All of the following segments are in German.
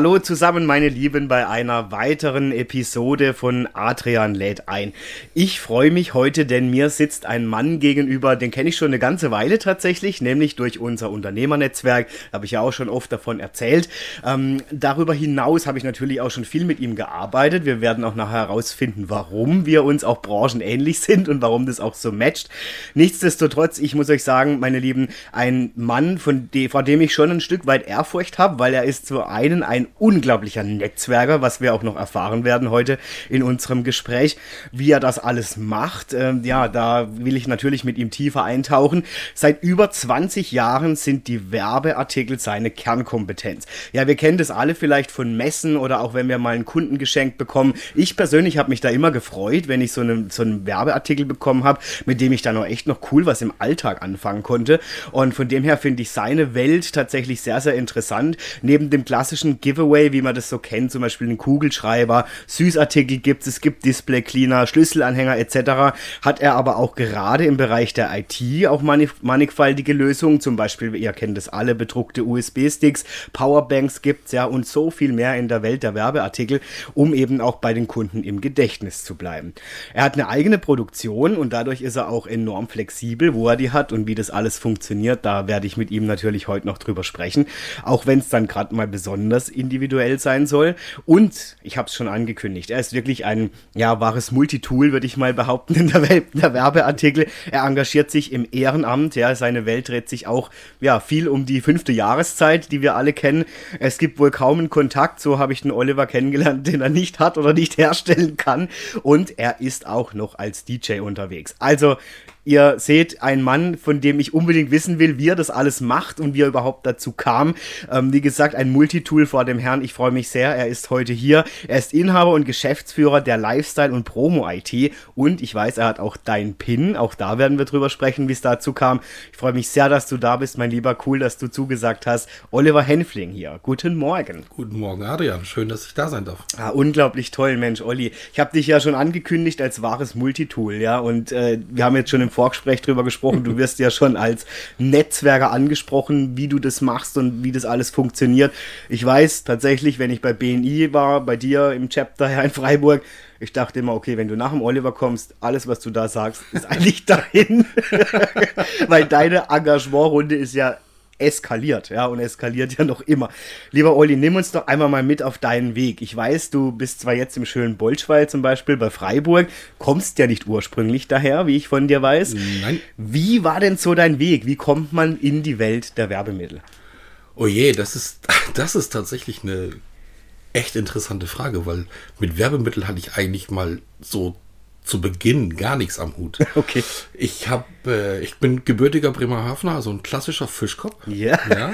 Hallo zusammen, meine Lieben, bei einer weiteren Episode von Adrian lädt ein. Ich freue mich heute, denn mir sitzt ein Mann gegenüber, den kenne ich schon eine ganze Weile tatsächlich, nämlich durch unser Unternehmernetzwerk, habe ich ja auch schon oft davon erzählt. Ähm, darüber hinaus habe ich natürlich auch schon viel mit ihm gearbeitet. Wir werden auch nachher herausfinden, warum wir uns auch branchenähnlich sind und warum das auch so matcht. Nichtsdestotrotz, ich muss euch sagen, meine Lieben, ein Mann, von dem, vor dem ich schon ein Stück weit Ehrfurcht habe, weil er ist zu einen ein unglaublicher Netzwerker, was wir auch noch erfahren werden heute in unserem Gespräch, wie er das alles macht. Ähm, ja, da will ich natürlich mit ihm tiefer eintauchen. Seit über 20 Jahren sind die Werbeartikel seine Kernkompetenz. Ja, wir kennen das alle vielleicht von Messen oder auch wenn wir mal einen Kunden geschenkt bekommen. Ich persönlich habe mich da immer gefreut, wenn ich so einen, so einen Werbeartikel bekommen habe, mit dem ich dann auch echt noch cool was im Alltag anfangen konnte. Und von dem her finde ich seine Welt tatsächlich sehr, sehr interessant. Neben dem klassischen Give Giveaway, wie man das so kennt, zum Beispiel einen Kugelschreiber, Süßartikel gibt es, es gibt Display Cleaner, Schlüsselanhänger etc. Hat er aber auch gerade im Bereich der IT auch mannigfaltige Lösungen, zum Beispiel, ihr kennt das alle, bedruckte USB-Sticks, Powerbanks gibt es ja und so viel mehr in der Welt der Werbeartikel, um eben auch bei den Kunden im Gedächtnis zu bleiben. Er hat eine eigene Produktion und dadurch ist er auch enorm flexibel, wo er die hat und wie das alles funktioniert. Da werde ich mit ihm natürlich heute noch drüber sprechen, auch wenn es dann gerade mal besonders in individuell sein soll. Und ich habe es schon angekündigt, er ist wirklich ein ja, wahres Multitool, würde ich mal behaupten, in der Welt der Werbeartikel. Er engagiert sich im Ehrenamt, ja, seine Welt dreht sich auch ja, viel um die fünfte Jahreszeit, die wir alle kennen. Es gibt wohl kaum einen Kontakt, so habe ich den Oliver kennengelernt, den er nicht hat oder nicht herstellen kann. Und er ist auch noch als DJ unterwegs. Also Ihr seht einen Mann, von dem ich unbedingt wissen will, wie er das alles macht und wie er überhaupt dazu kam. Ähm, wie gesagt, ein Multitool vor dem Herrn. Ich freue mich sehr. Er ist heute hier. Er ist Inhaber und Geschäftsführer der Lifestyle und Promo IT. Und ich weiß, er hat auch dein PIN. Auch da werden wir drüber sprechen, wie es dazu kam. Ich freue mich sehr, dass du da bist, mein Lieber. Cool, dass du zugesagt hast. Oliver Henfling hier. Guten Morgen. Guten Morgen, Adrian. Schön, dass ich da sein darf. Ah, unglaublich toll, Mensch, Olli. Ich habe dich ja schon angekündigt als wahres Multitool, ja. Und äh, wir haben jetzt schon im im Vorgespräch drüber gesprochen. Du wirst ja schon als Netzwerker angesprochen, wie du das machst und wie das alles funktioniert. Ich weiß tatsächlich, wenn ich bei BNI war, bei dir im Chapter hier in Freiburg, ich dachte immer, okay, wenn du nach dem Oliver kommst, alles, was du da sagst, ist eigentlich dahin. Weil deine Engagementrunde ist ja eskaliert, ja, und eskaliert ja noch immer. Lieber Olli, nimm uns doch einmal mal mit auf deinen Weg. Ich weiß, du bist zwar jetzt im schönen Bolschwald zum Beispiel bei Freiburg, kommst ja nicht ursprünglich daher, wie ich von dir weiß. Nein. Wie war denn so dein Weg? Wie kommt man in die Welt der Werbemittel? Oh je, das ist, das ist tatsächlich eine echt interessante Frage, weil mit Werbemitteln hatte ich eigentlich mal so zu Beginn gar nichts am Hut. Okay. Ich habe, äh, ich bin gebürtiger Bremerhavener, also ein klassischer Fischkopf. Yeah. Ja.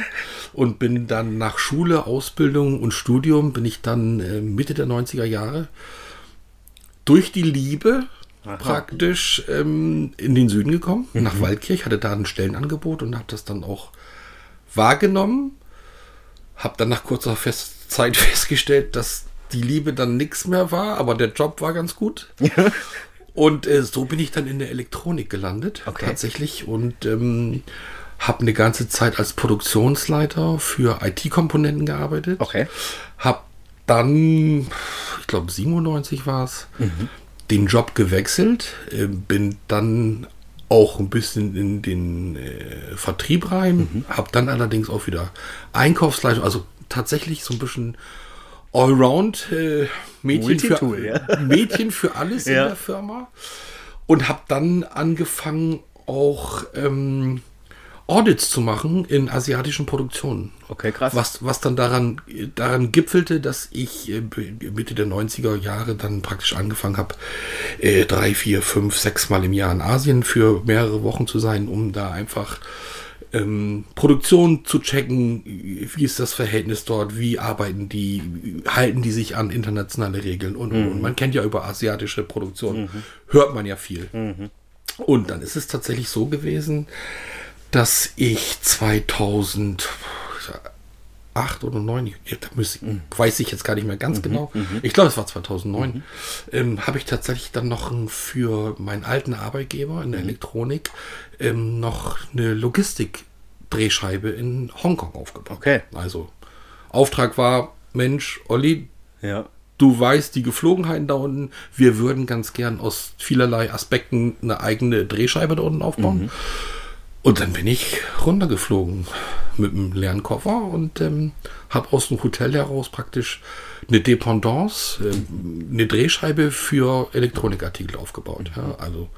Und bin dann nach Schule, Ausbildung und Studium bin ich dann äh, Mitte der 90er Jahre durch die Liebe Aha. praktisch ähm, in den Süden gekommen, mhm. nach Waldkirch, hatte da ein Stellenangebot und habe das dann auch wahrgenommen. Habe dann nach kurzer Fest Zeit festgestellt, dass die Liebe dann nichts mehr war, aber der Job war ganz gut. und äh, so bin ich dann in der Elektronik gelandet, okay. tatsächlich. Und ähm, habe eine ganze Zeit als Produktionsleiter für IT-Komponenten gearbeitet. Okay. Habe dann, ich glaube 97 war es, mhm. den Job gewechselt, äh, bin dann auch ein bisschen in den äh, Vertrieb rein, mhm. habe dann allerdings auch wieder Einkaufsleitung, also tatsächlich so ein bisschen Allround äh, Mädchen, für, ja. Mädchen für alles ja. in der Firma und habe dann angefangen auch ähm, Audits zu machen in asiatischen Produktionen. Okay, krass. Was, was dann daran, daran gipfelte, dass ich äh, Mitte der 90er Jahre dann praktisch angefangen habe, äh, drei, vier, fünf, sechs Mal im Jahr in Asien für mehrere Wochen zu sein, um da einfach ähm, Produktion zu checken, wie ist das Verhältnis dort, wie arbeiten die, halten die sich an internationale Regeln und, und, und. man kennt ja über asiatische Produktion, hört man ja viel. Und dann ist es tatsächlich so gewesen, dass ich 2008 oder 9, ja, da muss, weiß ich jetzt gar nicht mehr ganz genau, ich glaube es war 2009, ähm, habe ich tatsächlich dann noch für meinen alten Arbeitgeber in der Elektronik ähm, noch eine Logistik-Drehscheibe in Hongkong aufgebaut. Okay. Also Auftrag war, Mensch, Olli, Ja. du weißt die Geflogenheiten da unten. Wir würden ganz gern aus vielerlei Aspekten eine eigene Drehscheibe da unten aufbauen. Und dann bin ich runtergeflogen mit einem leeren Koffer und ähm, habe aus dem Hotel heraus praktisch eine Dependance, ähm, eine Drehscheibe für Elektronikartikel aufgebaut. Ja, also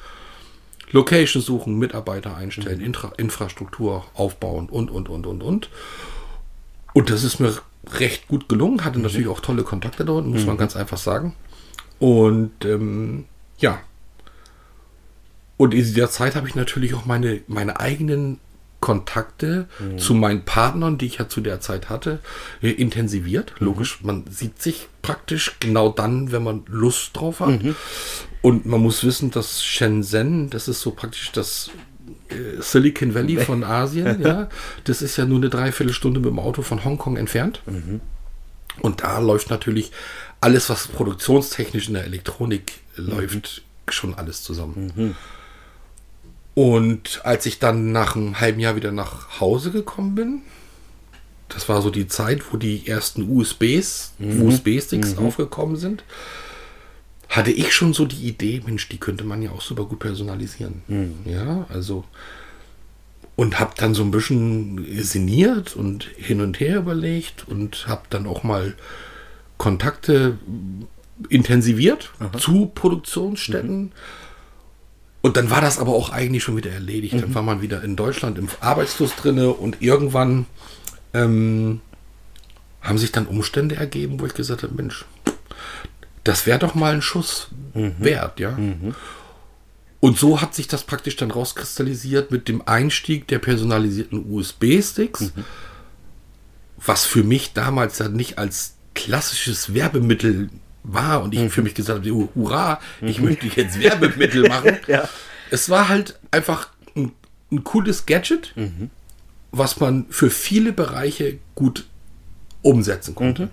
Location suchen, Mitarbeiter einstellen, Intra Infrastruktur aufbauen und, und, und, und, und. Und das ist mir recht gut gelungen. Hatte natürlich auch tolle Kontakte unten, muss man ganz einfach sagen. Und ähm, ja. Und in dieser Zeit habe ich natürlich auch meine, meine eigenen Kontakte zu meinen Partnern, die ich ja zu der Zeit hatte, äh, intensiviert. Logisch, man sieht sich praktisch genau dann, wenn man Lust drauf hat. Und man muss wissen, dass Shenzhen, das ist so praktisch das äh, Silicon Valley von Asien, ja. Das ist ja nur eine Dreiviertelstunde mit dem Auto von Hongkong entfernt. Und da läuft natürlich alles, was produktionstechnisch in der Elektronik läuft, schon alles zusammen. Und als ich dann nach einem halben Jahr wieder nach Hause gekommen bin, das war so die Zeit, wo die ersten USBs, USB-Sticks aufgekommen sind, hatte ich schon so die Idee, Mensch, die könnte man ja auch super gut personalisieren. Ja, also und habe dann so ein bisschen sinniert und hin und her überlegt und habe dann auch mal Kontakte intensiviert zu Produktionsstätten. Und dann war das aber auch eigentlich schon wieder erledigt. Dann war man wieder in Deutschland im Arbeitsfluss drinne und irgendwann ähm, haben sich dann Umstände ergeben, wo ich gesagt habe, Mensch, das wäre doch mal ein Schuss wert, ja. Und so hat sich das praktisch dann rauskristallisiert mit dem Einstieg der personalisierten USB-Sticks, was für mich damals ja nicht als klassisches Werbemittel war und ich für mich gesagt habe, "Oh, hurra, ich möchte jetzt Werbemittel machen. Ja. Es war halt einfach ein, ein cooles Gadget, was man für viele Bereiche gut umsetzen konnte.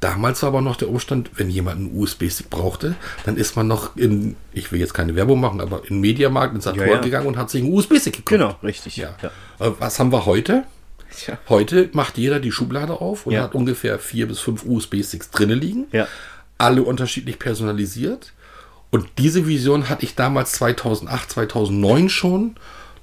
Damals war aber noch der Umstand, wenn jemand einen USB-Stick brauchte, dann ist man noch in, ich will jetzt keine Werbung machen, aber in Mediamarkt, in Saturn Ja, ja. gegangen und hat sich einen USB-Stick gekauft. Genau, richtig. Ja. Ja. Äh, Was haben wir heute? Heute macht jeder die Schublade auf und hat ungefähr vier bis fünf USB-Sticks drinnen liegen. Alle unterschiedlich personalisiert. Und diese Vision hatte ich damals 2008, 2009 schon,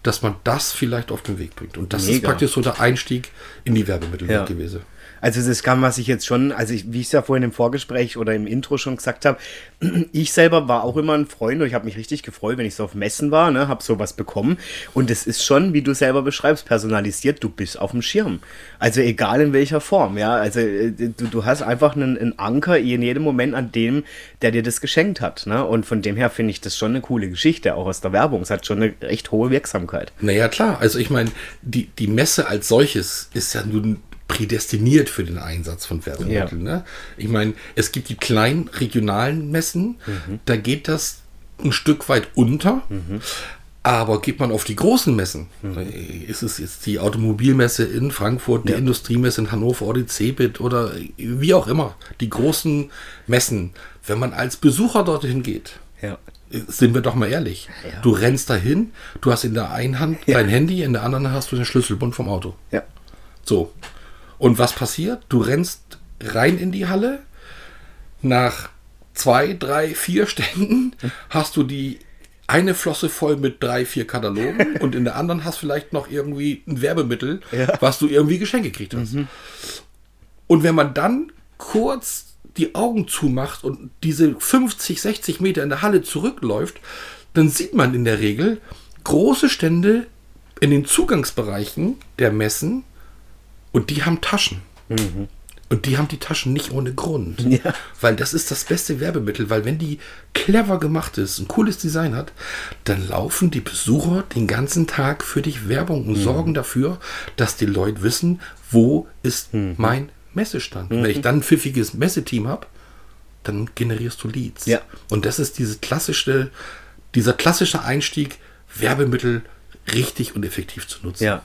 dass man das vielleicht auf den Weg bringt. Und das ist Mega. praktisch so der Einstieg in die Werbemittelwelt Ja. gewesen. Also das kann, was ich jetzt schon, also ich, wie ich es ja vorhin im Vorgespräch oder im Intro schon gesagt habe, ich selber war auch immer ein Freund und ich habe mich richtig gefreut, wenn ich so auf Messen war, ne, habe sowas bekommen und es ist schon, wie du selber beschreibst, personalisiert, du bist auf dem Schirm. Also egal in welcher Form, ja, also äh, du, du hast einfach einen, einen Anker in jedem Moment an dem, der dir das geschenkt hat, ne, und von dem her finde ich das schon eine coole Geschichte, auch aus der Werbung, es hat schon eine recht hohe Wirksamkeit. Naja, klar. Also ich meine, die, die Messe als solches ist ja nun prädestiniert für den Einsatz von Werbemitteln. Ne? Ich meine, es gibt die kleinen regionalen Messen, da geht das ein Stück weit unter. Aber geht man auf die großen Messen, ist es jetzt die Automobilmesse in Frankfurt, die Ja. Industriemesse in Hannover oder die CeBIT oder wie auch immer, die großen Messen, wenn man als Besucher dorthin geht, Ja. sind wir doch mal ehrlich. Ja. Du rennst dahin, du hast in der einen Hand Ja. dein Handy, in der anderen hast du den Schlüsselbund vom Auto. Ja. So. Und was passiert? Du rennst rein in die Halle. Nach zwei, drei, vier Ständen hast du die eine Flosse voll mit drei, vier Katalogen und in der anderen hast vielleicht noch irgendwie ein Werbemittel, Ja. was du irgendwie geschenkt gekriegt hast. Und wenn man dann kurz die Augen zumacht und diese 50, 60 Meter in der Halle zurückläuft, dann sieht man in der Regel große Stände in den Zugangsbereichen der Messen und die haben Taschen. Und die haben die Taschen nicht ohne Grund. Ja. Weil das ist das beste Werbemittel, weil wenn die clever gemacht ist, ein cooles Design hat, dann laufen die Besucher den ganzen Tag für dich Werbung Mhm. und sorgen dafür, dass die Leute wissen, wo ist Mhm. mein Messestand. Und Wenn ich dann ein pfiffiges Messeteam habe, dann generierst du Leads. Ja. Und das ist diese klassische, dieser klassische Einstieg, Werbemittel richtig und effektiv zu nutzen. Ja.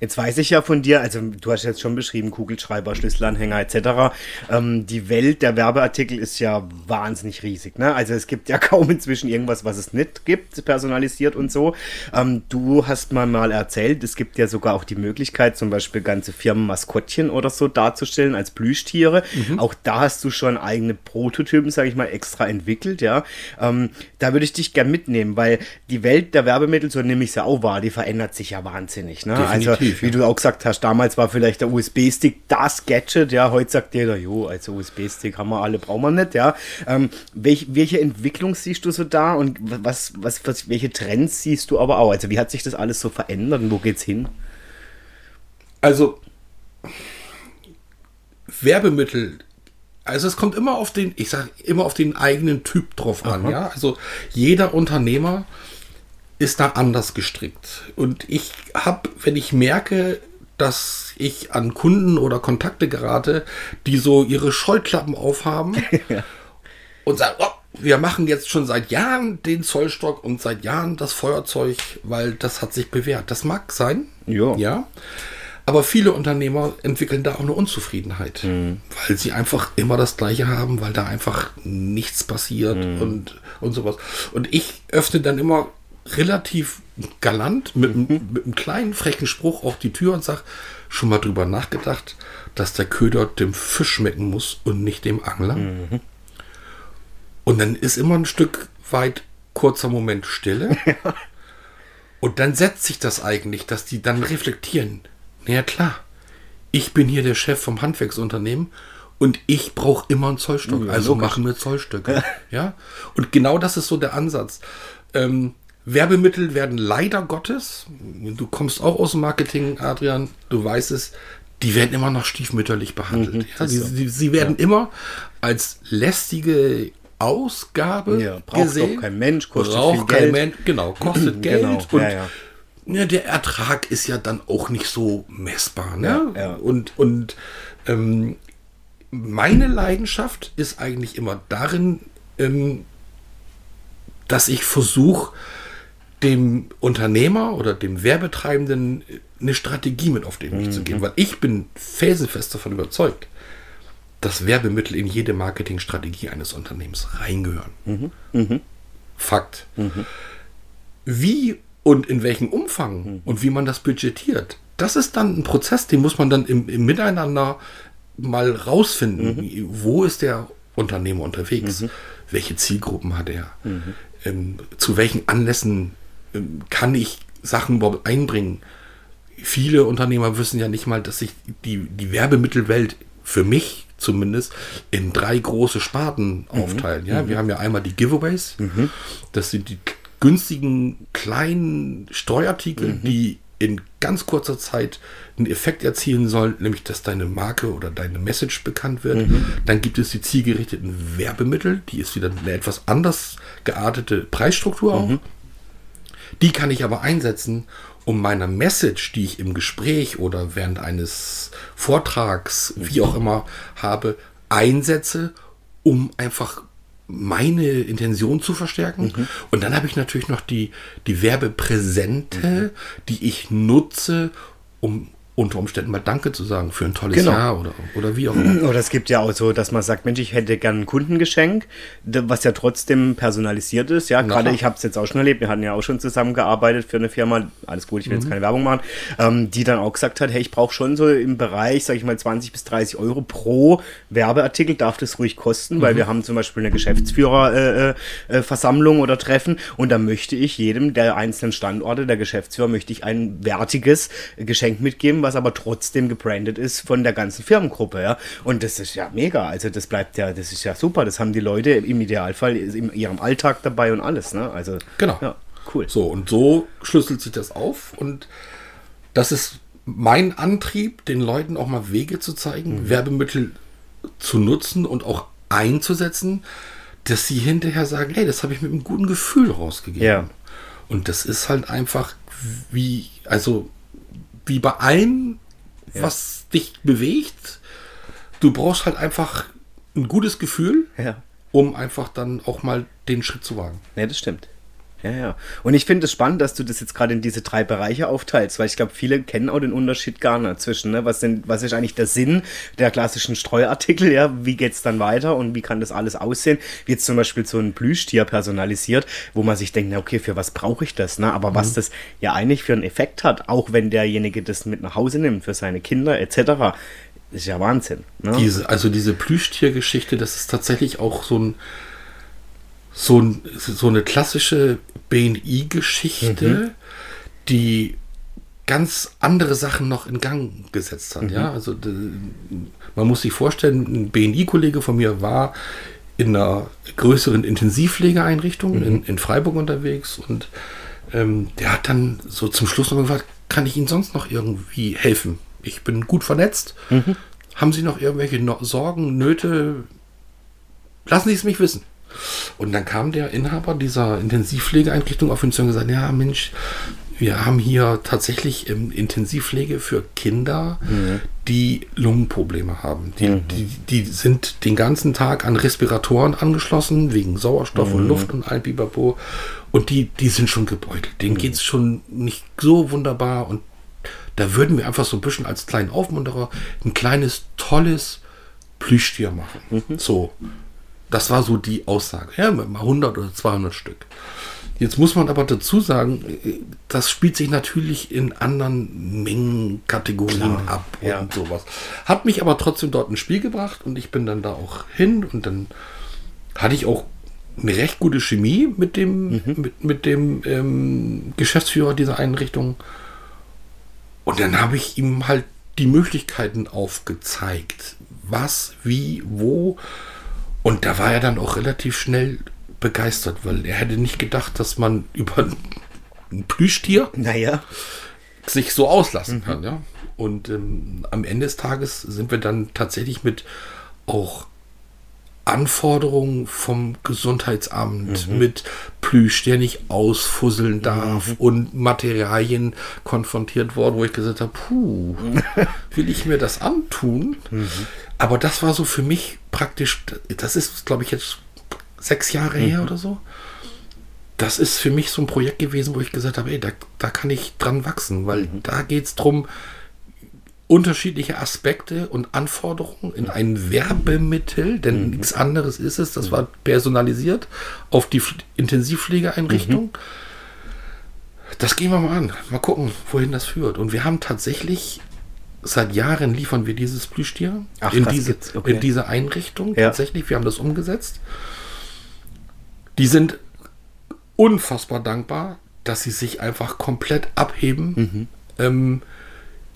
Jetzt weiß ich ja von dir, also du hast jetzt schon beschrieben, Kugelschreiber, Schlüsselanhänger etc. Ähm, die Welt der Werbeartikel ist ja wahnsinnig riesig. Ne? Also es gibt ja kaum inzwischen irgendwas, was es nicht gibt, personalisiert und so. Ähm, du hast mal mal erzählt, es gibt ja sogar auch die Möglichkeit, zum Beispiel ganze Firmenmaskottchen oder so darzustellen als Plüschtiere. Auch da hast du schon eigene Prototypen, sage ich mal, extra entwickelt. Ja, ähm, da würde ich dich gern mitnehmen, weil die Welt der Werbemittel, so nehme ich es ja auch wahr, die verändert sich ja wahnsinnig. Ne? also Definitiv, wie du auch gesagt hast, damals war vielleicht der USB-Stick das Gadget, ja, heute sagt jeder, jo, also USB-Stick haben wir alle, brauchen wir nicht, ja. Ähm, welch, welche Entwicklung siehst du so da und was, was, was, welche Trends siehst du aber auch? Also wie hat sich das alles so verändert und wo geht's hin? Also Werbemittel, also es kommt immer auf den, ich sage immer auf den eigenen Typ drauf an, ja. Also jeder Unternehmer ist da anders gestrickt. Und ich habe, wenn ich merke, dass ich an Kunden oder Kontakte gerate, die so ihre Scheuklappen aufhaben und sagen, oh, wir machen jetzt schon seit Jahren den Zollstock und seit Jahren das Feuerzeug, weil das hat sich bewährt. Das mag sein. Ja. Ja. Aber viele Unternehmer entwickeln da auch eine Unzufriedenheit, weil sie einfach immer das Gleiche haben, weil da einfach nichts passiert und, und sowas. Und ich öffne dann immer relativ galant mit, einem- mit einem kleinen frechen Spruch auf die Tür und sage, schon mal drüber nachgedacht, dass der Köder dem Fisch schmecken muss und nicht dem Angler. Und dann ist immer ein Stück weit kurzer Moment Stille. Und dann setzt sich das eigentlich, dass die dann reflektieren. Na ja, klar, ich bin hier der Chef vom Handwerksunternehmen und ich brauche immer einen Zollstock. Also machen wir Zollstöcke. ja. Und genau das ist so der Ansatz. Ähm, Werbemittel werden leider Gottes, du kommst auch aus dem Marketing, Adrian, du weißt es, die werden immer noch stiefmütterlich behandelt. ja, ist sie, sie, sie werden immer als lästige Ausgabe Ja, braucht gesehen. doch kein Mensch, kostet braucht viel kein Geld. Mensch, genau, kostet Geld. Genau, und ja, ja. ja, der Ertrag ist ja dann auch nicht so messbar. Ne? Ja, ja. Und, und ähm, meine Leidenschaft ist eigentlich immer darin, ähm, dass ich versuche, dem Unternehmer oder dem Werbetreibenden eine Strategie mit auf den Weg zu geben. Weil ich bin felsenfest davon überzeugt, dass Werbemittel in jede Marketingstrategie eines Unternehmens reingehören. Fakt. Wie und in welchem Umfang und wie man das budgetiert, das ist dann ein Prozess, den muss man dann im, im Miteinander mal rausfinden. Wo ist der Unternehmer unterwegs? Welche Zielgruppen hat er? Ähm, zu welchen Anlässen kann ich Sachen überhaupt einbringen? Viele Unternehmer wissen ja nicht mal, dass sich die, die Werbemittelwelt für mich zumindest in drei große Sparten aufteilen. Ja, wir haben ja einmal die Giveaways. Das sind die günstigen kleinen Streuartikel, die in ganz kurzer Zeit einen Effekt erzielen sollen, nämlich dass deine Marke oder deine Message bekannt wird. Dann gibt es die zielgerichteten Werbemittel, die ist wieder eine etwas anders geartete Preisstruktur auch. Die kann ich aber einsetzen, um meiner Message, die ich im Gespräch oder während eines Vortrags, wie auch immer, habe, einsetze, um einfach meine Intention zu verstärken. Und dann habe ich natürlich noch die, die Werbepräsente, die ich nutze, um unter Umständen mal Danke zu sagen für ein tolles Genau. Jahr oder, oder wie auch immer. Oder es gibt ja auch so, dass man sagt, Mensch, ich hätte gern ein Kundengeschenk, was ja trotzdem personalisiert ist. Ja, gerade ich habe es jetzt auch schon erlebt, wir hatten ja auch schon zusammengearbeitet für eine Firma, alles gut, ich will jetzt keine Werbung machen, ähm, die dann auch gesagt hat, hey, ich brauche schon so im Bereich, sage ich mal, 20 bis 30 Euro pro Werbeartikel, darf das ruhig kosten, weil wir haben zum Beispiel eine Geschäftsführerversammlung äh, äh, Versammlung oder Treffen. Und da möchte ich jedem der einzelnen Standorte, der Geschäftsführer, möchte ich ein wertiges Geschenk mitgeben, was aber trotzdem gebrandet ist von der ganzen Firmengruppe, ja. Und das ist ja mega. Also das bleibt ja, das ist ja super. Das haben die Leute im Idealfall in ihrem Alltag dabei und alles, ne? Also Genau. ja, cool. So, und so schlüsselt sich das auf und das ist mein Antrieb, den Leuten auch mal Wege zu zeigen, mhm. Werbemittel zu nutzen und auch einzusetzen, dass sie hinterher sagen, hey, das habe ich mit einem guten Gefühl rausgegeben. Ja. Und das ist halt einfach wie, also wie bei allem, ja. was dich bewegt. Du brauchst halt einfach ein gutes Gefühl, ja. um einfach dann auch mal den Schritt zu wagen. Ja, das stimmt. Ja, ja. Und ich finde es spannend, dass du das jetzt gerade in diese drei Bereiche aufteilst, weil ich glaube, viele kennen auch den Unterschied gar nicht zwischen, ne? was, denn, was ist eigentlich der Sinn der klassischen Streuartikel, ja, wie geht es dann weiter und wie kann das alles aussehen? Wie jetzt zum Beispiel so ein Plüschtier personalisiert, wo man sich denkt, na okay, für was brauche ich das, ne? Aber mhm. was das ja eigentlich für einen Effekt hat, auch wenn derjenige das mit nach Hause nimmt, für seine Kinder etc., ist ja Wahnsinn. Ne? Diese, also diese Plüschtiergeschichte, das ist tatsächlich auch so ein so, so eine klassische BNI-Geschichte, mhm. die ganz andere Sachen noch in Gang gesetzt hat. Mhm. Ja, also man muss sich vorstellen, ein BNI-Kollege von mir war in einer größeren Intensivpflegeeinrichtung mhm. in, in, Freiburg unterwegs und ähm, der hat dann so zum Schluss noch gefragt, kann ich Ihnen sonst noch irgendwie helfen? Ich bin gut vernetzt. Mhm. Haben Sie noch irgendwelche no Sorgen, Nöte? Lassen Sie es mich wissen. Und dann kam der Inhaber dieser Intensivpflegeeinrichtung auf uns zu und gesagt, ja Mensch, wir haben hier tatsächlich ähm, Intensivpflege für Kinder, mhm. die Lungenprobleme haben. Die, mhm. die, die, sind den ganzen Tag an Respiratoren angeschlossen, wegen Sauerstoff mhm. und Luft und all Bibapo. Und die, die sind schon gebeutelt. Denen mhm. geht es schon nicht so wunderbar. Und da würden wir einfach so ein bisschen als kleinen Aufmunterer ein kleines, tolles Plüschtier machen. Mhm. So. Das war so die Aussage. Ja, mal 100 oder 200 Stück. Jetzt muss man aber dazu sagen, das spielt sich natürlich in anderen Mengenkategorien Klar, ab und ja. sowas. Hat mich aber trotzdem dort ins Spiel gebracht und ich bin dann da auch hin und dann hatte ich auch eine recht gute Chemie mit dem, mhm. mit, mit dem ähm, Geschäftsführer dieser Einrichtung. Und dann habe ich ihm halt die Möglichkeiten aufgezeigt. Was, wie, wo. Und da war er dann auch relativ schnell begeistert, weil er hätte nicht gedacht, dass man über ein Plüschtier naja. sich so auslassen mhm. kann. Ja? Und ähm, am Ende des Tages sind wir dann tatsächlich mit auch Anforderungen vom Gesundheitsamt mhm. mit Plüsch, der nicht ausfusseln darf mhm. und Materialien konfrontiert worden, wo ich gesagt habe, puh, will ich mir das antun? Mhm. Aber das war so für mich praktisch, das ist, glaube ich, jetzt sechs Jahre her mhm. oder so. Das ist für mich so ein Projekt gewesen, wo ich gesagt habe, ey, da, da kann ich dran wachsen, weil mhm. da geht es darum, unterschiedliche Aspekte und Anforderungen in ein Werbemittel, denn mhm. nichts anderes ist es, das war personalisiert auf die Intensivpflegeeinrichtung. Mhm. Das gehen wir mal an, mal gucken, wohin das führt. Und wir haben tatsächlich seit Jahren liefern wir dieses Plüschtier Ach, in, diese, okay. in diese Einrichtung. Ja. Tatsächlich, wir haben das umgesetzt. Die sind unfassbar dankbar, dass sie sich einfach komplett abheben. Mhm. Ähm,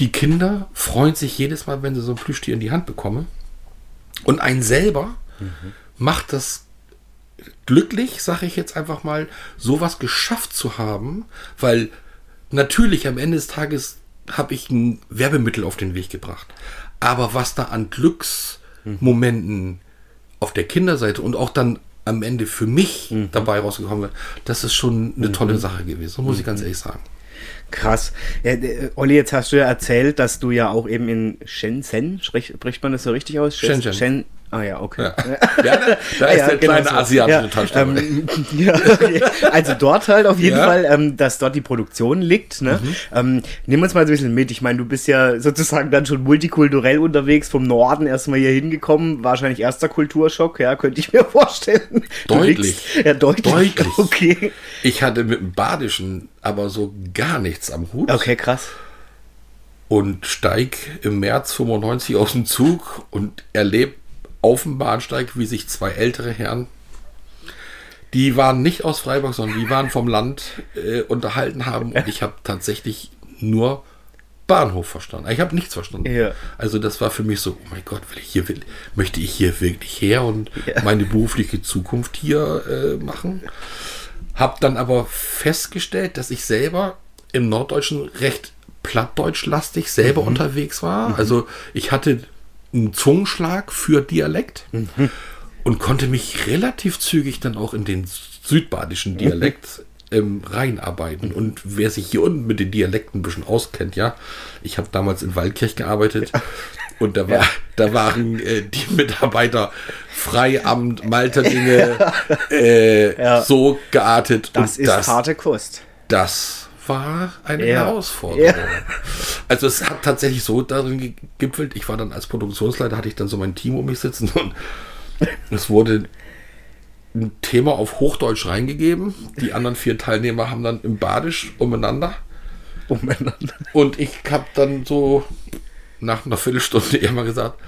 die Kinder freuen sich jedes Mal, wenn sie so ein Plüschtier in die Hand bekommen. Und ein selber mhm. macht das glücklich, sage ich jetzt einfach mal, sowas geschafft zu haben, weil natürlich am Ende des Tages habe ich ein Werbemittel auf den Weg gebracht. Aber was da an Glücksmomenten mhm. auf der Kinderseite und auch dann am Ende für mich mhm. dabei rausgekommen wird, das ist schon eine mhm. tolle Sache gewesen, muss ich ganz mhm. ehrlich sagen. Krass. Ja, Olli, jetzt hast du ja erzählt, dass du ja auch eben in Shenzhen, spricht man das so richtig aus? Shenzhen. Shenzhen Ah ja, okay. Ja, ja da, da ist ja, der genau kleine so. asiatische ja. Ähm, ja, okay. Also dort halt auf jeden Fall, ähm, dass dort die Produktion liegt. Ne? Mhm. Ähm, nimm uns mal so ein bisschen mit. Ich meine, du bist ja sozusagen dann schon multikulturell unterwegs, vom Norden erstmal hier hingekommen. Wahrscheinlich erster Kulturschock, ja, könnte ich mir vorstellen. Deutlich. ja, deutlich. Deutlich. Okay. Ich hatte mit dem Badischen aber so gar nichts am Hut. Okay, krass und steig im März 95 aus dem Zug und erlebe auf dem Bahnsteig, wie sich zwei ältere Herren, die waren nicht aus Freiburg, sondern die waren vom Land äh, unterhalten haben und ich habe tatsächlich nur Bahnhof verstanden. Ich habe nichts verstanden. Ja. Also das war für mich so, oh mein Gott, will ich hier, will, möchte ich hier wirklich her und ja. meine berufliche Zukunft hier äh, machen. Habe dann aber festgestellt, dass ich selber im Norddeutschen recht plattdeutschlastig selber unterwegs war. Also ich hatte einen Zungenschlag für Dialekt und konnte mich relativ zügig dann auch in den südbadischen Dialekt ähm, reinarbeiten. Und wer sich hier unten mit den Dialekten ein bisschen auskennt, ja, ich habe damals in Waldkirch gearbeitet und da, war, da waren äh, die Mitarbeiter Freiamt, Malterdinge äh, Ja. so geartet. Das ist das, harte Kost. das war eine Ja. Herausforderung. Ja. Also es hat tatsächlich so darin gegipfelt, ich war dann als Produktionsleiter, hatte ich dann so mein Team um mich sitzen und es wurde ein Thema auf Hochdeutsch reingegeben. Die anderen vier Teilnehmer haben dann im Badisch umeinander. Umeinander. Und ich habe dann so nach einer Viertelstunde immer gesagt,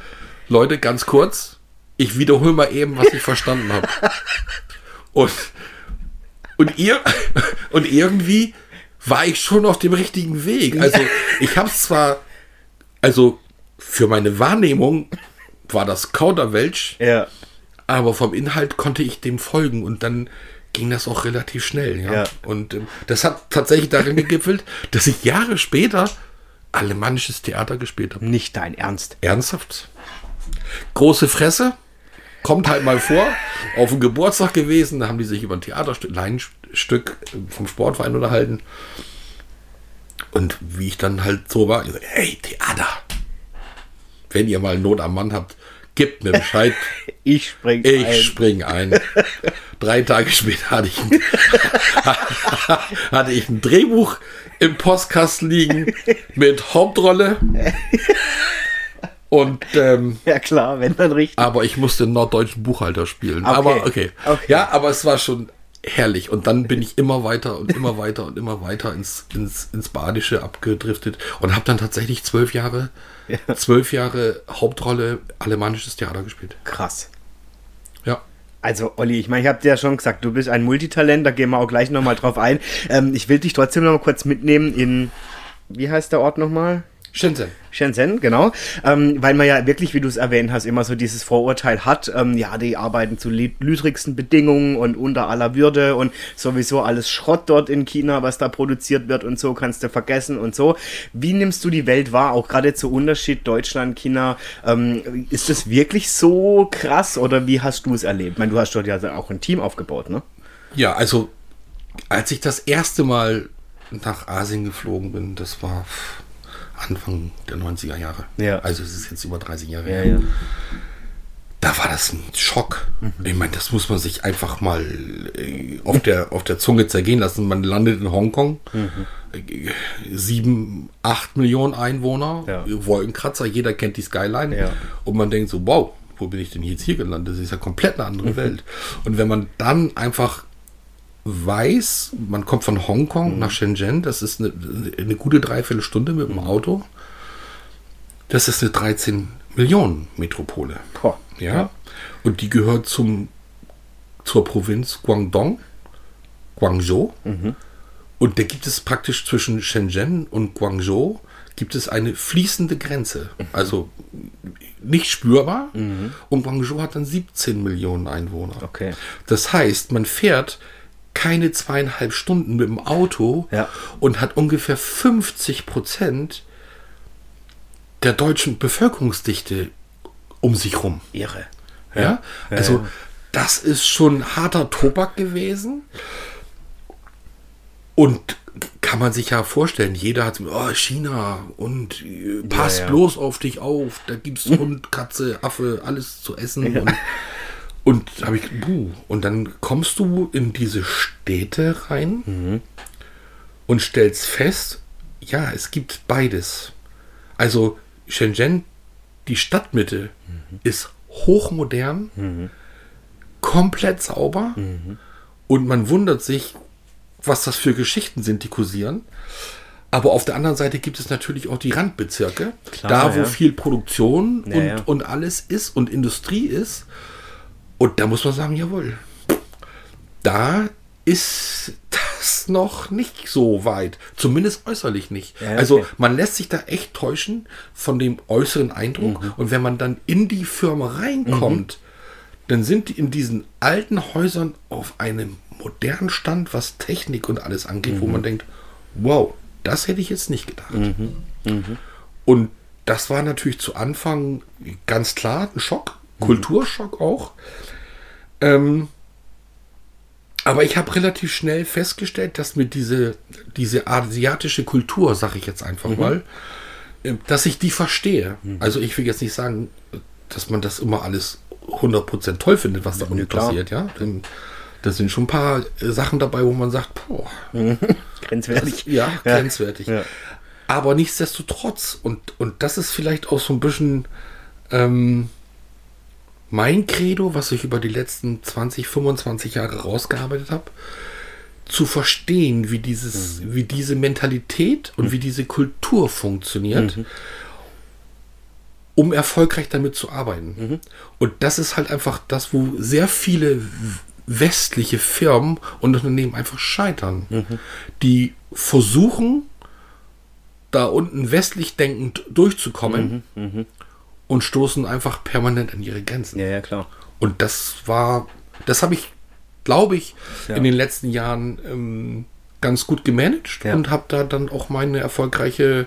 Leute, ganz kurz, ich wiederhole mal eben, was ich verstanden habe. Und, und ihr, und irgendwie war ich schon auf dem richtigen Weg. Also ich habe zwar, also für meine Wahrnehmung war das Kauderwelsch, Ja. aber vom Inhalt konnte ich dem folgen und dann ging das auch relativ schnell. Ja? Ja. Und ähm, das hat tatsächlich darin gegipfelt, dass ich Jahre später alemannisches Theater gespielt habe. Nicht dein Ernst. Ernsthaft? Große Fresse, kommt halt mal vor, auf dem Geburtstag gewesen, da haben die sich über ein Theaterstück, Laienstück vom Sportverein unterhalten. Und wie ich dann halt so war, ich so, hey, Theater, wenn ihr mal Not am Mann habt, gebt mir Bescheid, Ich spring ich ein. spring ein. Drei Tage später hatte ich, ein, hatte ich ein Drehbuch im Postkasten liegen mit Hauptrolle. Und ähm, Ja klar, wenn dann richtig. aber ich musste einen norddeutschen Buchhalter spielen. Okay. Aber okay. Okay. Ja, aber es war schon herrlich. Und dann bin ich immer weiter und immer weiter und immer weiter ins, ins, ins Badische abgedriftet und habe dann tatsächlich zwölf Jahre, zwölf Jahre Hauptrolle alemannisches Theater gespielt. Krass. Ja. Also, Olli, ich meine, ich habe dir ja schon gesagt, du bist ein Multitalent, da gehen wir auch gleich nochmal drauf ein. Ähm, ich will dich trotzdem noch mal kurz mitnehmen in, wie heißt der Ort nochmal? Shenzhen. Shenzhen, genau. Ähm, weil man ja wirklich, wie du es erwähnt hast, immer so dieses Vorurteil hat, ähm, ja, die arbeiten zu lü- lüdrigsten Bedingungen und unter aller Würde und sowieso alles Schrott dort in China, was da produziert wird und so, kannst du vergessen und so. Wie nimmst du die Welt wahr, auch gerade zu Unterschied Deutschland, China? Ähm, ist das wirklich so krass oder wie hast du es erlebt? Ich meine, du hast dort ja auch ein Team aufgebaut, ne? Ja, also als ich das erste Mal nach Asien geflogen bin, das war Anfang der 90er Jahre. Ja. Also es ist jetzt über 30 Jahre Ja, her. ja. Da war das ein Schock. Ich meine, das muss man sich einfach mal äh, auf, der, auf der Zunge zergehen lassen. Man landet in Hongkong. Äh, Sieben, acht Millionen Einwohner, Ja. Wolkenkratzer, jeder kennt die Skyline. Ja. Und man denkt so, wow, wo bin ich denn jetzt hier gelandet? Das ist ja komplett eine andere Welt. Und wenn man dann einfach weiß, man kommt von Hongkong nach Shenzhen, das ist eine, eine gute Dreiviertelstunde mit dem Auto. Das ist eine 13 Millionen Metropole. Boah. Ja. Und die gehört zum, zur Provinz Guangdong, Guangzhou. Und da gibt es praktisch zwischen Shenzhen und Guangzhou gibt es eine fließende Grenze. Also nicht spürbar. Und Guangzhou hat dann 17 Millionen Einwohner. Okay. Das heißt, man fährt keine zweieinhalb Stunden mit dem Auto Ja. und hat ungefähr 50 Prozent der deutschen Bevölkerungsdichte um sich rum. Irre. Ja, Ja, also ja. das ist schon harter Tobak gewesen. Und kann man sich ja vorstellen, jeder hat so, oh, China und äh, pass Ja, ja. bloß auf dich auf, da gibt's Hund, Katze, Affe, alles zu essen. Und, und habe ich, buh. und dann kommst du in diese Städte rein Mhm. und stellst fest, ja, es gibt beides. Also Shenzhen, die Stadtmitte, Mhm. ist hochmodern, komplett sauber und man wundert sich, was das für Geschichten sind, die kursieren. Aber auf der anderen Seite gibt es natürlich auch die Randbezirke, Klar, da wo ja. viel Produktion Ja, und, ja. und alles ist und Industrie ist. Und da muss man sagen, jawohl, da ist das noch nicht so weit. Zumindest äußerlich nicht. Ja, okay. Also man lässt sich da echt täuschen von dem äußeren Eindruck. Mhm. Und wenn man dann in die Firma reinkommt, dann sind die in diesen alten Häusern auf einem modernen Stand, was Technik und alles angeht, Mhm. wo man denkt, wow, das hätte ich jetzt nicht gedacht. Und das war natürlich zu Anfang ganz klar ein Schock, Kulturschock auch. Ähm, aber ich habe relativ schnell festgestellt, dass mir diese, diese asiatische Kultur, sage ich jetzt einfach mal, äh, dass ich die verstehe. Also ich will jetzt nicht sagen, dass man das immer alles 100% toll findet, was da unten passiert. Ja? Denn da sind schon ein paar äh, Sachen dabei, wo man sagt, boah, Grenzwertig. ja, grenzwertig. Ja. Aber nichtsdestotrotz, und, und das ist vielleicht auch so ein bisschen ähm, mein Credo, was ich über die letzten 20, 25 Jahre rausgearbeitet habe, zu verstehen, wie, dieses, wie diese Mentalität und wie diese Kultur funktioniert, um erfolgreich damit zu arbeiten. Und das ist halt einfach das, wo sehr viele westliche Firmen und Unternehmen einfach scheitern. Die versuchen, da unten westlich denkend durchzukommen und stoßen einfach permanent an ihre Grenzen. Ja, ja, klar. Und das war, das habe ich, glaube ich, Ja. in den letzten Jahren ähm, ganz gut gemanagt Ja. und habe da dann auch meine erfolgreiche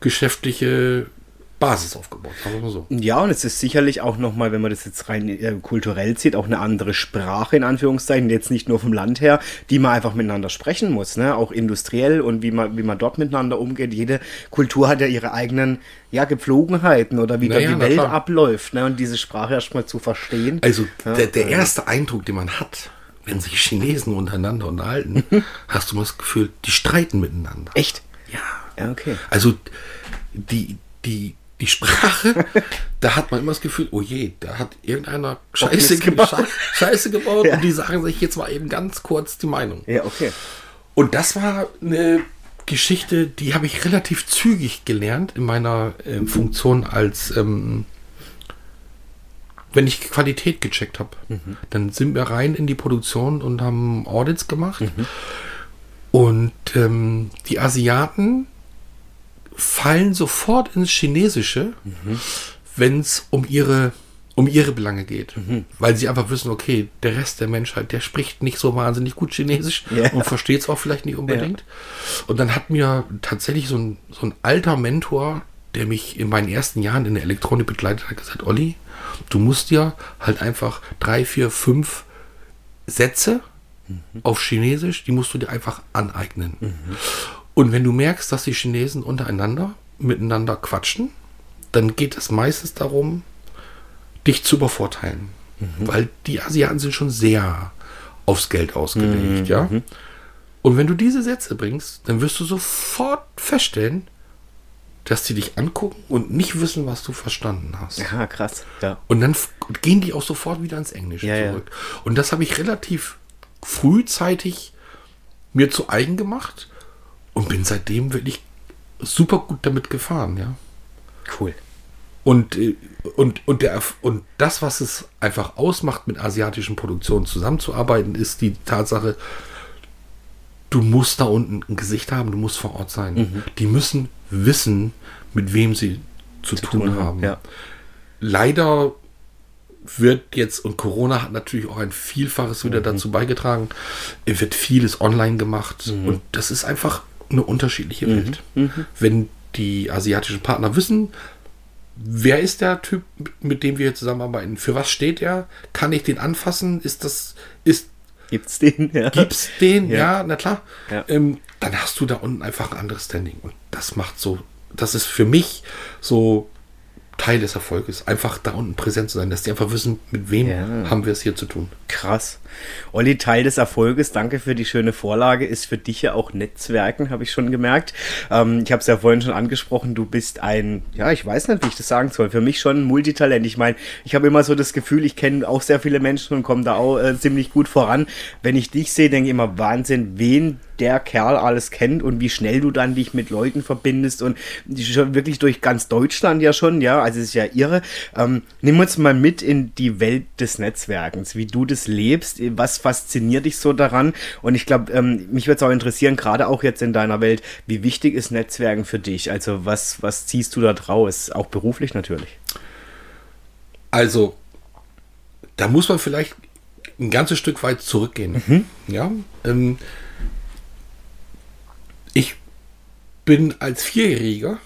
geschäftliche Basis aufgebaut. So. Ja, und es ist sicherlich auch nochmal, wenn man das jetzt rein äh, kulturell sieht, auch eine andere Sprache in Anführungszeichen, jetzt nicht nur vom Land her, die man einfach miteinander sprechen muss, ne? Auch industriell und wie man, wie man dort miteinander umgeht. Jede Kultur hat ja ihre eigenen ja, Gepflogenheiten oder wie Naja, dort die Welt klar. abläuft, ne? Und diese Sprache erstmal zu verstehen. Also Ja, der, der also- erste Eindruck, den man hat, wenn sich Chinesen untereinander unterhalten, hast du mal das Gefühl, die streiten miteinander. Echt? Ja. Ja, okay. Also die, die, die Sprache, da hat man immer das Gefühl, oh je, da hat irgendeiner Scheiße, gebaut. Sche- Scheiße gebaut Ja. und die sagen sich jetzt mal eben ganz kurz die Meinung. Ja, okay. Und das war eine Geschichte, die habe ich relativ zügig gelernt in meiner ähm, Funktion als, ähm, wenn ich Qualität gecheckt habe. Dann sind wir rein in die Produktion und haben Audits gemacht. Und ähm, die Asiaten fallen sofort ins Chinesische, wenn es um ihre um ihre Belange geht, weil sie einfach wissen, okay, der Rest der Menschheit, der spricht nicht so wahnsinnig gut Chinesisch Ja. und versteht es auch vielleicht nicht unbedingt. Und dann hat mir tatsächlich so ein, so ein alter Mentor, der mich in meinen ersten Jahren in der Elektronik begleitet hat, gesagt, Olli, du musst dir halt einfach drei, vier, fünf Sätze auf Chinesisch, die musst du dir einfach aneignen. Und wenn du merkst, dass die Chinesen untereinander miteinander quatschen, dann geht es meistens darum, dich zu übervorteilen. Weil die Asiaten sind schon sehr aufs Geld ausgelegt, ja. Und wenn du diese Sätze bringst, dann wirst du sofort feststellen, dass die dich angucken und nicht wissen, was du verstanden hast. Ja, krass. Ja. Und dann gehen die auch sofort wieder ins Englische Ja, ja. zurück. Und das habe ich relativ frühzeitig mir zu eigen gemacht und bin seitdem wirklich super gut damit gefahren, ja. Cool. Und, äh, und, und, der, und das, was es einfach ausmacht, mit asiatischen Produktionen zusammenzuarbeiten, ist die Tatsache, du musst da unten ein Gesicht haben, du musst vor Ort sein. Mhm. Die müssen wissen, mit wem sie zu, tun, haben. Ja. Leider wird jetzt, und Corona hat natürlich auch ein Vielfaches wieder dazu beigetragen, es wird vieles online gemacht und das ist einfach eine unterschiedliche Welt. Wenn die asiatischen Partner wissen, wer ist der Typ, mit dem wir zusammenarbeiten, für was steht er, kann ich den anfassen, ist das, ist, Gibt's den? Ja. gibt's den, Ja. ja, na klar, Ja. ähm, dann hast du da unten einfach ein anderes Standing und das macht so, das ist für mich so Teil des Erfolges, einfach da unten präsent zu sein, dass die einfach wissen, mit wem Ja. haben wir es hier zu tun. Krass. Olli, Teil des Erfolges, danke für die schöne Vorlage, ist für dich ja auch Netzwerken, habe ich schon gemerkt. Ähm, ich habe es ja vorhin schon angesprochen, du bist ein, ja, ich weiß nicht, wie ich das sagen soll, für mich schon ein Multitalent. Ich meine, ich habe immer so das Gefühl, ich kenne auch sehr viele Menschen und komme da auch äh, ziemlich gut voran. Wenn ich dich sehe, denke ich immer, Wahnsinn, wen der Kerl alles kennt und wie schnell du dann dich mit Leuten verbindest und schon wirklich durch ganz Deutschland ja schon, ja, also es ist ja irre. Ähm, nimm uns mal mit in die Welt des Netzwerkens, wie du das lebst, was fasziniert dich so daran und ich glaube, ähm, mich würde es auch interessieren, gerade auch jetzt in deiner Welt, wie wichtig ist Netzwerken für dich? Also was, was ziehst du da draus, auch beruflich natürlich? Also, da muss man vielleicht ein ganzes Stück weit zurückgehen. Ja, ähm, ich bin als Vierjähriger,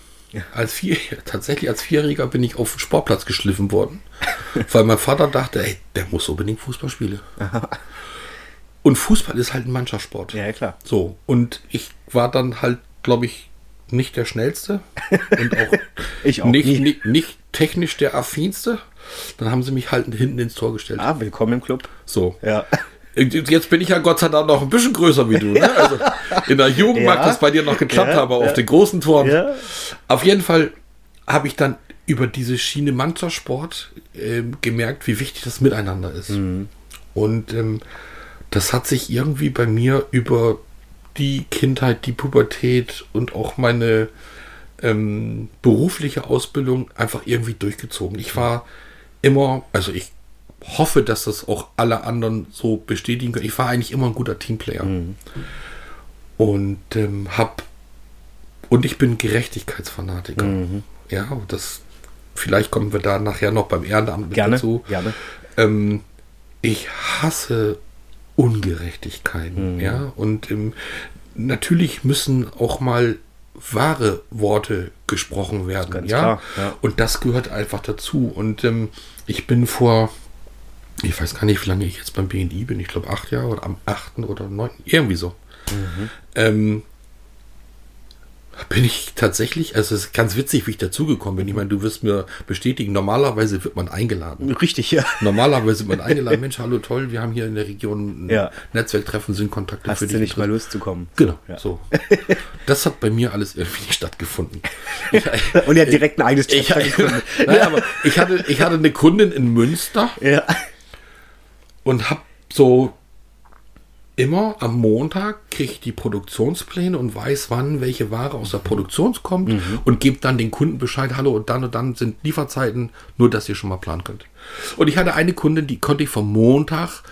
als vier, tatsächlich als Vierjähriger bin ich auf den Sportplatz geschliffen worden, weil mein Vater dachte, ey, der muss unbedingt Fußball spielen. Und Fußball ist halt ein Mannschaftssport. Ja, klar. So, und ich war dann halt, glaube ich, nicht der schnellste und auch, Ich auch nicht, nicht, nicht technisch der affinste. Dann haben sie mich halt hinten ins Tor gestellt. Ah, willkommen im Club. So. Ja. Jetzt bin ich ja Gott sei Dank noch ein bisschen größer wie du. Ne? Also in der Jugend mag Ja. das bei dir noch geklappt Ja, haben, aber ja. auf den großen Toren. Ja. Auf jeden Fall habe ich dann über diese Schiene Mannschaftssport ähm, gemerkt, wie wichtig das Miteinander ist. Mhm. Und ähm, das hat sich irgendwie bei mir über die Kindheit, die Pubertät und auch meine ähm, berufliche Ausbildung einfach irgendwie durchgezogen. Ich war immer, also ich hoffe, dass das auch alle anderen so bestätigen können. Ich war eigentlich immer ein guter Teamplayer. Und ähm, hab und ich bin Gerechtigkeitsfanatiker. Ja, und das vielleicht kommen wir da nachher noch beim Ehrenamt Gerne. dazu. Gerne. Ähm, ich hasse Ungerechtigkeiten, ja. Und ähm, natürlich müssen auch mal wahre Worte gesprochen werden, ja? klar, ja. Und das gehört einfach dazu. Und ähm, ich bin vor, ich weiß gar nicht, wie lange ich jetzt beim BNI bin. Ich glaube acht Jahre oder am achten oder neunten, irgendwie so. Ähm, bin ich tatsächlich, also es ist ganz witzig, wie ich dazugekommen bin. Ich meine, du wirst mir bestätigen, normalerweise wird man eingeladen. Richtig, ja. Normalerweise wird man eingeladen, Mensch, hallo, toll, wir haben hier in der Region ein Ja. Netzwerktreffen, sind Kontakte Hast du nicht mal Lust zu kommen? Genau, Ja. so. Das hat bei mir alles irgendwie nicht stattgefunden. Und er hat direkt ein eigenes Ich, Chapter gegründet. Nein, aber ich hatte, ich hatte eine Kundin in Münster Ja. Und habe so immer am Montag kriege ich die Produktionspläne und weiß, wann welche Ware aus der Produktion kommt und gebe dann den Kunden Bescheid, hallo und dann und dann sind Lieferzeiten, nur dass ihr schon mal planen könnt. Und ich hatte eine Kundin, die konnte ich vom Montag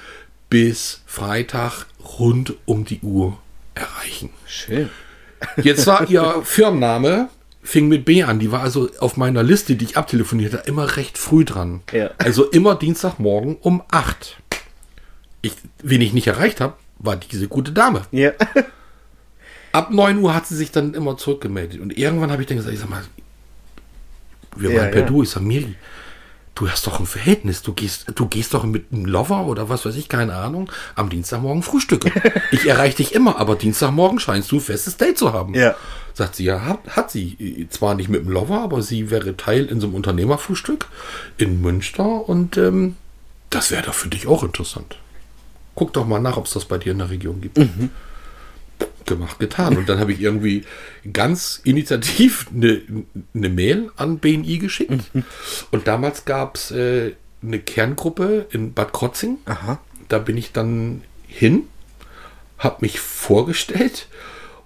bis Freitag rund um die Uhr erreichen. Schön. Jetzt war ihr Firmenname, fing mit B an. Die war also auf meiner Liste, die ich abtelefoniert habe, immer recht früh dran. Ja. Also immer Dienstagmorgen um 8. Ich, wen ich nicht erreicht habe, war diese gute Dame. Ja. Ab 9 Uhr hat sie sich dann immer zurückgemeldet. Und irgendwann habe ich dann gesagt, ich sag mal, wir Ja, waren per ja. Du. Ich sag, Miri, du hast doch ein Verhältnis. Du gehst, du gehst doch mit einem Lover oder was weiß ich, keine Ahnung, am Dienstagmorgen frühstücken. ich erreiche dich immer, aber Dienstagmorgen scheinst du ein festes Date zu haben. Ja. Sagt sie, ja, hat, hat sie. Zwar nicht mit dem Lover, aber sie wäre Teil in so einem Unternehmerfrühstück in Münster und ähm, das wäre doch für dich auch interessant. Guck doch mal nach, ob es das bei dir in der Region gibt. Gemacht, getan. Und dann habe ich irgendwie ganz initiativ eine, eine Mail an BNI geschickt. Und damals gab es äh, eine Kerngruppe in Bad Krotzing. Aha. Da bin ich dann hin, habe mich vorgestellt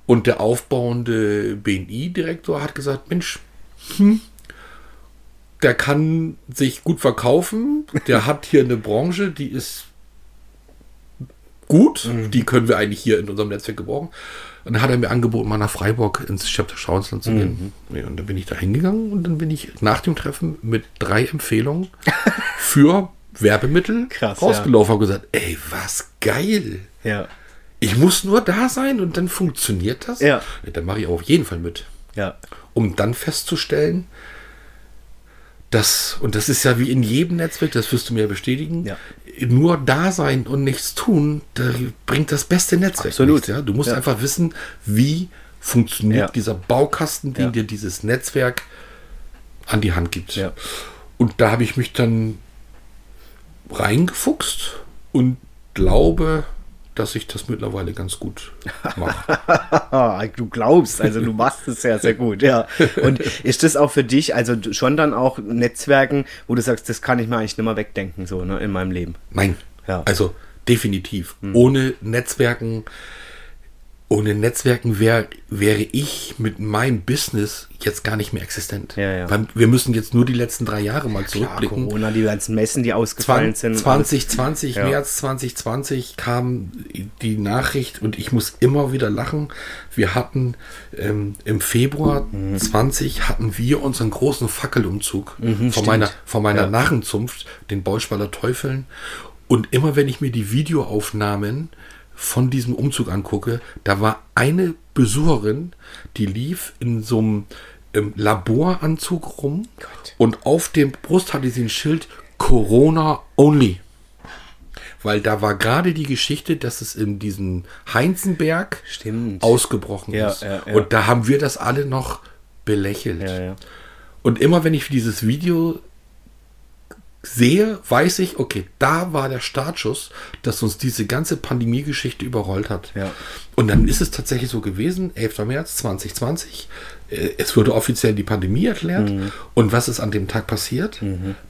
und der aufbauende BNI-Direktor hat gesagt, Mensch, hm, der kann sich gut verkaufen, der hat hier eine Branche, die ist gut, die können wir eigentlich hier in unserem Netzwerk gebrauchen. Und dann hat er mir angeboten, mal nach Freiburg ins Chapter Schauensland zu gehen. Ja, und dann bin ich da hingegangen und dann bin ich nach dem Treffen mit drei Empfehlungen für Werbemittel Krass, rausgelaufen und gesagt, ey, was geil. Ja. Ich muss nur da sein und dann funktioniert das. Ja. Dann mache ich auf jeden Fall mit. Ja. Um dann festzustellen, dass, und das ist ja wie in jedem Netzwerk, das wirst du mir bestätigen, Ja. Nur da sein und nichts tun, da bringt das beste Netzwerk. Absolut. Nichts, ja? Du musst Ja. einfach wissen, wie funktioniert Ja. dieser Baukasten, den dir dieses Netzwerk an die Hand gibt. Und da habe ich mich dann reingefuchst und glaube, dass ich das mittlerweile ganz gut mache. Du glaubst, also du machst es sehr, sehr gut, ja. Und ist das auch für dich, also schon dann auch Netzwerken, wo du sagst, das kann ich mir eigentlich nicht mehr wegdenken, so, ne, in meinem Leben? Nein. Ja. Also definitiv. Ohne Netzwerken, ohne Netzwerken wär, wäre ich mit meinem Business jetzt gar nicht mehr existent. Ja, ja. Weil wir müssen jetzt nur die letzten drei Jahre mal Klar, zurückblicken. Corona, die ganzen Messen, die ausgefallen 20, sind. und 2020, Ja. März 2020 kam die Nachricht und ich muss immer wieder lachen. Wir hatten ähm, im Februar Mhm. 20 hatten wir unseren großen Fackelumzug von meiner, von meiner. Narrenzunft, den Bauschwaler Teufeln. Und immer wenn ich mir die Videoaufnahmen von diesem Umzug angucke, da war eine Besucherin, die lief in so einem ähm, Laboranzug rum Gott. und auf dem Brust hatte sie ein Schild Corona Only. Weil da war gerade die Geschichte, dass es in diesem Heinzenberg Stimmt. ausgebrochen Ja, ist. ja, ja. Und da haben wir das alle noch belächelt. Und immer wenn ich dieses Video sehe, weiß ich, okay, da war der Startschuss, dass uns diese ganze Pandemie-Geschichte überrollt hat. Ja. Und dann ist es tatsächlich so gewesen, 11. März 2020, äh, es wurde offiziell die Pandemie erklärt. Mhm. Und was ist an dem Tag passiert?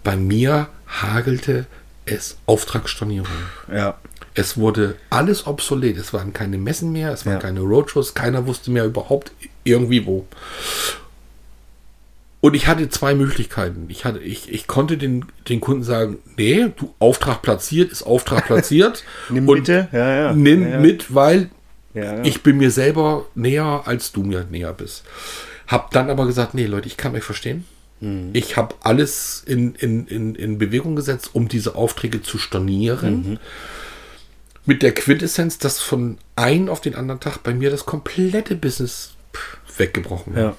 Bei mir hagelte es Auftragsstornierungen. Ja. Es wurde alles obsolet. Es waren keine Messen mehr, es waren Ja. keine Roadshows, keiner wusste mehr überhaupt irgendwie wo. Und ich hatte zwei Möglichkeiten. Ich, hatte, ich, ich konnte den, den Kunden sagen, nee, du Auftrag platziert, ist Auftrag platziert. Nimm und bitte. Ja, ja. Nimm Ja, ja. mit, weil Ja, ich bin mir selber näher, als du mir näher bist. Hab dann aber gesagt, nee, Leute, ich kann euch verstehen. Mhm. Ich habe alles in, in, in, in Bewegung gesetzt, um diese Aufträge zu stornieren. Mhm. Mit der Quintessenz, dass von einem auf den anderen Tag bei mir das komplette Business weggebrochen war. Ja.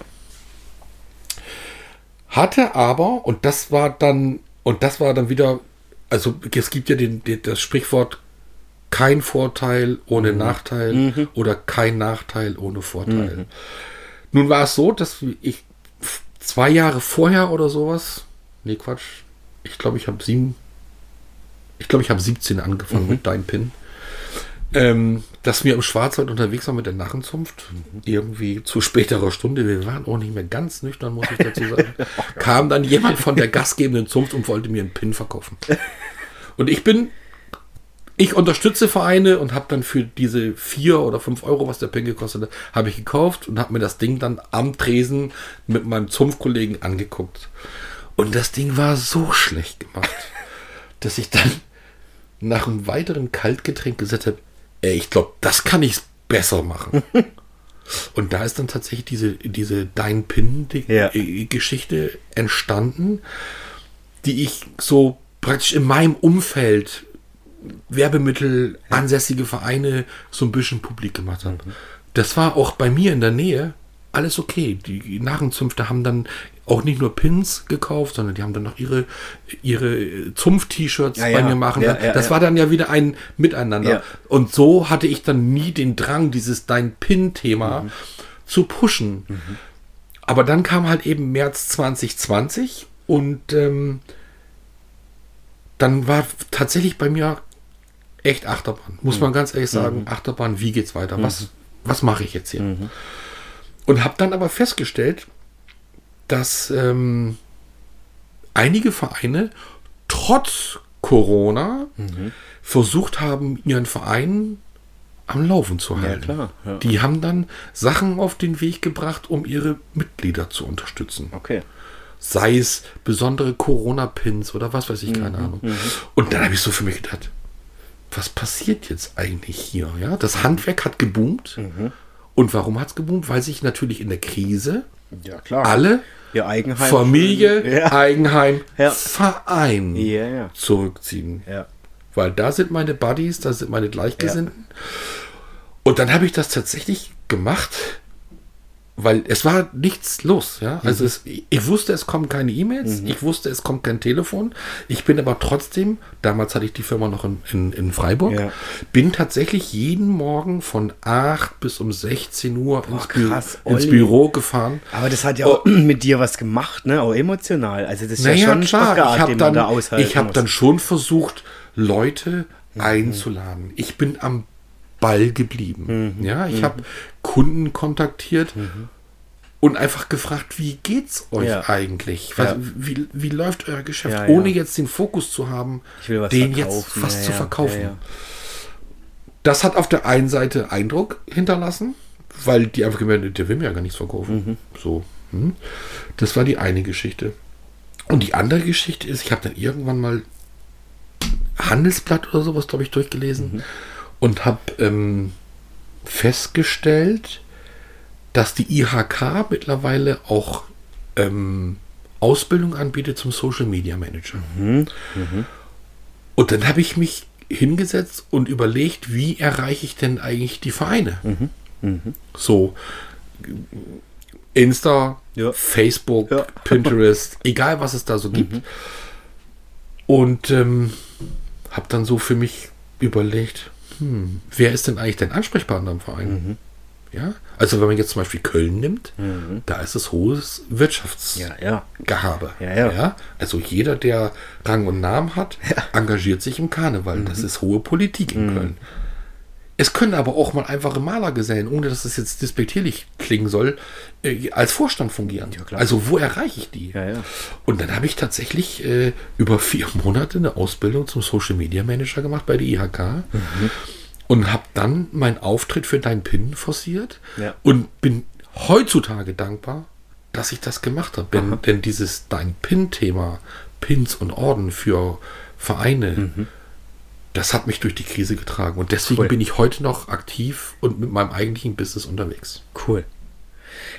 Hatte aber, und das war dann, und das war dann wieder, also es gibt ja den, den, das Sprichwort, kein Vorteil ohne Nachteil oder kein Nachteil ohne Vorteil. Nun war es so, dass ich zwei Jahre vorher oder sowas, nee Quatsch, ich glaube ich habe sieben, ich glaube ich habe 17 angefangen mit Dein Pin, ähm, dass wir im Schwarzwald unterwegs waren mit der Narrenzunft, irgendwie zu späterer Stunde, wir waren auch nicht mehr ganz nüchtern, muss ich dazu sagen, kam dann jemand von der gastgebenden Zunft und wollte mir einen Pin verkaufen. Und ich bin, ich unterstütze Vereine und habe dann für diese vier oder fünf Euro, was der Pin gekostet hat, habe ich gekauft und habe mir das Ding dann am Tresen mit meinem Zunftkollegen angeguckt. Und das Ding war so schlecht gemacht, dass ich dann nach einem weiteren Kaltgetränk gesagt habe, ey, ich glaube, das kann ich besser machen. Und da ist dann tatsächlich diese, diese Dein Ja. Pin-Geschichte entstanden, die ich so praktisch in meinem Umfeld Werbemittel, ansässige Vereine so ein bisschen publik gemacht habe. Das war auch bei mir in der Nähe alles okay. Die Narrenzünfte haben dann auch nicht nur Pins gekauft, sondern die haben dann noch ihre, ihre Zunft-T-Shirts Ja, bei ja. mir machen. Ja, ja, das war dann ja wieder ein Miteinander. Und so hatte ich dann nie den Drang, dieses Dein Pin-Thema Mhm. zu pushen. Aber dann kam halt eben März 2020 und ähm, dann war tatsächlich bei mir echt Achterbahn. Muss man ganz ehrlich sagen, Achterbahn, wie geht's weiter? Was, was mache ich jetzt hier? Und habe dann aber festgestellt, dass ähm, einige Vereine trotz Corona versucht haben, ihren Verein am Laufen zu halten. klar, ja. Die haben dann Sachen auf den Weg gebracht, um ihre Mitglieder zu unterstützen Okay. sei es besondere Corona-Pins oder was weiß ich, keine Ahnung. Und dann habe ich so für mich gedacht, was passiert jetzt eigentlich hier? Ja, das Handwerk hat geboomt. Und warum hat es geboomt? Weil sich natürlich in der Krise Ja, klar. alle Ihr Eigenheim. Familie, Ja. Eigenheim, Ja. Verein Ja, zurückziehen. Weil da sind meine Buddies, da sind meine Gleichgesinnten. Und dann habe ich das tatsächlich gemacht, weil es war nichts los. Ja? Also es, ich wusste, es kommen keine E-Mails, ich wusste, es kommt kein Telefon. Ich bin aber trotzdem, damals hatte ich die Firma noch in, in, in Freiburg, Ja. bin tatsächlich jeden Morgen von 8 bis um 16 Uhr ins, Bü krass, ins Olli. Büro gefahren. Aber das hat ja auch mit dir was gemacht, ne? Auch emotional. Also das ist ja Naja, schon ein klar, Spagat, ich habe da dann, aushalten ich hab dann schon versucht, Leute Mhm. einzuladen. Ich bin am Ball geblieben. Mhm. Ja, ich habe Kunden kontaktiert und einfach gefragt, wie geht's euch Ja. eigentlich? Was, Ja. wie, wie läuft euer Geschäft? Ja. Ohne jetzt den Fokus zu haben, den jetzt was zu verkaufen. Das hat auf der einen Seite Eindruck hinterlassen, weil die einfach gemerkt haben, der will mir ja gar nichts verkaufen. So. Hm. Das war die eine Geschichte. Und die andere Geschichte ist, ich habe dann irgendwann mal Handelsblatt oder sowas, glaube ich, durchgelesen und habe ähm, festgestellt, dass die IHK mittlerweile auch ähm, Ausbildung anbietet zum Social Media Manager. Und dann habe ich mich hingesetzt und überlegt, wie erreiche ich denn eigentlich die Vereine? So, Insta, Ja. Facebook, Ja. Pinterest, egal was es da so gibt. Und ähm, habe dann so für mich überlegt, hm, wer ist denn eigentlich dein Ansprechpartner im Verein? Ja, also wenn man jetzt zum Beispiel Köln nimmt, da ist es hohes Wirtschaftsgehabe. ja. Ja, ja. Also jeder, der Rang und Namen hat, engagiert sich im Karneval. Das ist hohe Politik in Köln. Es können aber auch mal einfache Malergesellen, ohne dass es jetzt despektierlich klingen soll, äh, als Vorstand fungieren. klar. also wo erreiche ich die? Ja, ja. Und dann habe ich tatsächlich äh, über vier Monate eine Ausbildung zum Social Media Manager gemacht bei der IHK Mhm. und habe dann meinen Auftritt für Dein Pin forciert Ja. und bin heutzutage dankbar, dass ich das gemacht habe. Denn, denn dieses Dein Pin-Thema, Pins und Orden für Vereine, Mhm. Das hat mich durch die Krise getragen. Und deswegen Cool. bin ich heute noch aktiv und mit meinem eigentlichen Business unterwegs. Cool.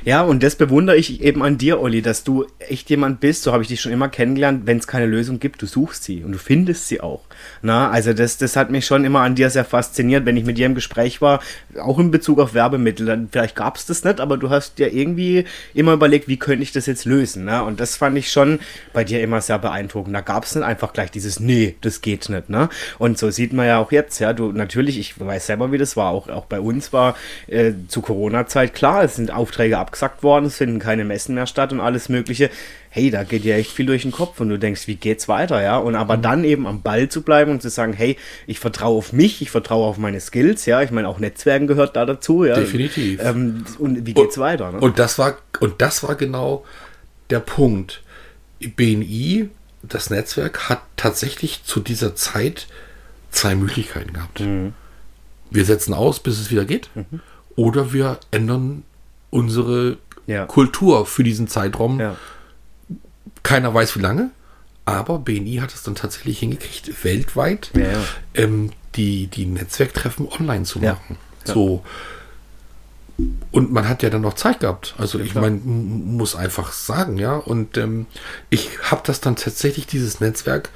Ja, und das bewundere ich eben an dir, Olli, dass du echt jemand bist, so habe ich dich schon immer kennengelernt, wenn es keine Lösung gibt, du suchst sie und du findest sie auch. Na, also das, das hat mich schon immer an dir sehr fasziniert, wenn ich mit dir im Gespräch war, auch in Bezug auf Werbemittel. Dann, vielleicht gab es das nicht, aber du hast dir irgendwie immer überlegt, wie könnte ich das jetzt lösen. Ne? Und das fand ich schon bei dir immer sehr beeindruckend. Da gab es nicht einfach gleich dieses, nee, das geht nicht. Ne? Und so sieht man ja auch jetzt, ja, du natürlich, ich weiß selber, wie das war, auch, auch bei uns war äh, zu Corona-Zeit klar, es sind Aufträge abgesagt worden, es finden keine Messen mehr statt und alles Mögliche. Hey, da geht ja echt viel durch den Kopf und du denkst, wie geht's weiter, ja? Und aber dann eben am Ball zu bleiben und zu sagen, hey, ich vertraue auf mich, ich vertraue auf meine Skills, ja. Ich meine, auch Netzwerken gehört da dazu, ja. Definitiv. Ähm, und wie geht's weiter? Ne? Und das war, und das war genau der Punkt. BNI, das Netzwerk, hat tatsächlich zu dieser Zeit zwei Möglichkeiten gehabt. Mhm. Wir setzen aus, bis es wieder geht, oder wir ändern unsere Ja. Kultur für diesen Zeitraum. ja. Keiner weiß wie lange, aber BNI hat es dann tatsächlich hingekriegt, weltweit Ja, ja. Ähm, die, die Netzwerktreffen online zu machen. Ja. So. Und man hat ja dann noch Zeit gehabt. Also ich meine, muss einfach sagen, ja. Und ähm, ich habe das dann tatsächlich, dieses Netzwerk,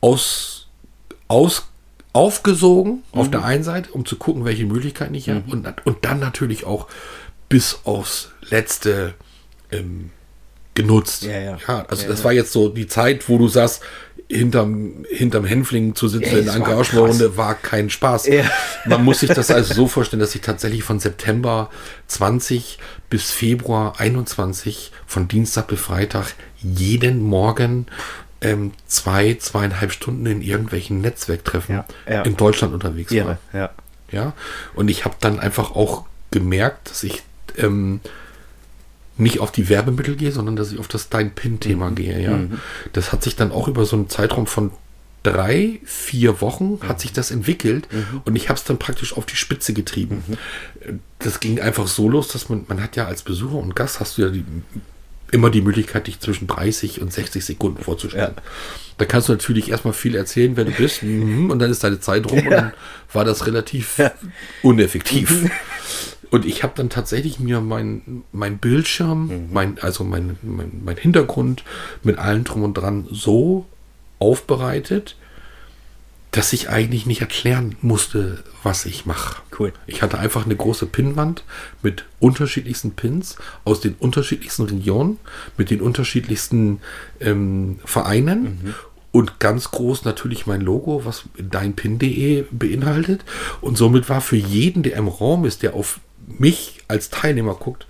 aus, aus aufgesogen Mhm. auf der einen Seite, um zu gucken, welche Möglichkeiten ich habe. Und, und dann natürlich auch bis aufs Letzte ähm, genutzt. Ja, ja. also Ja, das ja. war jetzt so die Zeit, wo du sagst, hinterm, hinterm Hänfling zu sitzen Ja, in einer war Engagementrunde war kein Spaß. Ja. Man muss sich das also so vorstellen, dass ich tatsächlich von September 20 bis Februar 21 von Dienstag bis Freitag jeden Morgen ähm, zwei, zweieinhalb Stunden in irgendwelchen Netzwerktreffen Ja, ja. in Deutschland unterwegs war. Ja. Ja, und ich habe dann einfach auch gemerkt, dass ich ähm, nicht auf die Werbemittel gehe, sondern dass ich auf das Dein Pin-Thema gehe. Ja, das hat sich dann auch über so einen Zeitraum von drei, vier Wochen hat sich das entwickelt und ich habe es dann praktisch auf die Spitze getrieben. Das ging einfach so los, dass man, man hat ja als Besucher und Gast hast du ja die, immer die Möglichkeit, dich zwischen 30 und 60 Sekunden vorzustellen. Ja. Da kannst du natürlich erstmal viel erzählen, wer du bist, mhm, und dann ist deine Zeit rum und dann war das relativ uneffektiv. Und ich habe dann tatsächlich mir mein, mein Bildschirm, mein, also mein, mein, mein Hintergrund mit allem drum und dran so aufbereitet, dass ich eigentlich nicht erklären musste, was ich mache. Cool. Ich hatte einfach eine große Pinnwand mit unterschiedlichsten Pins aus den unterschiedlichsten Regionen, mit den unterschiedlichsten ähm, Vereinen und ganz groß natürlich mein Logo, was deinpin.de beinhaltet. Und somit war für jeden, der im Raum ist, der auf mich als Teilnehmer guckt,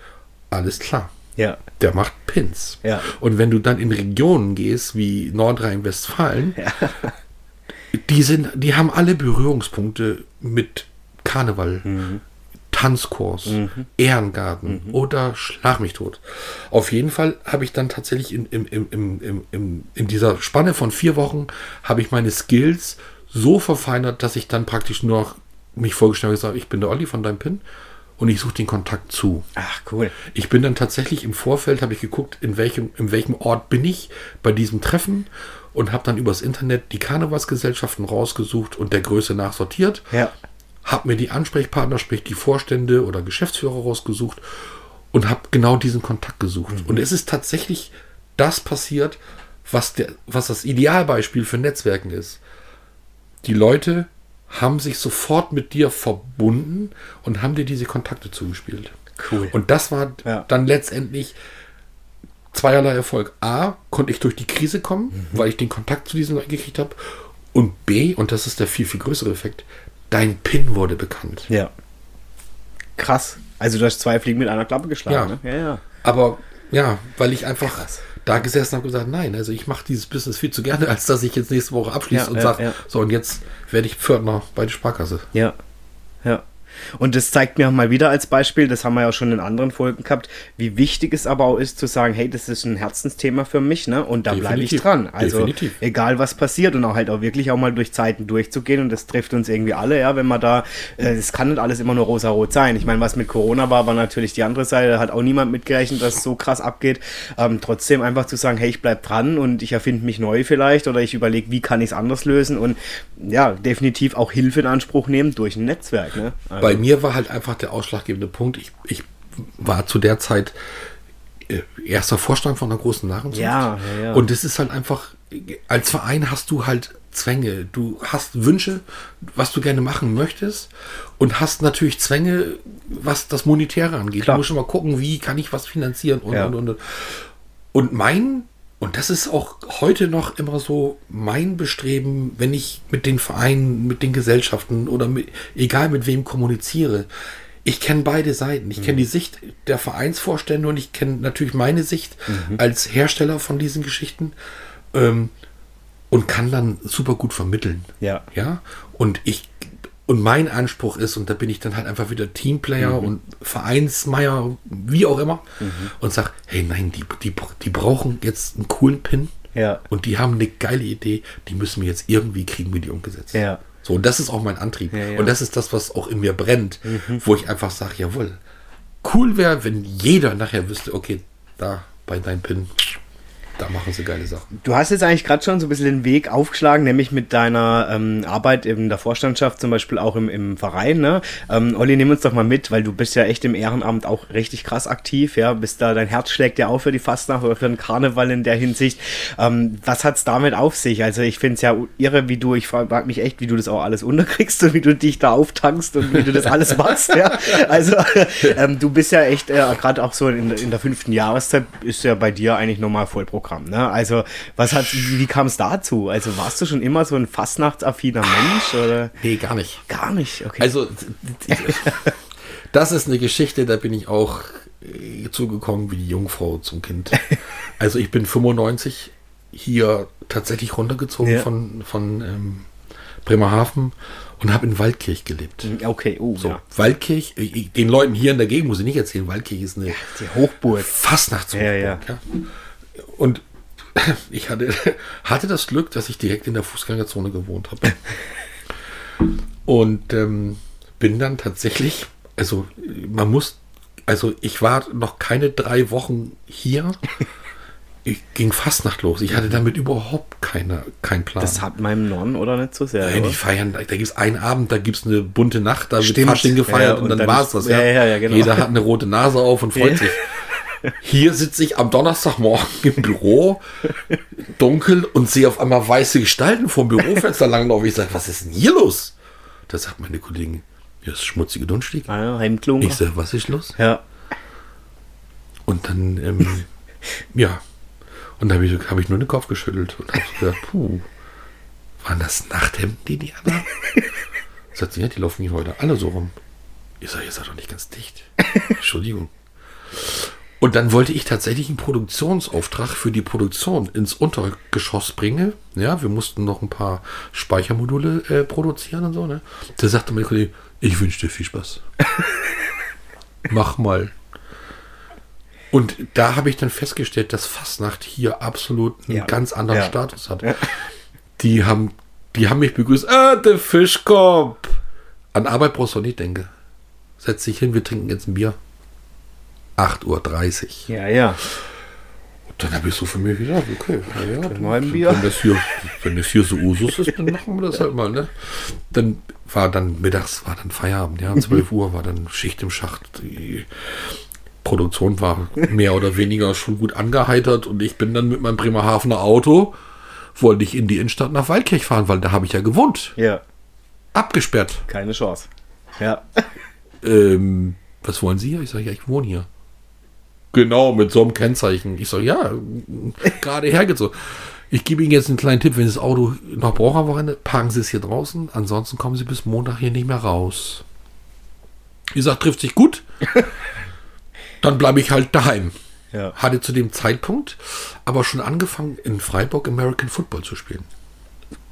alles klar. Ja. Der macht Pins. Ja. Und wenn du dann in Regionen gehst wie Nordrhein-Westfalen, die sind, die haben alle Berührungspunkte mit Karneval, Tanzkurs, Ehrengarten oder Schlag mich tot. Auf jeden Fall habe ich dann tatsächlich in, im, im, im, in dieser Spanne von vier Wochen habe ich meine Skills so verfeinert, dass ich dann praktisch nur noch mich vorgestellt habe gesagt, ich bin der Olli von deinem Pin und ich suche den Kontakt zu. Ach, cool. Ich bin dann tatsächlich im Vorfeld, habe ich geguckt, in welchem, in welchem Ort bin ich bei diesem Treffen und habe dann übers Internet die Karnevalsgesellschaften rausgesucht und der Größe nach sortiert. Ja. Habe mir die Ansprechpartner, sprich die Vorstände oder Geschäftsführer rausgesucht und habe genau diesen Kontakt gesucht. Und es ist tatsächlich das passiert, was, der, was das Idealbeispiel für Netzwerken ist. die Leute haben sich sofort mit dir verbunden und haben dir diese Kontakte zugespielt. Cool. Und das war Ja. dann letztendlich zweierlei Erfolg. A, konnte ich durch die Krise kommen, weil ich den Kontakt zu diesen Leuten gekriegt habe. Und B, und das ist der viel, viel größere Effekt, dein PIN wurde bekannt. Ja. Krass. Also du hast zwei Fliegen mit einer Klappe geschlagen, Ja. ne? Ja, ja. Aber ja, weil ich einfach Krass. Da gesessen habe und gesagt, nein, also ich mache dieses Business viel zu gerne, als dass ich jetzt nächste Woche abschließe Ja, und ja, sage, ja. so und jetzt werde ich Pförtner bei der Sparkasse. Ja. Ja. Und das zeigt mir auch mal wieder als Beispiel, das haben wir ja auch schon in anderen Folgen gehabt, wie wichtig es aber auch ist zu sagen, hey, das ist ein Herzensthema für mich, ne? Und da bleibe ich dran. Also Definitiv. egal was passiert und auch halt auch wirklich auch mal durch Zeiten durchzugehen und das trifft uns irgendwie alle, ja, wenn man da, äh, es kann nicht alles immer nur rosa-rot sein. Ich meine, was mit Corona war, war natürlich die andere Seite, da hat auch niemand mitgerechnet, dass es so krass abgeht. Ähm, trotzdem einfach zu sagen, hey, ich bleib dran und ich erfinde mich neu vielleicht oder ich überlege, wie kann ich es anders lösen und ja, definitiv auch Hilfe in Anspruch nehmen durch ein Netzwerk, ne? Also, Bei mir war halt einfach der ausschlaggebende Punkt. Ich, ich war zu der Zeit äh, erster Vorstand von einer großen Nahrungsmittel. Ja, ja, ja. Und es ist halt einfach, als Verein hast du halt Zwänge. Du hast Wünsche, was du gerne machen möchtest und hast natürlich Zwänge, was das Monetäre angeht. Klar. Du musst schon mal gucken, wie kann ich was finanzieren und, Ja. und, und, und. Und mein, und das ist auch heute noch immer so mein Bestreben, wenn ich mit den Vereinen, mit den Gesellschaften oder mit, egal mit wem kommuniziere. Ich kenne beide Seiten. Ich kenne die Sicht der Vereinsvorstände und ich kenne natürlich meine Sicht als Hersteller von diesen Geschichten ähm, und kann dann super gut vermitteln. Ja. Ja. Und ich und mein Anspruch ist, und da bin ich dann halt einfach wieder Teamplayer und Vereinsmeier, wie auch immer, und sag, hey, nein, die, die, die brauchen jetzt einen coolen Pin Ja. und die haben eine geile Idee, die müssen wir jetzt irgendwie kriegen, wir die umgesetzt. Ja. So, und das ist auch mein Antrieb. Ja, ja. Und das ist das, was auch in mir brennt, wo ich einfach sage, jawohl, cool wäre, wenn jeder nachher wüsste, okay, da bei deinem Pin, da machen sie geile Sachen. Du hast jetzt eigentlich gerade schon so ein bisschen den Weg aufgeschlagen, nämlich mit deiner ähm, Arbeit in der Vorstandschaft, zum Beispiel auch im, im Verein. Ne? Ähm, Olli, nimm uns doch mal mit, weil du bist ja echt im Ehrenamt auch richtig krass aktiv. Ja, bist da, dein Herz schlägt ja auch für die Fastnacht oder für den Karneval in der Hinsicht. Ähm, was hat's damit auf sich? Also ich finde es ja irre, wie du, ich frage mich echt, wie du das auch alles unterkriegst und wie du dich da auftankst und wie du das alles machst. ja? Also ähm, du bist ja echt, äh, gerade auch so in, in der fünften Jahreszeit, ist ja bei dir eigentlich normal Vollprogramm. Ne? Also was hat, wie, wie kam es dazu? Also warst du schon immer so ein fastnachtsaffiner Mensch oder Nee, gar nicht. gar nicht? Okay. Also, das ist eine Geschichte, da bin ich auch äh, zugekommen wie die Jungfrau zum Kind. Also, ich bin 95 hier tatsächlich runtergezogen Ja. von, von ähm, Bremerhaven und habe in Waldkirch gelebt. okay, oh, So, ja. Waldkirch, äh, den Leuten hier in der Gegend muss ich nicht erzählen, Waldkirch ist eine Die Hochburg. Fastnachtshochburg. Ja, ja. Und ich hatte, hatte das Glück, dass ich direkt in der Fußgängerzone gewohnt habe. Und ähm, bin dann tatsächlich, also man muss, also ich war noch keine drei Wochen hier. Ich ging Fastnacht los. Ich hatte damit überhaupt keine, keinen Plan. Das hat meinem Norden oder nicht so sehr. Nein, die feiern, da gibt es einen Abend, da gibt es eine bunte Nacht, da wird Stimmt. Fasching gefeiert Ja, und, und dann, dann- war es das. ja, ja, genau. Jeder hat eine rote Nase auf und freut sich. Hier sitze ich am Donnerstagmorgen im Büro, dunkel, und sehe auf einmal weiße Gestalten vom Bürofenster langlaufen. Ich sage, was ist denn hier los? Da sagt meine Kollegin, hier ist schmutzige Dunststieg. Ah, ja, Heimklunker. Ich sage, was ist los? Ja. Und dann, ähm, ja. Und da habe ich, hab ich nur den Kopf geschüttelt und habe gesagt, puh, waren das Nachthemden, die die anhaben? Sagt sie, ja, die laufen hier heute alle so rum. Ich sage, ihr seid doch nicht ganz dicht. Entschuldigung. Und dann wollte ich tatsächlich einen Produktionsauftrag für die Produktion ins Untergeschoss bringen. Ja, wir mussten noch ein paar Speichermodule äh, produzieren und so. Ne? Da sagte mein Kollege, ich wünsche dir viel Spaß. Mach mal. Und da habe ich dann festgestellt, dass Fastnacht hier absolut einen Ja. ganz anderen Ja. Status hat. Die haben, die haben mich begrüßt. Ah, der Fischkopf. An Arbeit brauchst du nicht denken. Setz dich hin, wir trinken jetzt ein Bier. 8.30 Uhr. Ja, ja. Dann habe ich so für mich gedacht, okay, ja, ja, ein Bier? wenn, das hier, wenn das hier so Usus ist, dann machen wir das halt mal. Ne? Dann war dann mittags, war dann Feierabend, ja, 12 Uhr war dann Schicht im Schacht. Die Produktion war mehr oder weniger schon gut angeheitert und ich bin dann mit meinem Bremerhavener Auto wollte ich in die Innenstadt nach Waldkirch fahren, weil da habe ich ja gewohnt. Ja. Abgesperrt. Keine Chance. Ja. Ähm, was wollen Sie hier? Ich sage, ja, ich wohne hier. Genau, mit so einem Kennzeichen. Ich sage, ja, gerade hergezogen. Ich gebe Ihnen jetzt einen kleinen Tipp, wenn Sie das Auto noch brauchen am Wochenende, parken Sie es hier draußen, ansonsten kommen Sie bis Montag hier nicht mehr raus. Ich sage, trifft sich gut. Dann bleibe ich halt daheim. Ja. Hatte zu dem Zeitpunkt aber schon angefangen, in Freiburg American Football zu spielen.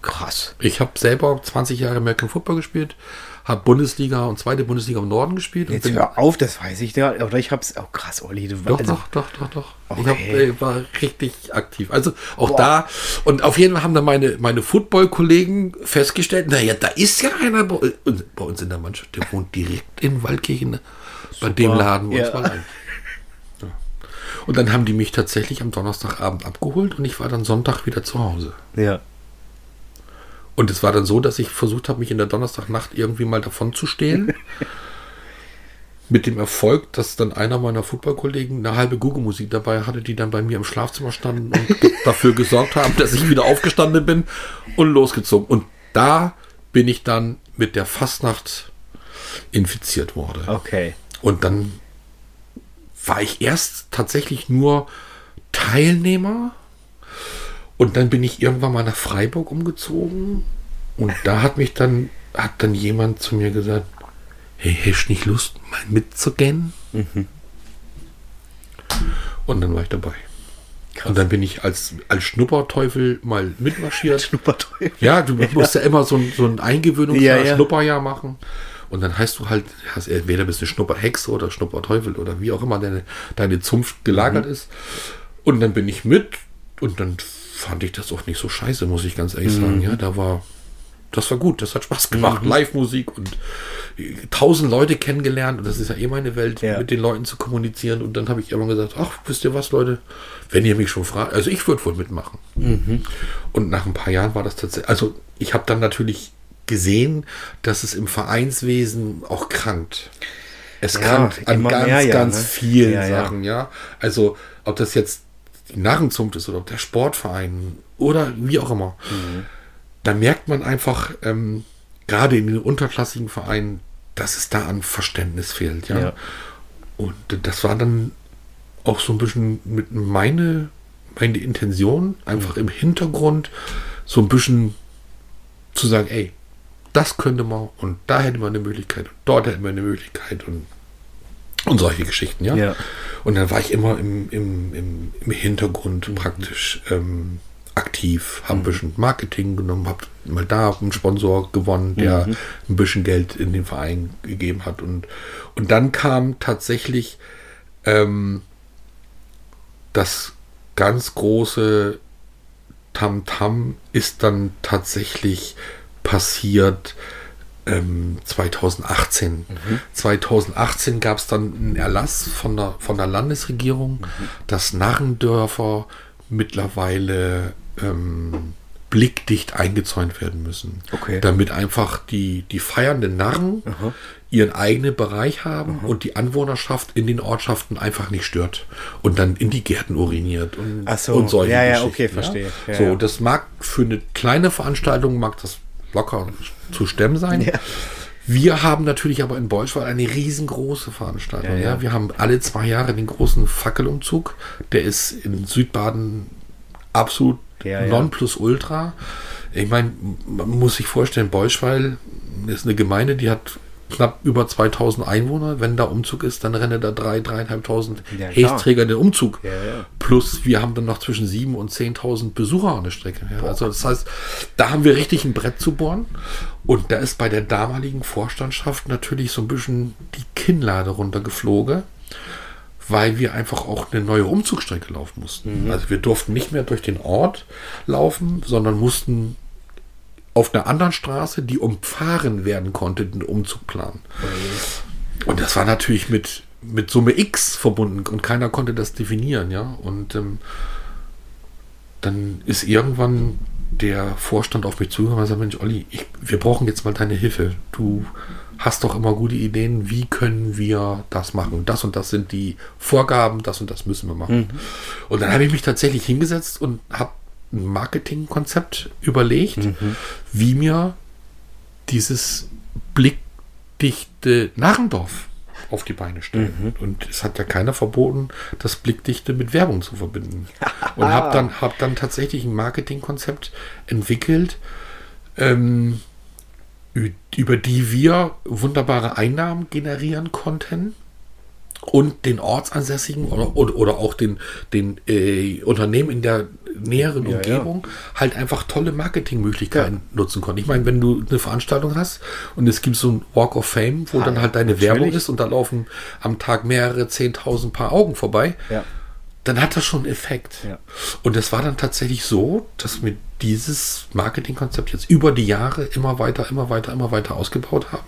Krass. Ich habe selber 20 Jahre American Football gespielt, habe Bundesliga und zweite Bundesliga im Norden gespielt. Und Jetzt hör auf, das weiß ich ja. Oder ich hab's. Oh krass, Olli. Du, doch, also, doch, doch, doch, doch. Ich Okay. hab, äh, war richtig aktiv. Also auch da. Und auf jeden Fall haben dann meine, meine Football-Kollegen festgestellt, naja, da ist ja einer bei, bei uns in der Mannschaft, der wohnt direkt in Waldkirchen, bei dem Laden, wo Ja. uns mal ein. Ja. Und dann haben die mich tatsächlich am Donnerstagabend abgeholt und ich war dann Sonntag wieder zu Hause. Ja. Und es war dann so, dass ich versucht habe, mich in der Donnerstagnacht irgendwie mal davon zu stehlen. Mit dem Erfolg, dass dann einer meiner Footballkollegen eine halbe Google-Musik dabei hatte, die dann bei mir im Schlafzimmer standen und dafür gesorgt haben, dass ich wieder aufgestanden bin und losgezogen. Und da bin ich dann mit der Fastnacht infiziert worden. Okay. Und dann war ich erst tatsächlich nur Teilnehmer. Und dann bin ich irgendwann mal nach Freiburg umgezogen. Und da hat mich dann, hat dann jemand zu mir gesagt, hey, hast du nicht Lust, mal mitzugehen? Und dann war ich dabei. Und dann bin ich als, als Schnupperteufel mal mitmarschiert. Schnupperteufel. Ja, du musst ja immer so ein, so ein Eingewöhnungsjahr, Ja, ja. Schnupperjahr machen. Und dann heißt du halt, hast entweder bist du Schnupperhexe oder Schnupperteufel oder wie auch immer deine, deine Zunft gelagert Mhm. ist. Und dann bin ich mit und dann fand ich das auch nicht so scheiße, muss ich ganz ehrlich sagen. Mhm. Ja, da war, das war gut, das hat Spaß gemacht. Live-Musik und äh, tausend Leute kennengelernt und das ist ja eh meine Welt, Ja. mit den Leuten zu kommunizieren. Und dann habe ich immer gesagt, ach, wisst ihr was, Leute, wenn ihr mich schon fragt, also ich würde wohl mitmachen. Und nach ein paar Jahren war das tatsächlich, also ich habe dann natürlich gesehen, dass es im Vereinswesen auch krankt. Es Ja, krankt an ganz, mehr, ja, ganz ne? vielen. Sachen, ja. Also ob das jetzt die Narrenzunft ist oder ob der Sportverein oder wie auch immer. Mhm. Da merkt man einfach, ähm, gerade in den unterklassigen Vereinen, dass es da an Verständnis fehlt, ja. Ja. Und das war dann auch so ein bisschen mit meine, meine Intention, einfach im Hintergrund so ein bisschen zu sagen, ey, das könnte man und da hätte man eine Möglichkeit und dort hätte man eine Möglichkeit und, und solche Geschichten, ja. Ja. Und dann war ich immer im, im, im, im Hintergrund praktisch ähm, aktiv, habe ein bisschen Marketing genommen, habe mal da einen Sponsor gewonnen, der ein bisschen Geld in den Verein gegeben hat. Und, und dann kam tatsächlich ähm, das ganz große Tamtam ist dann tatsächlich passiert ähm, 2018. 2018 gab es dann einen Erlass von der, von der Landesregierung, dass Narrendörfer mittlerweile ähm, blickdicht eingezäunt werden müssen. Okay. Damit einfach die, die feiernden Narren ihren eigenen Bereich haben und die Anwohnerschaft in den Ortschaften einfach nicht stört und dann in die Gärten uriniert und, Ach so. und solche Ja, ja, okay, verstehe. Ja, so, ja. das mag für eine kleine Veranstaltung mag das locker zu stemmen sein. Ja. Wir haben natürlich aber in Bolschwald eine riesengroße Veranstaltung. Ja, Ja, ja. Wir haben alle zwei Jahre den großen Fackelumzug. Der ist in Südbaden absolut Ja. Nonplusultra. Ich meine, man muss sich vorstellen, Bolschwald ist eine Gemeinde, die hat knapp über 2000 Einwohner. Wenn da Umzug ist, dann rennen da drei, dreieinhalbtausend Ja, klar. Hästräger den Umzug. Ja, ja. Plus wir haben dann noch zwischen 7.000 und 10.000 Besucher an der Strecke. Ja, also das heißt, da haben wir richtig ein Brett zu bohren. Und da ist bei der damaligen Vorstandschaft natürlich so ein bisschen die Kinnlade runtergeflogen, weil wir einfach auch eine neue Umzugsstrecke laufen mussten. Also wir durften nicht mehr durch den Ort laufen, sondern mussten auf einer anderen Straße, die umfahren werden konnte, den Umzug planen. Und das war natürlich mit, mit Summe X verbunden und keiner konnte das definieren, ja. Und ähm, dann ist irgendwann der Vorstand auf mich zugekommen und sagt, Mensch, Olli, ich, wir brauchen jetzt mal deine Hilfe. Du hast doch immer gute Ideen, wie können wir das machen? Das und das sind die Vorgaben, das und das müssen wir machen. Und dann habe ich mich tatsächlich hingesetzt und habe Marketingkonzept überlegt, wie mir dieses blickdichte Narrendorf auf die Beine stellen. Und es hat ja keiner verboten, das Blickdichte mit Werbung zu verbinden. Und habe dann, hab dann tatsächlich ein Marketingkonzept entwickelt, ähm, über die wir wunderbare Einnahmen generieren konnten und den Ortsansässigen oder, oder, oder auch den, den äh, Unternehmen in der näheren Ja, Umgebung halt einfach tolle Marketingmöglichkeiten nutzen konnten. Ich meine, wenn du eine Veranstaltung hast und es gibt so ein Walk of Fame, wo Ah, dann halt deine natürlich. Werbung ist und da laufen am Tag mehrere zehntausend Paar Augen vorbei, Ja. Dann hat das schon einen Effekt. Ja. Und es war dann tatsächlich so, dass wir dieses Marketingkonzept jetzt über die Jahre immer weiter, immer weiter, immer weiter ausgebaut haben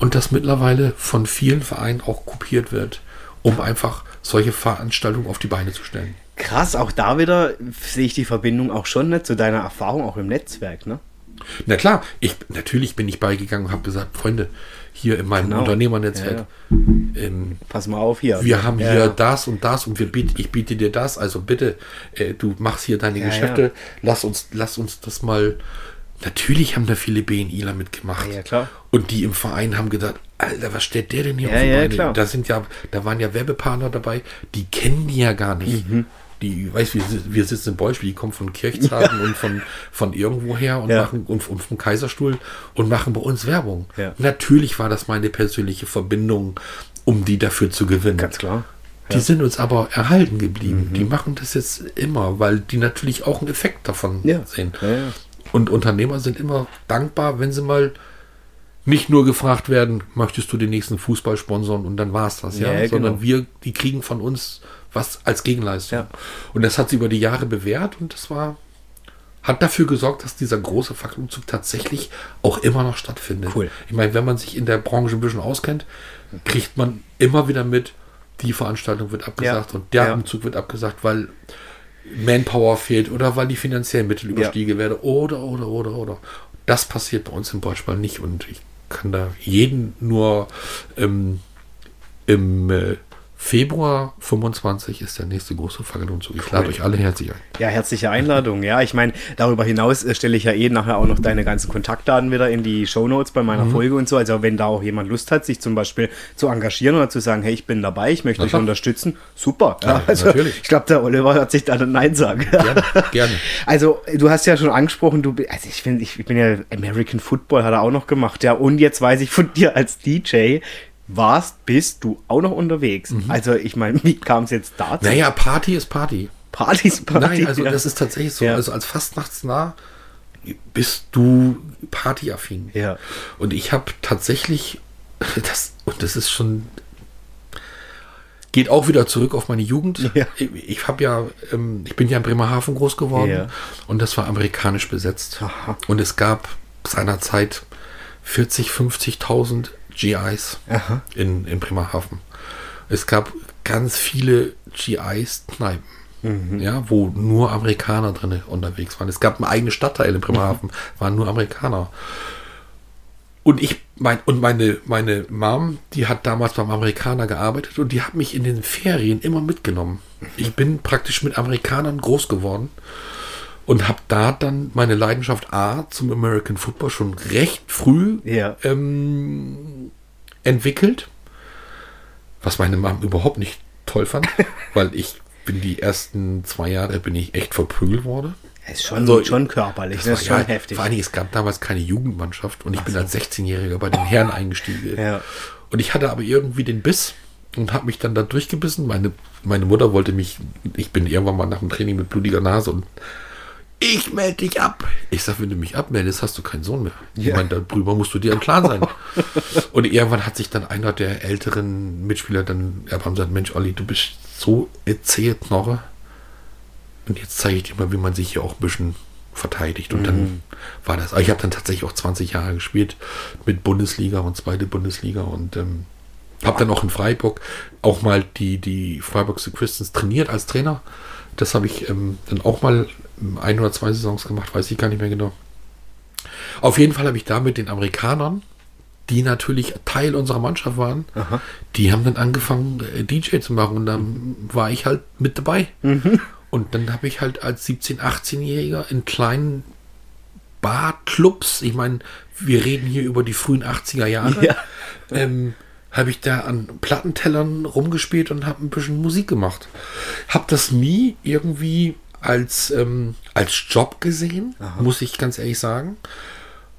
und das mittlerweile von vielen Vereinen auch kopiert wird, um einfach solche Veranstaltungen auf die Beine zu stellen. Krass, auch da wieder sehe ich die Verbindung auch schon ne, zu deiner Erfahrung auch im Netzwerk, ne? Na klar, ich, natürlich bin ich beigegangen und habe gesagt, Freunde, hier in meinem Genau. Unternehmernetzwerk, Ja, ähm, Pass mal auf hier. wir haben Ja, hier ja. das und das und wir biet, ich biete dir das. Also bitte, äh, du machst hier deine Ja, Geschäfte. ja. Lass uns, lass uns das mal. Natürlich haben da viele BNIler mitgemacht. Ja, ja, klar. Und die im Verein haben gedacht, Alter, was steht der denn hier Ja, auf die ja, Beine? klar. Da sind ja, da waren ja Werbepartner dabei, die kennen die ja gar nicht. Mhm. Die, weißt du, wir, wir sitzen in Beispiel, die kommen von Kirchzarten und von, von irgendwoher und Ja. machen und, und vom Kaiserstuhl und machen bei uns Werbung. Ja. Natürlich war das meine persönliche Verbindung, um die dafür zu gewinnen. Ganz klar. Die sind uns aber erhalten geblieben. Mhm. Die machen das jetzt immer, weil die natürlich auch einen Effekt davon Ja. sehen. Ja, ja. Und Unternehmer sind immer dankbar, wenn sie mal nicht nur gefragt werden, möchtest du den nächsten Fußball sponsern und dann war es das, ja, Ja, sondern genau. wir, die kriegen von uns was als Gegenleistung. Ja. Und das hat sie über die Jahre bewährt und das war, hat dafür gesorgt, dass dieser große Fackelumzug tatsächlich auch immer noch stattfindet. Cool. Ich meine, wenn man sich in der Branche ein bisschen auskennt, kriegt man immer wieder mit, die Veranstaltung wird abgesagt Ja. und der Ja. Umzug wird abgesagt, weil Manpower fehlt oder weil die finanziellen Mittel überstiegen werden oder, oder, oder, oder. Das passiert bei uns im Beispiel nicht und ich kann da jeden nur ähm, im äh, Februar 25 ist der nächste große Fackelumzug. Ich lade euch alle herzlich ein. Ja, herzliche Einladung. Ja, ich meine, darüber hinaus äh, stelle ich ja eh nachher auch noch deine ganzen Kontaktdaten wieder in die Shownotes bei Mhm. meiner Folge und so. Also wenn da auch jemand Lust hat, sich zum Beispiel zu engagieren oder zu sagen, hey, ich bin dabei, ich möchte euch unterstützen, super. Ja, Ja, also natürlich. ich glaube, der Oliver hat sich da dann Nein sagen. Gerne, gerne. Also, du hast ja schon angesprochen, du, also ich finde, ich, ich bin ja American Football hat er auch noch gemacht, ja. Und jetzt weiß ich von dir als DJ, warst, bist du auch noch unterwegs. Mhm. Also, ich meine, wie kam es jetzt dazu? Naja, Party ist Party. Partys, Partys. Nein, also ja. das ist tatsächlich so. Ja. Also als Fastnachtsnah bist du partyaffin. Ja. Und ich habe tatsächlich, das, und das ist schon, geht auch wieder zurück auf meine Jugend. Ja. Ich, ich habe ja, ähm, ich bin ja in Bremerhaven groß geworden Ja. und das war amerikanisch besetzt. Aha. Und es gab seinerzeit 40, 50.000 GIs Aha. in, in Bremerhaven. Es gab ganz viele GIs-Kneipen. Mhm. Ja, wo nur Amerikaner drin unterwegs waren. Es gab einen eigenen Stadtteil in Bremerhaven, waren nur Amerikaner. Und ich, mein, und meine, meine Mom, die hat damals beim Amerikaner gearbeitet und die hat mich in den Ferien immer mitgenommen. Ich bin praktisch mit Amerikanern groß geworden und habe da dann meine Leidenschaft A zum American Football schon recht früh Ja. ähm, entwickelt, was meine Mom überhaupt nicht toll fand, weil ich bin die ersten zwei Jahre bin ich echt verprügelt worden. Das ist schon, Also, schon körperlich, das, war ist schon ja- heftig. Vor allem, es gab damals keine Jugendmannschaft und ich bin als 16-Jähriger bei den Herren eingestiegen. Ja. Und ich hatte aber irgendwie den Biss und habe mich dann da durchgebissen. Meine, meine Mutter wollte mich, ich bin irgendwann mal nach dem Training mit blutiger Nase und ich melde dich ab. Ich sag, wenn du mich abmeldest, hast du keinen Sohn mehr. Ich meine, darüber musst du dir im Klaren sein. und irgendwann hat sich dann einer der älteren Mitspieler dann er hat gesagt, Mensch, Olli, du bist so erzählt Knorre. Und jetzt zeige ich dir mal, wie man sich hier auch ein bisschen verteidigt. Und dann war das. Ich habe dann tatsächlich auch 20 Jahre gespielt mit Bundesliga und zweite Bundesliga und ähm, habe dann auch in Freiburg auch mal die, die Freiburg Christians trainiert als Trainer. Das habe ich ähm, dann auch mal ein oder zwei Saisons gemacht, weiß ich gar nicht mehr genau. Auf jeden Fall habe ich da mit den Amerikanern, die natürlich Teil unserer Mannschaft waren, die haben dann angefangen, äh, DJ zu machen und dann war ich halt mit dabei. Und dann habe ich halt als 17-, 18-Jähriger in kleinen Barclubs, ich meine, wir reden hier über die frühen 80er Jahre, Ja. ähm, habe ich da an Plattentellern rumgespielt und habe ein bisschen Musik gemacht. Habe das nie irgendwie als, ähm, als Job gesehen, muss ich ganz ehrlich sagen.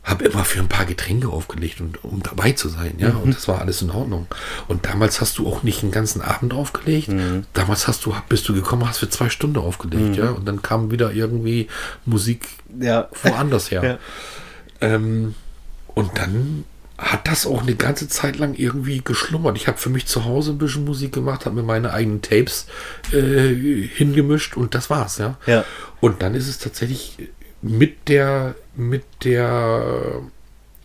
Habe immer für ein paar Getränke aufgelegt, und, um dabei zu sein, ja. Und das war alles in Ordnung. Und damals hast du auch nicht einen ganzen Abend aufgelegt. Damals hast du, bist du gekommen, hast für zwei Stunden aufgelegt, ja. Und dann kam wieder irgendwie Musik Ja. woanders her. Ja. Ähm, und dann hat das auch eine ganze Zeit lang irgendwie geschlummert. Ich habe für mich zu Hause ein bisschen Musik gemacht, habe mir meine eigenen Tapes äh, hingemischt und das war's, ja. Ja. Und dann ist es tatsächlich mit der, mit der,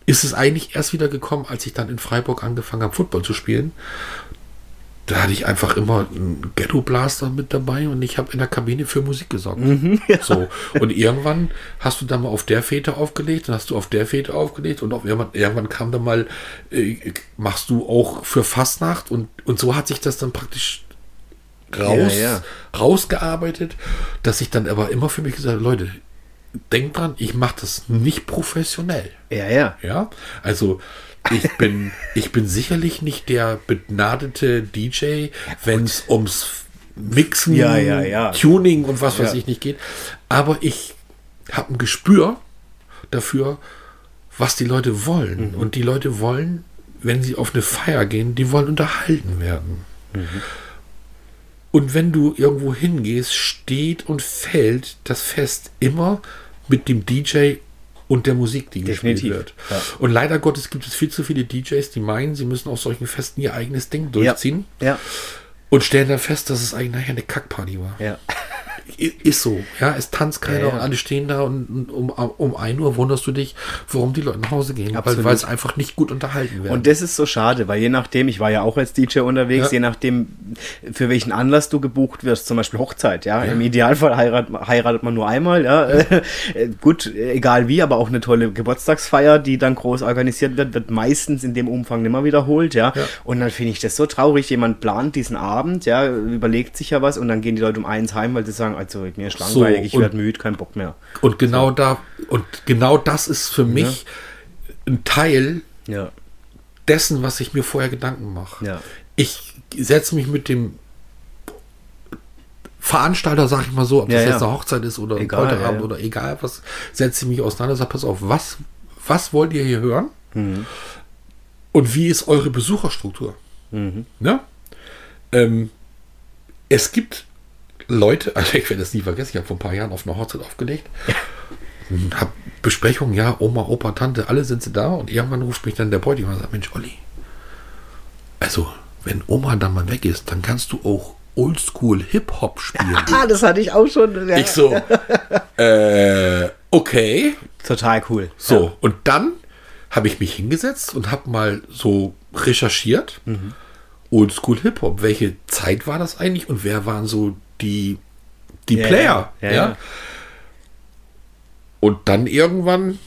ist es eigentlich erst wieder gekommen, als ich dann in Freiburg angefangen habe, Football zu spielen. Da hatte ich einfach immer einen Ghetto Blaster mit dabei und ich habe in der Kabine für Musik gesorgt. So. Und irgendwann hast du dann mal auf der Fete aufgelegt, dann hast du auf der Fete aufgelegt und auf irgendwann, irgendwann kam dann mal, äh, machst du auch für Fastnacht und, und so hat sich das dann praktisch raus, Ja, ja. rausgearbeitet, dass ich dann aber immer für mich gesagt habe, Leute, denkt dran, ich mache das nicht professionell. Ja, ja. Ja, also ich bin, ich bin sicherlich nicht der begnadete DJ, wenn es ums Mixen, Ja, ja, ja. Tuning und was weiß ich nicht geht. Aber ich habe ein Gespür dafür, was die Leute wollen. Mhm. Und die Leute wollen, wenn sie auf eine Feier gehen, die wollen unterhalten werden. Mhm. Und wenn du irgendwo hingehst, steht und fällt das Fest immer mit dem DJ und der Musik, die Definitiv, gespielt wird. ja. Und leider Gottes gibt es viel zu viele DJs, die meinen, sie müssen auf solchen Festen ihr eigenes Ding durchziehen Ja. und stellen dann fest, dass es eigentlich nachher eine Kackparty war. Ja. Ist so. Ja, es tanzt keiner Ja, ja. und alle stehen da und, um, um 1 Uhr wunderst du dich, warum die Leute nach Hause gehen. Weil, Absolut. weil es einfach nicht gut unterhalten werden. Und das ist so schade, weil je nachdem, ich war ja auch als DJ unterwegs, Ja. je nachdem, für welchen Anlass du gebucht wirst, zum Beispiel Hochzeit, ja. Im Idealfall heirat, heiratet man nur einmal, ja. Äh, Gut, egal wie, aber auch eine tolle Geburtstagsfeier, die dann groß organisiert wird, wird meistens in dem Umfang nimmer wiederholt. Ja. Und dann finde ich das so traurig. Jemand plant diesen Abend, ja, überlegt sich ja was und dann gehen die Leute um eins heim, weil sie sagen, also mir ist So, langweilig, ich werde müde, kein Bock mehr. Und genau da, und genau das ist für mich ein Teil Ja. dessen, was ich mir vorher Gedanken mache. Ja. Ich setze mich mit dem Veranstalter, sag ich mal so, ob das Ja, jetzt ja. eine Hochzeit ist oder ein Egal, Polterabend ja, ja. oder egal was, setze ich mich auseinander, sag, pass auf, was, was wollt ihr hier hören? Mhm. Und wie ist eure Besucherstruktur? Mhm. Ne? Ähm, es gibt Leute, also ich werde das nie vergessen, ich habe vor ein paar Jahren auf einer Hochzeit aufgelegt, habe Besprechungen, ja, Oma, Opa, Tante, alle sind sie da und irgendwann ruft mich dann der Bräutigam und sagt, Mensch, Olli, also wenn Oma dann mal weg ist, dann kannst du auch Oldschool Hip-Hop spielen. Ah, das hatte ich auch schon. Ja. ich so, äh, okay. Total cool. So, und dann habe ich mich hingesetzt und habe mal so recherchiert. Oldschool Hip-Hop. Welche Zeit war das eigentlich und wer waren so die, die Ja, Player? ja, Ja. Und dann irgendwann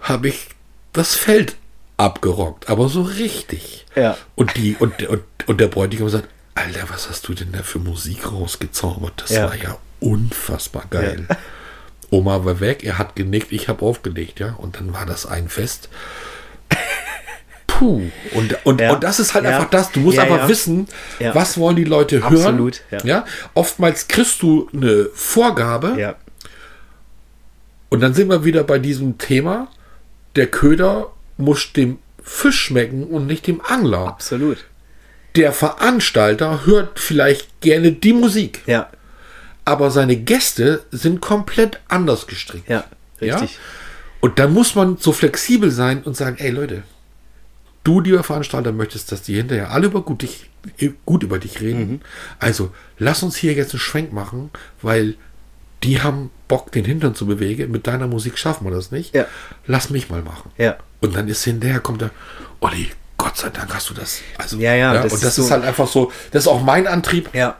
habe ich das Feld abgerockt, aber so richtig. Ja. Und, die, und, und, und der Bräutigam sagt, Alter, was hast du denn da für Musik rausgezaubert? Das war ja unfassbar geil. Oma war weg, er hat genickt, ich habe aufgelegt, ja. Und dann war das ein Fest. Puh. Und, und, Ja. und das ist halt Ja. einfach das. Du musst Ja, einfach wissen, was wollen die Leute hören. Absolut, ja. Oftmals kriegst du eine Vorgabe Ja. und dann sind wir wieder bei diesem Thema, der Köder muss dem Fisch schmecken und nicht dem Angler. Absolut. Der Veranstalter hört vielleicht gerne die Musik, Ja. aber seine Gäste sind komplett anders gestrickt. Ja. Richtig. Und dann muss man so flexibel sein und sagen, ey Leute, du, lieber Veranstalter, möchtest, dass die hinterher alle über gut, dich, gut über dich reden. Mhm. Also lass uns hier jetzt einen Schwenk machen, weil die haben Bock, den Hintern zu bewegen. Mit deiner Musik schaffen wir das nicht. Ja. Lass mich mal machen. Ja. Und dann ist hinterher, kommt er, Olli, Gott sei Dank hast du das. Also, Ja, ja, das und ist das ist, so- halt einfach so, das ist auch mein Antrieb. Ja.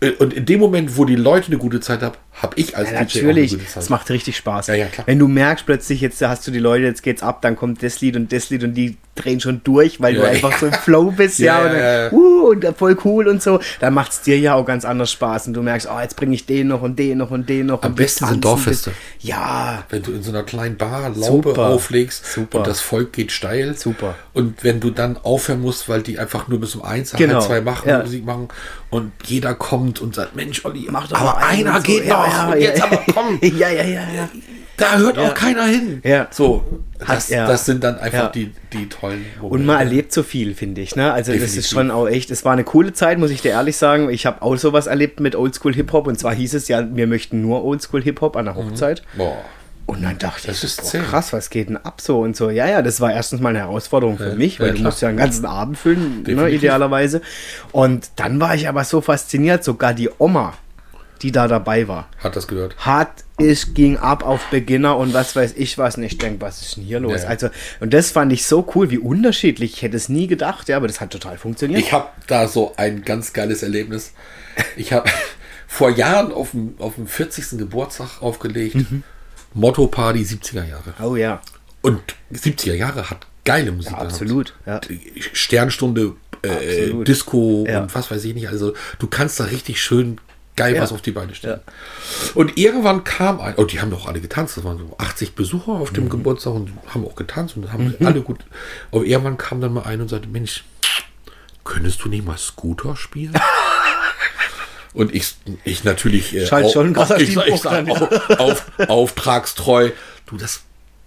Äh, Und in dem Moment, wo die Leute eine gute Zeit haben, habe ich als Ja, DJ natürlich, es macht richtig Spaß. Ja, ja, klar. Wenn du merkst plötzlich, jetzt hast du die Leute, jetzt geht's ab, dann kommt das Lied und das Lied und die drehen schon durch, weil du Ja, einfach ja. so im Flow bist, ja, Ja, und, dann. Uh, und voll cool und so. Dann macht es dir ja auch ganz anders Spaß und du merkst, oh, jetzt bringe ich den noch und den noch und den noch. Am besten sind Dorffeste. Ja, Wenn du in so einer kleinen Bar Laube Super. auflegst Super. und das Volk geht steil. Super. Und wenn du dann aufhören musst, weil die einfach nur bis um eins, Genau. halb zwei machen. Musik machen und jeder kommt und sagt, Mensch, Olli, mach doch aber einer so. geht Ja, noch ja, jetzt aber komm. ja, ja, ja, ja. Da hört auch keiner hin. Ja. So, das, ja. das sind dann einfach Ja. die, die tollen Und man erlebt so viel, finde ich. Ne? Also das Definitiv. ist schon auch echt, es war eine coole Zeit, muss ich dir ehrlich sagen. Ich habe auch sowas erlebt mit Oldschool Hip-Hop und zwar hieß es ja, wir möchten nur Oldschool Hip-Hop an der Hochzeit. Boah. Und dann dachte Das ich, ist boah, krass, was geht denn ab so und so. Ja, ja, das war erstens mal eine Herausforderung für Ja, mich, weil ja, du musst ja einen ganzen Abend füllen, ne, idealerweise. Und dann war ich aber so fasziniert, sogar die Oma, die da dabei war, Hat das gehört. hat es ging ab auf Beginner und was weiß ich was. Und ich denke, was ist denn hier los? Ja. Also, und das fand ich so cool, wie unterschiedlich. Ich hätte es nie gedacht, ja, aber das hat total funktioniert. Ich habe da so ein ganz geiles Erlebnis. Ich habe vor Jahren auf dem, auf dem 40. Geburtstag aufgelegt. Mhm. Motto Party 70er Jahre. oh ja, Und 70er Jahre hat geile Musik ja absolut. Ja. Sternstunde, äh. Disco Ja. und was weiß ich nicht. Also du kannst da richtig schön geil Ja. was auf die Beine stellen. Und irgendwann kam ein, oh, die haben doch alle getanzt, das waren so 80 Besucher auf Mhm. dem Geburtstag und haben auch getanzt und haben alle gut. Aber irgendwann kam dann mal ein und sagte, Mensch, könntest du nicht mal Scooter spielen? Und ich, ich natürlich. Äh, Scheint schon krasser ich, ich, sag, ja. auf, auf, auftragstreu. Du, das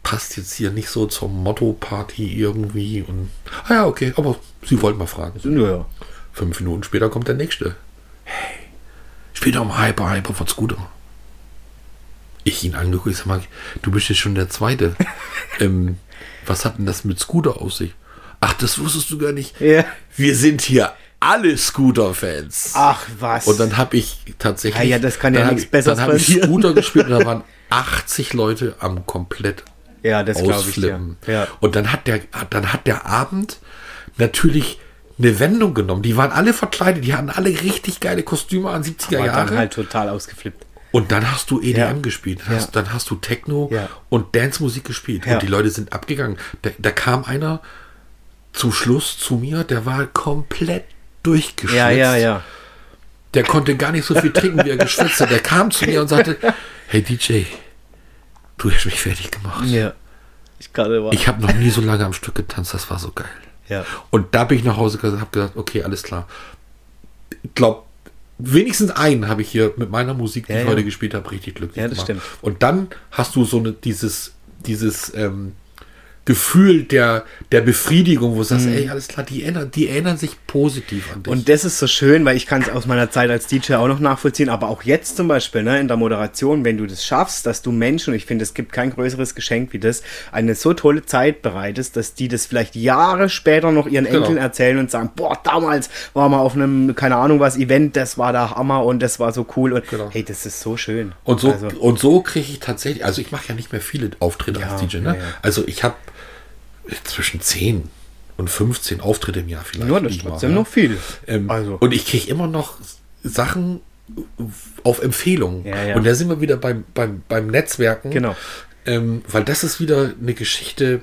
passt jetzt hier nicht so zur Motto-Party irgendwie. Und, ah ja, okay, aber sie wollten mal fragen. Ja. Fünf Minuten später kommt der nächste. Hey, spiel doch mal Hyper, Hyper von Scooter. Ich ihn angeguckt, ich sag mal, du bist jetzt schon der Zweite. ähm, was hat denn das mit Scooter auf sich? Ach, das wusstest du gar nicht. Ja. Wir sind hier alle Scooter-Fans. Ach was. Und dann habe ich tatsächlich. Ja, ja, das kann ja hab nichts ich- Besseres Dann habe ich. Scooter gespielt und da waren 80 Leute am komplett ja, das glaube ich ausflippen. Ja. Und dann hat der, dann hat der Abend natürlich eine Wendung genommen. Die waren alle verkleidet, die hatten alle richtig geile Kostüme an 70er War Jahre. dann halt total ausgeflippt. Und dann hast du EDM Ja. gespielt, dann, Ja. hast, dann hast du Techno Ja. und Dance-Musik gespielt. Und die Leute sind abgegangen. Da, da kam einer zum Schluss zu mir, der war komplett durchgeschwitzt. Ja, ja, ja. Der konnte gar nicht so viel trinken, wie er geschwitzt hat. Der kam zu mir und sagte, hey DJ, du hast mich fertig gemacht. Ja. Ich. Ich habe noch nie so lange am Stück getanzt, das war so geil. Ja. Und da bin ich nach Hause gegangen, habe gesagt, okay, alles klar. Ich glaube, wenigstens einen habe ich hier mit meiner Musik, die Ja, ich ja. heute gespielt habe, richtig glücklich Ja, das gemacht. stimmt. Und dann hast du so eine, dieses, dieses ähm, Gefühl der, der Befriedigung, wo du sagst, ey, alles klar, die erinnern, die erinnern sich positiv an dich. Mhm. Und das ist so schön, weil ich kann es aus meiner Zeit als DJ auch noch nachvollziehen, aber auch jetzt zum Beispiel ne, in der Moderation, wenn du das schaffst, dass du Menschen, und ich finde, es gibt kein größeres Geschenk wie das, eine so tolle Zeit bereitest, dass die das vielleicht Jahre später noch ihren Genau. Enkeln erzählen und sagen, boah, damals waren wir auf einem, keine Ahnung was, Event, das war der Hammer und das war so cool und Genau. hey, das ist so schön. Und so, Also, und so kriege ich tatsächlich, also ich mache ja nicht mehr viele Auftritte Ja, als DJ, ne? ja, ja. Also ich habe zwischen 10 und 15 Auftritte im Jahr vielleicht. ja, das ist trotzdem mache. noch viel. Ähm, also, Und ich kriege immer noch Sachen auf Empfehlung. Ja, ja. Und da sind wir wieder beim, beim, beim Netzwerken. Genau. Ähm, weil das ist wieder eine Geschichte,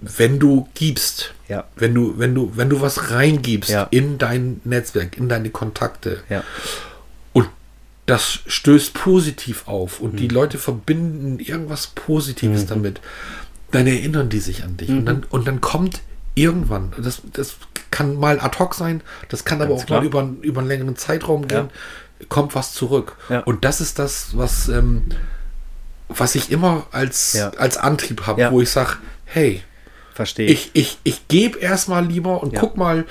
wenn du gibst. Ja. Wenn du, wenn du, wenn du was reingibst Ja. in dein Netzwerk, in deine Kontakte. ja. Und das stößt positiv auf und Mhm. die Leute verbinden irgendwas Positives damit, dann erinnern die sich an dich. Mhm. Und, dann, und dann kommt irgendwann, das, das kann mal ad hoc sein, das kann aber Ganz auch klar. mal über, über einen längeren Zeitraum gehen, kommt was zurück. Ja. Und das ist das, was, ähm, was ich immer als, Ja. als Antrieb habe, Ja. wo ich sage, hey, Verstehe ich. ich, ich, gebe erstmal lieber und Ja. guck mal.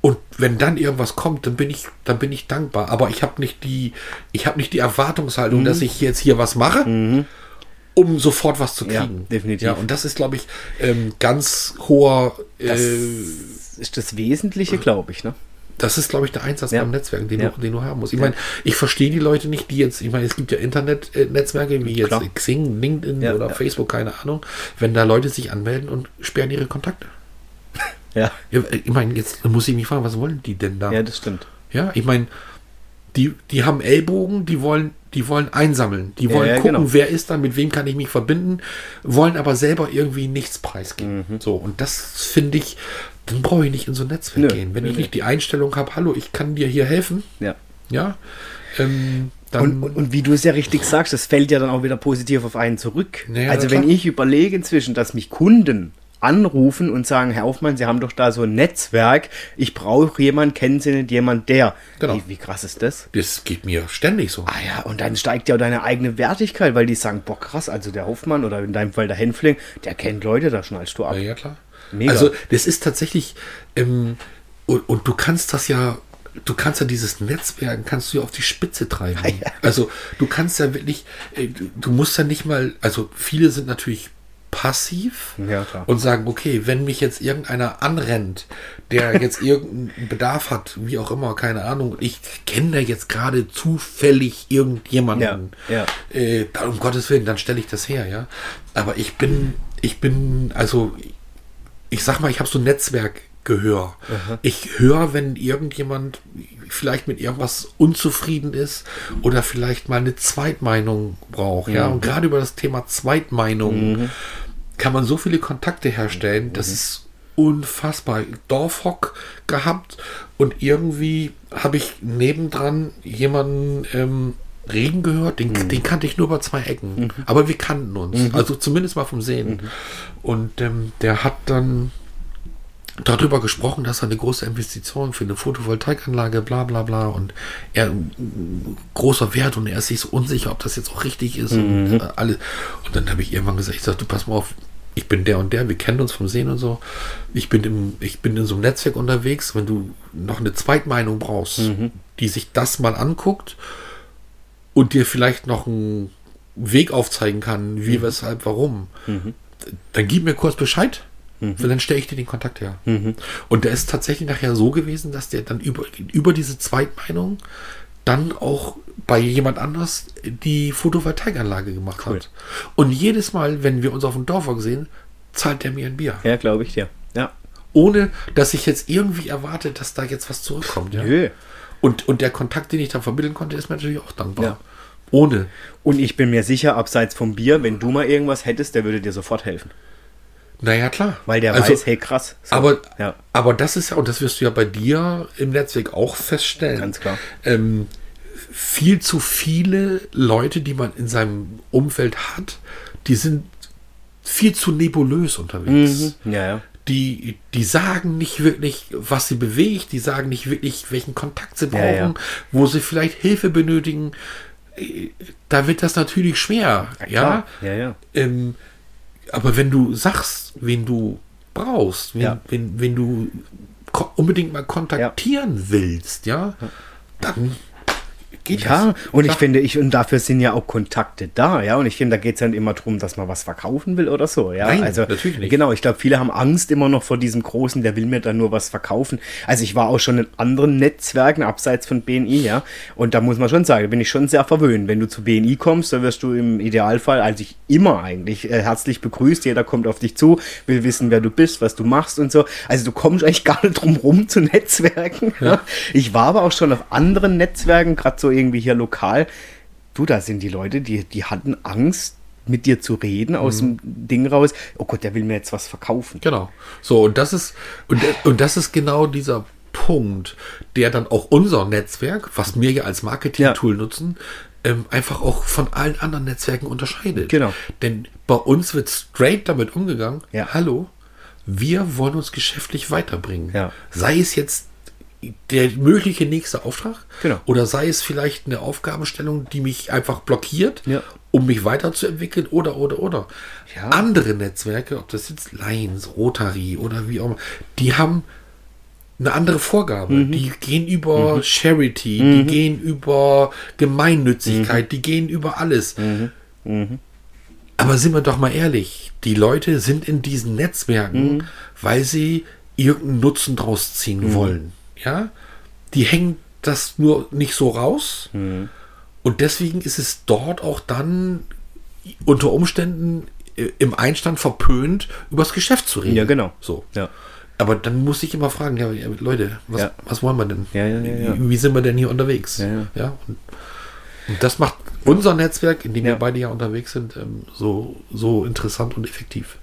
Und wenn dann irgendwas kommt, dann bin ich, dann bin ich dankbar. Aber ich habe nicht die, ich habe nicht die Erwartungshaltung, Mhm. dass ich jetzt hier was mache, um sofort was zu Ja, kriegen. definitiv. Ja, und das ist, glaube ich, ähm, ganz hoher. Das äh, ist das Wesentliche, glaube ich, ne? das ist, glaube ich, der Einsatz Ja. beim Netzwerk, den, Ja. du, den du haben musst. Ich meine, ich verstehe die Leute nicht, die jetzt, ich meine, es gibt ja Internet-Netzwerke wie jetzt Klar. Xing, LinkedIn Ja, oder ja. Facebook, keine Ahnung, wenn da Leute sich anmelden und sperren ihre Kontakte. Ja. Ja, ich meine, jetzt muss ich mich fragen, was wollen die denn da? Ja, das stimmt. Ja, ich meine, die, die haben Ellbogen, die wollen die wollen einsammeln, die wollen ja, gucken, genau. wer ist da, mit wem kann ich mich verbinden, wollen aber selber irgendwie nichts preisgeben. Mhm. So, und das finde ich, dann brauche ich nicht in so ein Netzwerk Nö, gehen. Wenn nö, ich nö. nicht die Einstellung habe, hallo, ich kann dir hier helfen, Ja. ja, ähm, dann, Und, und, und wie du es ja richtig sagst, das fällt ja dann auch wieder positiv auf einen zurück. Ja, also wenn klar. ich überlege inzwischen, dass mich Kunden anrufen und sagen, Herr Hoffmann, Sie haben doch da so ein Netzwerk, ich brauche jemanden, kennen Sie nicht jemand, der. Genau. Wie, wie krass ist das? das geht mir ständig so. Ah ja, und dann steigt ja deine eigene Wertigkeit, weil die sagen, boah krass, also der Hoffmann oder in deinem Fall der Hänfling, der kennt Leute, da schnallst du ab. Ja, ja, klar. Mega. Also, das ist tatsächlich, ähm, und, und du kannst das ja, du kannst ja dieses Netzwerk, kannst du ja auf die Spitze treiben. Also, du kannst ja wirklich, äh, du musst ja nicht mal, also, viele sind natürlich passiv Ja, und sagen, okay, wenn mich jetzt irgendeiner anrennt, der jetzt irgendeinen Bedarf hat, wie auch immer, keine Ahnung, ich kenne da jetzt gerade zufällig irgendjemanden, Ja, Äh, dann, um Gottes Willen, dann stelle ich das her, ja. Aber ich bin, ich bin, also, ich sag mal, ich habe so ein Netzwerkgehör. Ich höre, wenn irgendjemand vielleicht mit irgendwas unzufrieden ist oder vielleicht mal eine Zweitmeinung braucht, ja. Und gerade über das Thema Zweitmeinung kann man so viele Kontakte herstellen, das ist unfassbar. Dorfhock gehabt und irgendwie habe ich nebendran jemanden ähm, reden gehört, den, den kannte ich nur über zwei Ecken. Aber wir kannten uns. Also zumindest mal vom Sehen. Und ähm, der hat dann darüber gesprochen, dass er eine große Investition für eine Photovoltaikanlage, bla bla bla und er großer Wert und er ist sich so unsicher, ob das jetzt auch richtig ist und äh, alles. Und dann habe ich irgendwann gesagt, ich sag, du pass mal auf, ich bin der und der, wir kennen uns vom Sehen und so. Ich bin im, ich bin in so einem Netzwerk unterwegs, wenn du noch eine Zweitmeinung brauchst, die sich das mal anguckt und dir vielleicht noch einen Weg aufzeigen kann, wie, weshalb, warum, dann gib mir kurz Bescheid. Weil dann stelle ich dir den Kontakt her. Und der ist tatsächlich nachher so gewesen, dass der dann über, über diese Zweitmeinung dann auch bei jemand anders die Photovoltaikanlage gemacht Cool. hat. Und jedes Mal, wenn wir uns auf dem Dorf sehen, zahlt der mir ein Bier. Ja, glaube ich dir. Ja. Ohne, dass ich jetzt irgendwie erwarte, dass da jetzt was zurückkommt. Ja? Nö. Und, und der Kontakt, den ich da vermitteln konnte, ist mir natürlich auch dankbar. Ja. Ohne. Und ich bin mir sicher, abseits vom Bier, wenn du mal irgendwas hättest, der würde dir sofort helfen. Naja, klar. Weil der Also, weiß, hey krass. So, Aber, ja, aber das ist ja, und das wirst du ja bei dir im Netzwerk auch feststellen. Ganz klar. Ähm, viel zu viele Leute, die man in seinem Umfeld hat, die sind viel zu nebulös unterwegs. Mhm. ja, ja. Die, die sagen nicht wirklich, was sie bewegt, die sagen nicht wirklich, welchen Kontakt sie brauchen, Ja, wo sie vielleicht Hilfe benötigen. Äh, Da wird das natürlich schwer. Ja. Ja, ähm, aber wenn du sagst, wen du brauchst, wen, Ja. wenn, wenn du unbedingt mal kontaktieren willst, ja, dann geht Ja, das. und ich finde, ich, und dafür sind ja auch Kontakte da, ja. Und ich finde, da geht es dann immer darum, dass man was verkaufen will oder so, ja. Nein, also, natürlich nicht. Genau, ich glaube, viele haben Angst immer noch vor diesem Großen, der will mir dann nur was verkaufen. Also ich war auch schon in anderen Netzwerken abseits von BNI, ja. Und da muss man schon sagen, da bin ich schon sehr verwöhnt. Wenn du zu BNI kommst, da wirst du im Idealfall, also ich immer eigentlich, äh, herzlich begrüßt. Jeder kommt auf dich zu, will wissen, wer du bist, was du machst und so. Also du kommst eigentlich gar nicht drum rum zu Netzwerken. Ja. Ich war aber auch schon auf anderen Netzwerken, gerade so irgendwie hier lokal. Du, da sind die Leute, die, die hatten Angst, mit dir zu reden aus dem Ding raus. Oh Gott, der will mir jetzt was verkaufen. Genau. So, und das ist, und, und das ist genau dieser Punkt, der dann auch unser Netzwerk, was wir ja als Marketing-Tool nutzen, ähm, einfach auch von allen anderen Netzwerken unterscheidet. Genau. Denn bei uns wird straight damit umgegangen, Ja. hallo, wir wollen uns geschäftlich weiterbringen. Ja. Sei es jetzt der mögliche nächste Auftrag Genau. oder sei es vielleicht eine Aufgabenstellung, die mich einfach blockiert, Ja. um mich weiterzuentwickeln oder, oder, oder. Ja. Andere Netzwerke, ob das jetzt Lions, Rotary oder wie auch immer, die haben eine andere Vorgabe. Mhm. Die gehen über Charity, die gehen über Gemeinnützigkeit, Mhm. die gehen über alles. Aber sind wir doch mal ehrlich, die Leute sind in diesen Netzwerken, Mhm. weil sie irgendeinen Nutzen draus ziehen wollen. Ja? Die hängen das nur nicht so raus. Mhm. Und deswegen ist es dort auch dann unter Umständen äh, im Einstand verpönt, über das Geschäft zu reden. Ja, genau. So. Ja. Aber dann muss ich immer fragen, ja, Leute, was, Ja. was wollen wir denn? Ja. Wie, sind wir denn hier unterwegs? Ja, ja. und, und das macht unser Netzwerk, in dem Ja. wir beide ja unterwegs sind, ähm, so, so interessant und effektiv.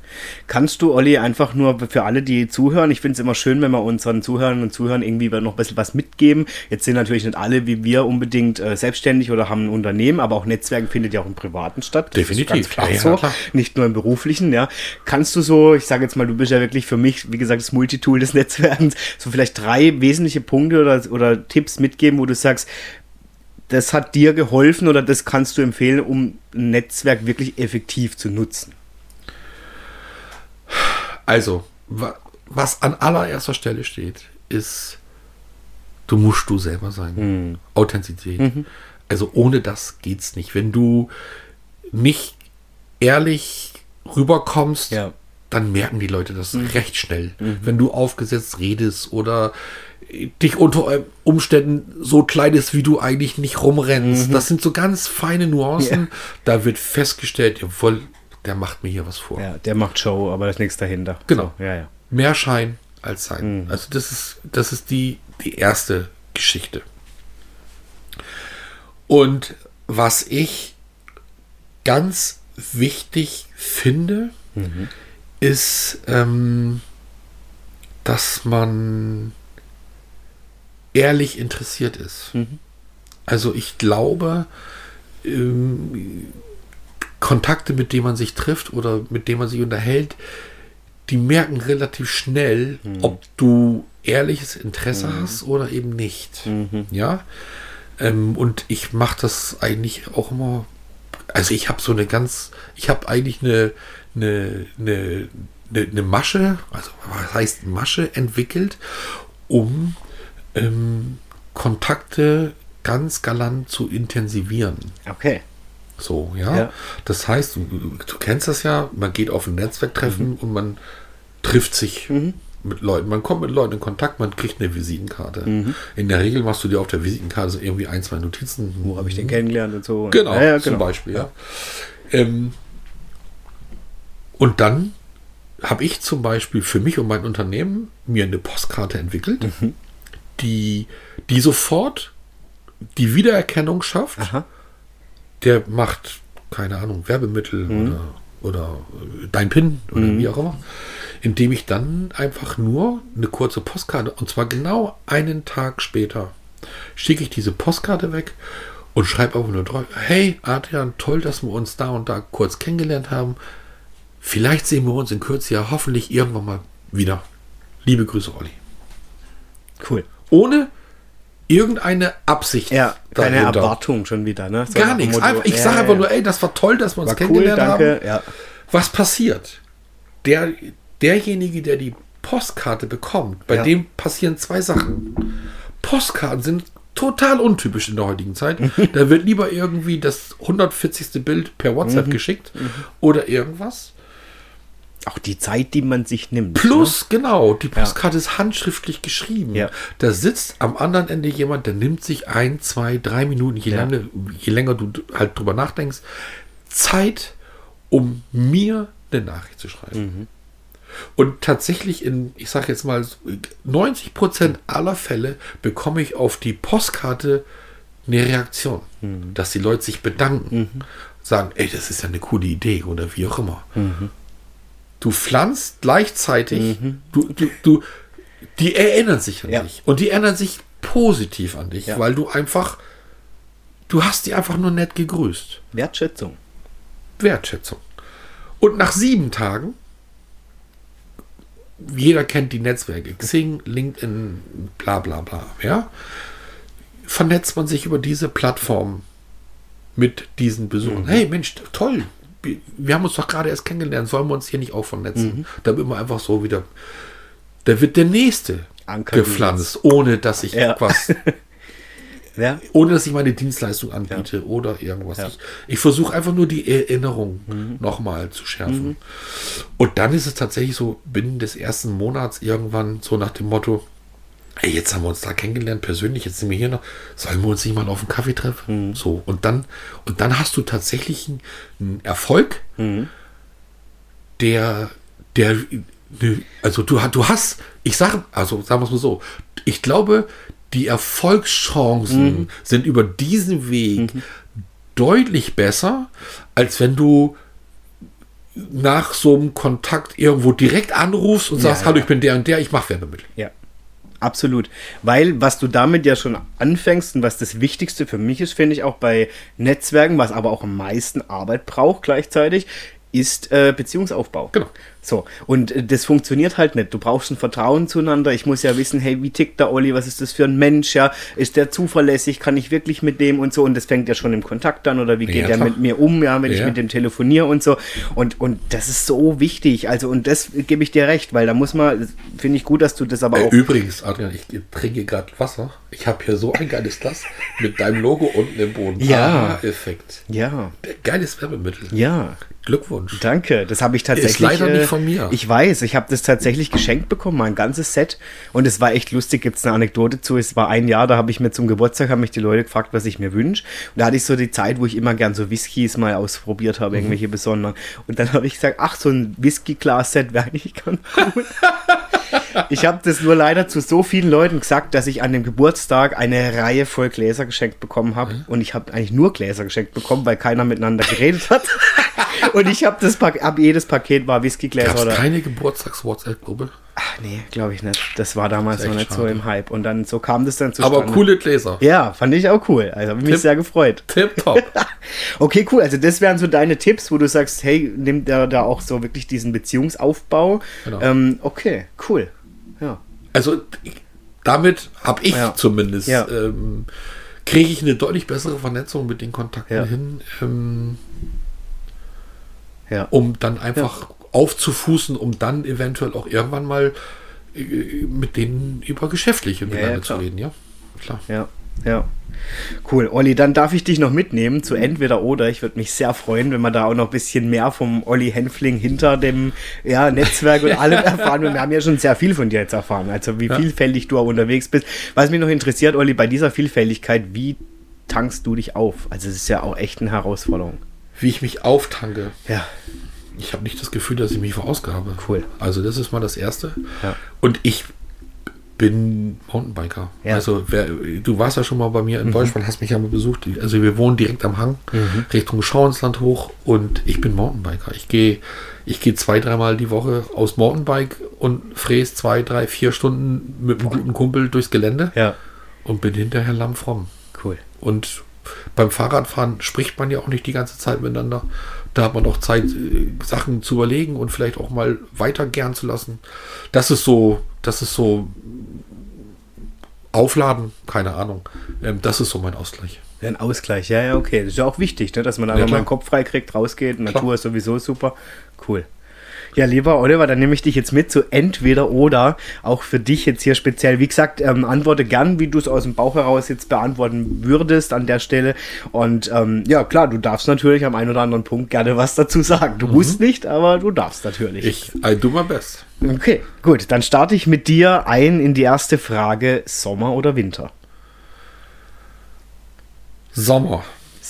Kannst du, Olli, einfach nur für alle, die zuhören, ich finde es immer schön, wenn wir unseren Zuhörern und Zuhörern irgendwie noch ein bisschen was mitgeben. Jetzt sind natürlich nicht alle wie wir unbedingt äh, selbstständig oder haben ein Unternehmen, aber auch Netzwerken findet ja auch im Privaten statt. Das Definitiv. Klar ja, so, klar. nicht nur im beruflichen, ja. Kannst du so, ich sage jetzt mal, du bist ja wirklich für mich, wie gesagt, das Multitool des Netzwerkens, so vielleicht drei wesentliche Punkte oder, oder Tipps mitgeben, wo du sagst, das hat dir geholfen oder das kannst du empfehlen, um ein Netzwerk wirklich effektiv zu nutzen. Also, wa was an allererster Stelle steht, ist, du musst du selber sein. Mhm. Authentizität. Also ohne das geht's nicht. Wenn du nicht ehrlich rüberkommst, Ja. Dann merken die Leute das recht schnell. Wenn du aufgesetzt redest oder dich unter Umständen so kleidest, wie du eigentlich nicht rumrennst. Das sind so ganz feine Nuancen. Ja. Da wird festgestellt, jawohl, der macht mir hier was vor. Ja, der macht Show, aber da ist nichts dahinter. Genau. So, ja, ja. Mehr Schein als Sein. Also das ist, das ist die, die erste Geschichte. Und was ich ganz wichtig finde, ist, ähm, dass man ehrlich interessiert ist. Also ich glaube, ähm, Kontakte, mit denen man sich trifft oder mit denen man sich unterhält, die merken relativ schnell, ob du ehrliches Interesse hast oder eben nicht. Ja. Ähm, und ich mache das eigentlich auch immer. Also ich habe so eine ganz, ich habe eigentlich eine, eine, eine, eine, Masche, also was heißt Masche entwickelt, um ähm, Kontakte ganz galant zu intensivieren. Okay. So, ja. Ja. Das heißt, du, du kennst das ja, man geht auf ein Netzwerktreffen und man trifft sich mit Leuten. Man kommt mit Leuten in Kontakt, man kriegt eine Visitenkarte. In der Regel machst du dir auf der Visitenkarte so irgendwie ein, zwei Notizen. Wo habe ich den kennengelernt und so. Genau, ja, ja, zum genau. Beispiel, ja. Ähm, und dann habe ich zum Beispiel für mich und mein Unternehmen mir eine Postkarte entwickelt, Mhm. die, die sofort die Wiedererkennung schafft. Aha. Der macht, keine Ahnung, Werbemittel Mhm. oder, oder äh, dein PIN oder wie auch immer. Indem ich dann einfach nur eine kurze Postkarte, und zwar genau einen Tag später, schicke ich diese Postkarte weg und schreibe einfach nur drauf, hey Adrian, toll, dass wir uns da und da kurz kennengelernt haben. Vielleicht sehen wir uns in Kürze ja hoffentlich irgendwann mal wieder. Liebe Grüße, Olli. Cool. Ohne irgendeine Absicht. Ja, keine dahinter. Erwartung schon wieder, ne? So Gar nichts. Einfach, ich ja, sage ja, einfach nur, ey, das war toll, dass wir uns War cool, kennengelernt danke. haben. Ja. Was passiert? Der, derjenige, der die Postkarte bekommt, bei dem passieren zwei Sachen. Postkarten sind total untypisch in der heutigen Zeit. da wird lieber irgendwie das 140. Bild per Mhm. WhatsApp geschickt oder irgendwas. Auch die Zeit, die man sich nimmt. Plus, genau, die Postkarte ist handschriftlich geschrieben. Ja. Da sitzt am anderen Ende jemand, der nimmt sich ein, zwei, drei Minuten, je, Ja. lange, je länger du halt drüber nachdenkst, Zeit, um mir eine Nachricht zu schreiben. Mhm. Und tatsächlich in, ich sage jetzt mal, 90 Prozent aller Fälle bekomme ich auf die Postkarte eine Reaktion, Mhm. dass die Leute sich bedanken, sagen, ey, das ist ja eine coole Idee oder wie auch immer. Mhm. Du pflanzt gleichzeitig, du, du, du, die erinnern sich an Ja. dich und die erinnern sich positiv an dich, Ja. weil du einfach, du hast die einfach nur nett gegrüßt. Wertschätzung. Wertschätzung. Und nach sieben Tagen, jeder kennt die Netzwerke, Xing, LinkedIn, bla bla bla, ja, vernetzt man sich über diese Plattform mit diesen Besuchern. Hey Mensch, toll, wir, haben uns doch gerade erst kennengelernt, sollen wir uns hier nicht auch vernetzen? Da wird man einfach so wieder, da wird der Nächste Anker gepflanzt, ohne dass ich Ja. was Ja. ohne dass ich meine Dienstleistung anbiete oder irgendwas. Ich, ich versuche einfach nur die Erinnerung nochmal zu schärfen. Und dann ist es tatsächlich so, binnen des ersten Monats irgendwann so nach dem Motto, ey, jetzt haben wir uns da kennengelernt persönlich, jetzt sind wir hier noch, sollen wir uns nicht mal auf einen Kaffee treffen? So, und dann, und dann hast du tatsächlich einen, Erfolg, der, der, ne, also du, du hast, ich sage, also sagen wir es mal so, ich glaube, die Erfolgschancen sind über diesen Weg deutlich besser, als wenn du nach so einem Kontakt irgendwo direkt anrufst und sagst, Ja, hallo, ja. ich bin der und der, ich mache Werbemittel. Ja, absolut. Weil was du damit ja schon anfängst und was das Wichtigste für mich ist, finde ich auch bei Netzwerken, was aber auch am meisten Arbeit braucht gleichzeitig, ist äh, Beziehungsaufbau. Genau. So, und äh, das funktioniert halt nicht. Du brauchst ein Vertrauen zueinander. Ich muss ja wissen, hey, wie tickt der Olli? Was ist das für ein Mensch? Ja, ist der zuverlässig? Kann ich wirklich mit dem und so? Und das fängt ja schon im Kontakt an oder wie geht Ja, der mit mir um, ja, wenn ich Ja. mit dem telefoniere und so. Und, und das ist so wichtig. Also, und das gebe ich dir recht, weil da muss man, finde ich gut, dass du das aber Äh, auch. übrigens, Adrian, ich trinke gerade Wasser. Ich habe hier so ein geiles Glas mit deinem Logo unten im Boden. Ja. Ah, Effekt. Ja, Geiles Werbemittel. ja. Glückwunsch. Danke, das habe ich tatsächlich. Ist leider nicht äh, von mir. Ich weiß, ich habe das tatsächlich geschenkt bekommen, mein ganzes Set. Und es war echt lustig. Gibt es eine Anekdote zu? Es war ein Jahr, da habe ich mir zum Geburtstag haben mich die Leute gefragt, was ich mir wünsche. Und da hatte ich so die Zeit, wo ich immer gern so Whiskys mal ausprobiert Mhm. habe, irgendwelche besonderen. Und dann habe ich gesagt, ach, so ein Whisky-Glas-Set wäre eigentlich ganz cool. Ich habe das nur leider zu so vielen Leuten gesagt, dass ich an dem Geburtstag eine Reihe voll Gläser geschenkt bekommen habe. Mhm. Und ich habe eigentlich nur Gläser geschenkt bekommen, weil keiner miteinander geredet hat. Und ich habe das Pak hab jedes Paket war Whiskygläser Gab es oder. keine Geburtstags-WhatsApp-Gruppe? Ach nee, glaube ich nicht. Das war damals Das noch nicht so schade. im Hype. Und dann so kam das dann zustande. Aber coole Gläser. Ja, fand ich auch cool. Also habe ich mich sehr gefreut. Tipptopp. Okay, cool. Also das wären so deine Tipps, wo du sagst, hey, nimm da, da auch so wirklich diesen Beziehungsaufbau. Genau. Ähm, okay, cool. Ja. Also damit habe ich Ja. zumindest, Ja. ähm, kriege ich eine deutlich bessere Vernetzung mit den Kontakten Ja. hin, ähm, Ja. um dann einfach aufzufußen, um dann eventuell auch irgendwann mal äh, mit denen über geschäftliche miteinander ja, zu reden, ja. Klar. Ja, ja. Cool. Olli, dann darf ich dich noch mitnehmen zu entweder oder. Ich würde mich sehr freuen, wenn wir da auch noch ein bisschen mehr vom Olli Henfling hinter dem ja, Netzwerk und allem erfahren. Wir haben ja schon sehr viel von dir jetzt erfahren. Also wie Ja. vielfältig du auch unterwegs bist. Was mich noch interessiert, Olli, bei dieser Vielfältigkeit, wie tankst du dich auf? Also es ist ja auch echt eine Herausforderung. Wie ich mich auftanke. Ja. Ich habe nicht das Gefühl, dass ich mich verausgabe. Cool. Also das ist mal das Erste. Ja. Und ich bin Mountainbiker. Ja. Mhm. Also wer, du warst ja schon mal bei mir in Deutschland, hast mich ja mal besucht. Also wir wohnen direkt am Hang, Richtung Schauinsland hoch und ich bin Mountainbiker. Ich gehe ich gehe zwei, dreimal die Woche aus Mountainbike und fräs zwei, drei, vier Stunden mit einem guten Kumpel durchs Gelände Ja. und bin hinterher lammfromm. Cool. Und beim Fahrradfahren spricht man ja auch nicht die ganze Zeit miteinander. Da hat man auch Zeit, äh, Sachen zu überlegen und vielleicht auch mal weiter gern zu lassen. Das ist so, das ist so Aufladen, keine Ahnung. Ähm, das ist so mein Ausgleich. Ein Ausgleich, ja, ja, okay. Das ist ja auch wichtig, ne? dass man einfach Ja, mal den Kopf frei kriegt, rausgeht. Natur Klar. ist sowieso super. Cool. Ja, lieber Oliver, dann nehme ich dich jetzt mit zu entweder oder. Auch für dich jetzt hier speziell. Wie gesagt, ähm, antworte gern, wie du es aus dem Bauch heraus jetzt beantworten würdest an der Stelle. Und ähm, ja, klar, du darfst natürlich am einen oder anderen Punkt gerne was dazu sagen. Du musst nicht, aber du darfst natürlich. Ich, I do my best. Okay, gut. Dann starte ich mit dir ein in die erste Frage: Sommer oder Winter? Sommer.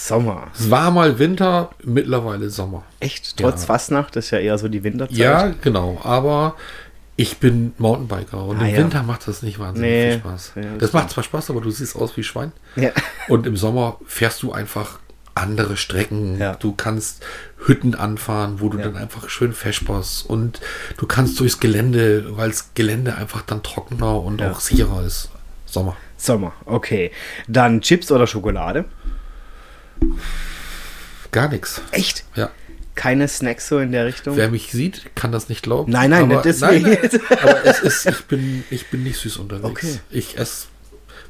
Sommer. Es war mal Winter, mittlerweile Sommer. Echt? Trotz Ja. Fastnacht, das ist ja eher so die Winterzeit. Ja, genau. Aber ich bin Mountainbiker und Ah, im ja. Winter macht das nicht wahnsinnig Nee. viel Spaß. Ja, das das macht zwar Spaß, aber du siehst aus wie Schwein. Ja. Und im Sommer fährst du einfach andere Strecken. Ja. Du kannst Hütten anfahren, wo du Ja. dann einfach schön festsparst und du kannst durchs Gelände, weil das Gelände einfach dann trockener und Ja. auch sicherer ist. Sommer. Sommer, okay. Dann Chips oder Schokolade? Gar nichts. Echt? Ja. Keine Snacks so in der Richtung? Wer mich sieht, kann das nicht glauben. Nein, nein, nicht deswegen. Nein, nein, aber es ist, ich bin, ich bin nicht süß unterwegs. Okay. Ich esse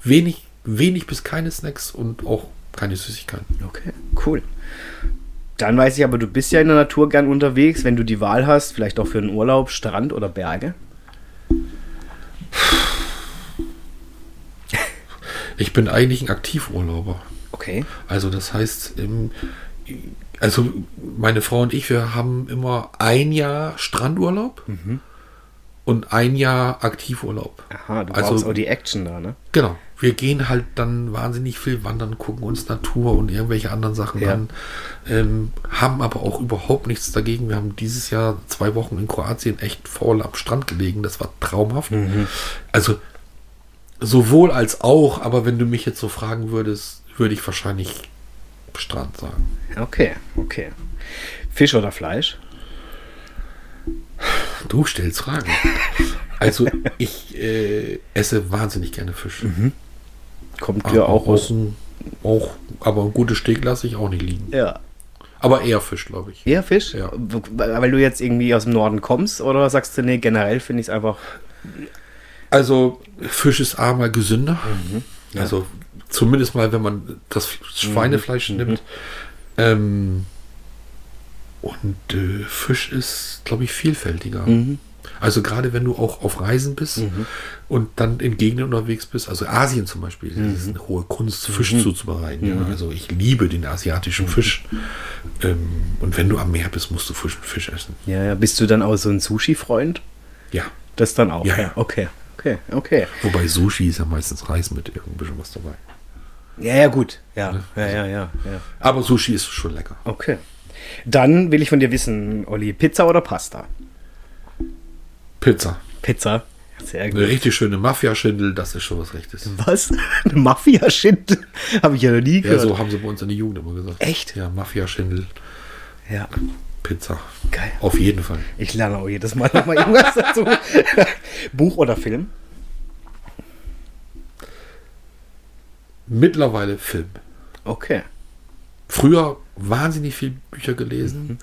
wenig, wenig bis keine Snacks und auch keine Süßigkeiten. Okay, cool. Dann weiß ich aber, du bist ja in der Natur gern unterwegs. Wenn du die Wahl hast, vielleicht auch für einen Urlaub, Strand oder Berge? Ich bin eigentlich ein Aktivurlauber. Okay. Also das heißt, also meine Frau und ich, wir haben immer ein Jahr Strandurlaub und ein Jahr Aktivurlaub. Aha, du Also- brauchst auch die Action da, ne? Genau. Wir gehen halt dann wahnsinnig viel wandern, gucken uns Natur und irgendwelche anderen Sachen Ja. an, ähm, haben aber auch überhaupt nichts dagegen. Wir haben dieses Jahr zwei Wochen in Kroatien echt faul am Strand gelegen. Das war traumhaft. Also sowohl als auch, aber wenn du mich jetzt so fragen würdest, würde ich wahrscheinlich Strand sagen. Okay, okay. Fisch oder Fleisch? Du stellst Fragen. Also ich äh, esse wahnsinnig gerne Fisch. Kommt Aber ja auch außen auch, aber ein gutes Steak lasse ich auch nicht liegen. Ja. Aber eher Fisch, glaube ich. Eher Fisch? Ja. Weil du jetzt irgendwie aus dem Norden kommst oder sagst du, nee, generell finde ich es einfach. Also Fisch ist A mal gesünder. Ja. Also zumindest mal, wenn man das Schweinefleisch nimmt. Ähm, und äh, Fisch ist, glaube ich, vielfältiger. Also gerade wenn du auch auf Reisen bist und dann in Gegenden unterwegs bist, also Asien zum Beispiel, das ist eine hohe Kunst, Fisch zuzubereiten. Ja. Also ich liebe den asiatischen Fisch. Ähm, und wenn du am Meer bist, musst du Fisch, Fisch essen. Ja, ja. Bist du dann auch so ein Sushi-Freund? Ja. Das dann auch. Ja, ja. Okay, okay, okay. Wobei Sushi ist ja meistens Reis mit irgendein bisschen was dabei. Ja, ja, gut. Ja, ja, ja, ja, ja. Aber Sushi ist schon lecker. Okay. Dann will ich von dir wissen, Olli, Pizza oder Pasta? Pizza. Pizza. Sehr Eine gut. richtig schöne Mafia-Schindel, das ist schon was Rechtes. Was? Eine Mafia-Shit? Habe ich ja noch nie Ja, gehört. so haben sie bei uns in der Jugend immer gesagt. Echt? Ja, Mafia-Schindel, Ja, Pizza. geil. Auf jeden Fall. Ich lerne auch jedes Mal nochmal irgendwas dazu. Buch oder Film? Mittlerweile Film. Okay. Früher wahnsinnig viel Bücher gelesen.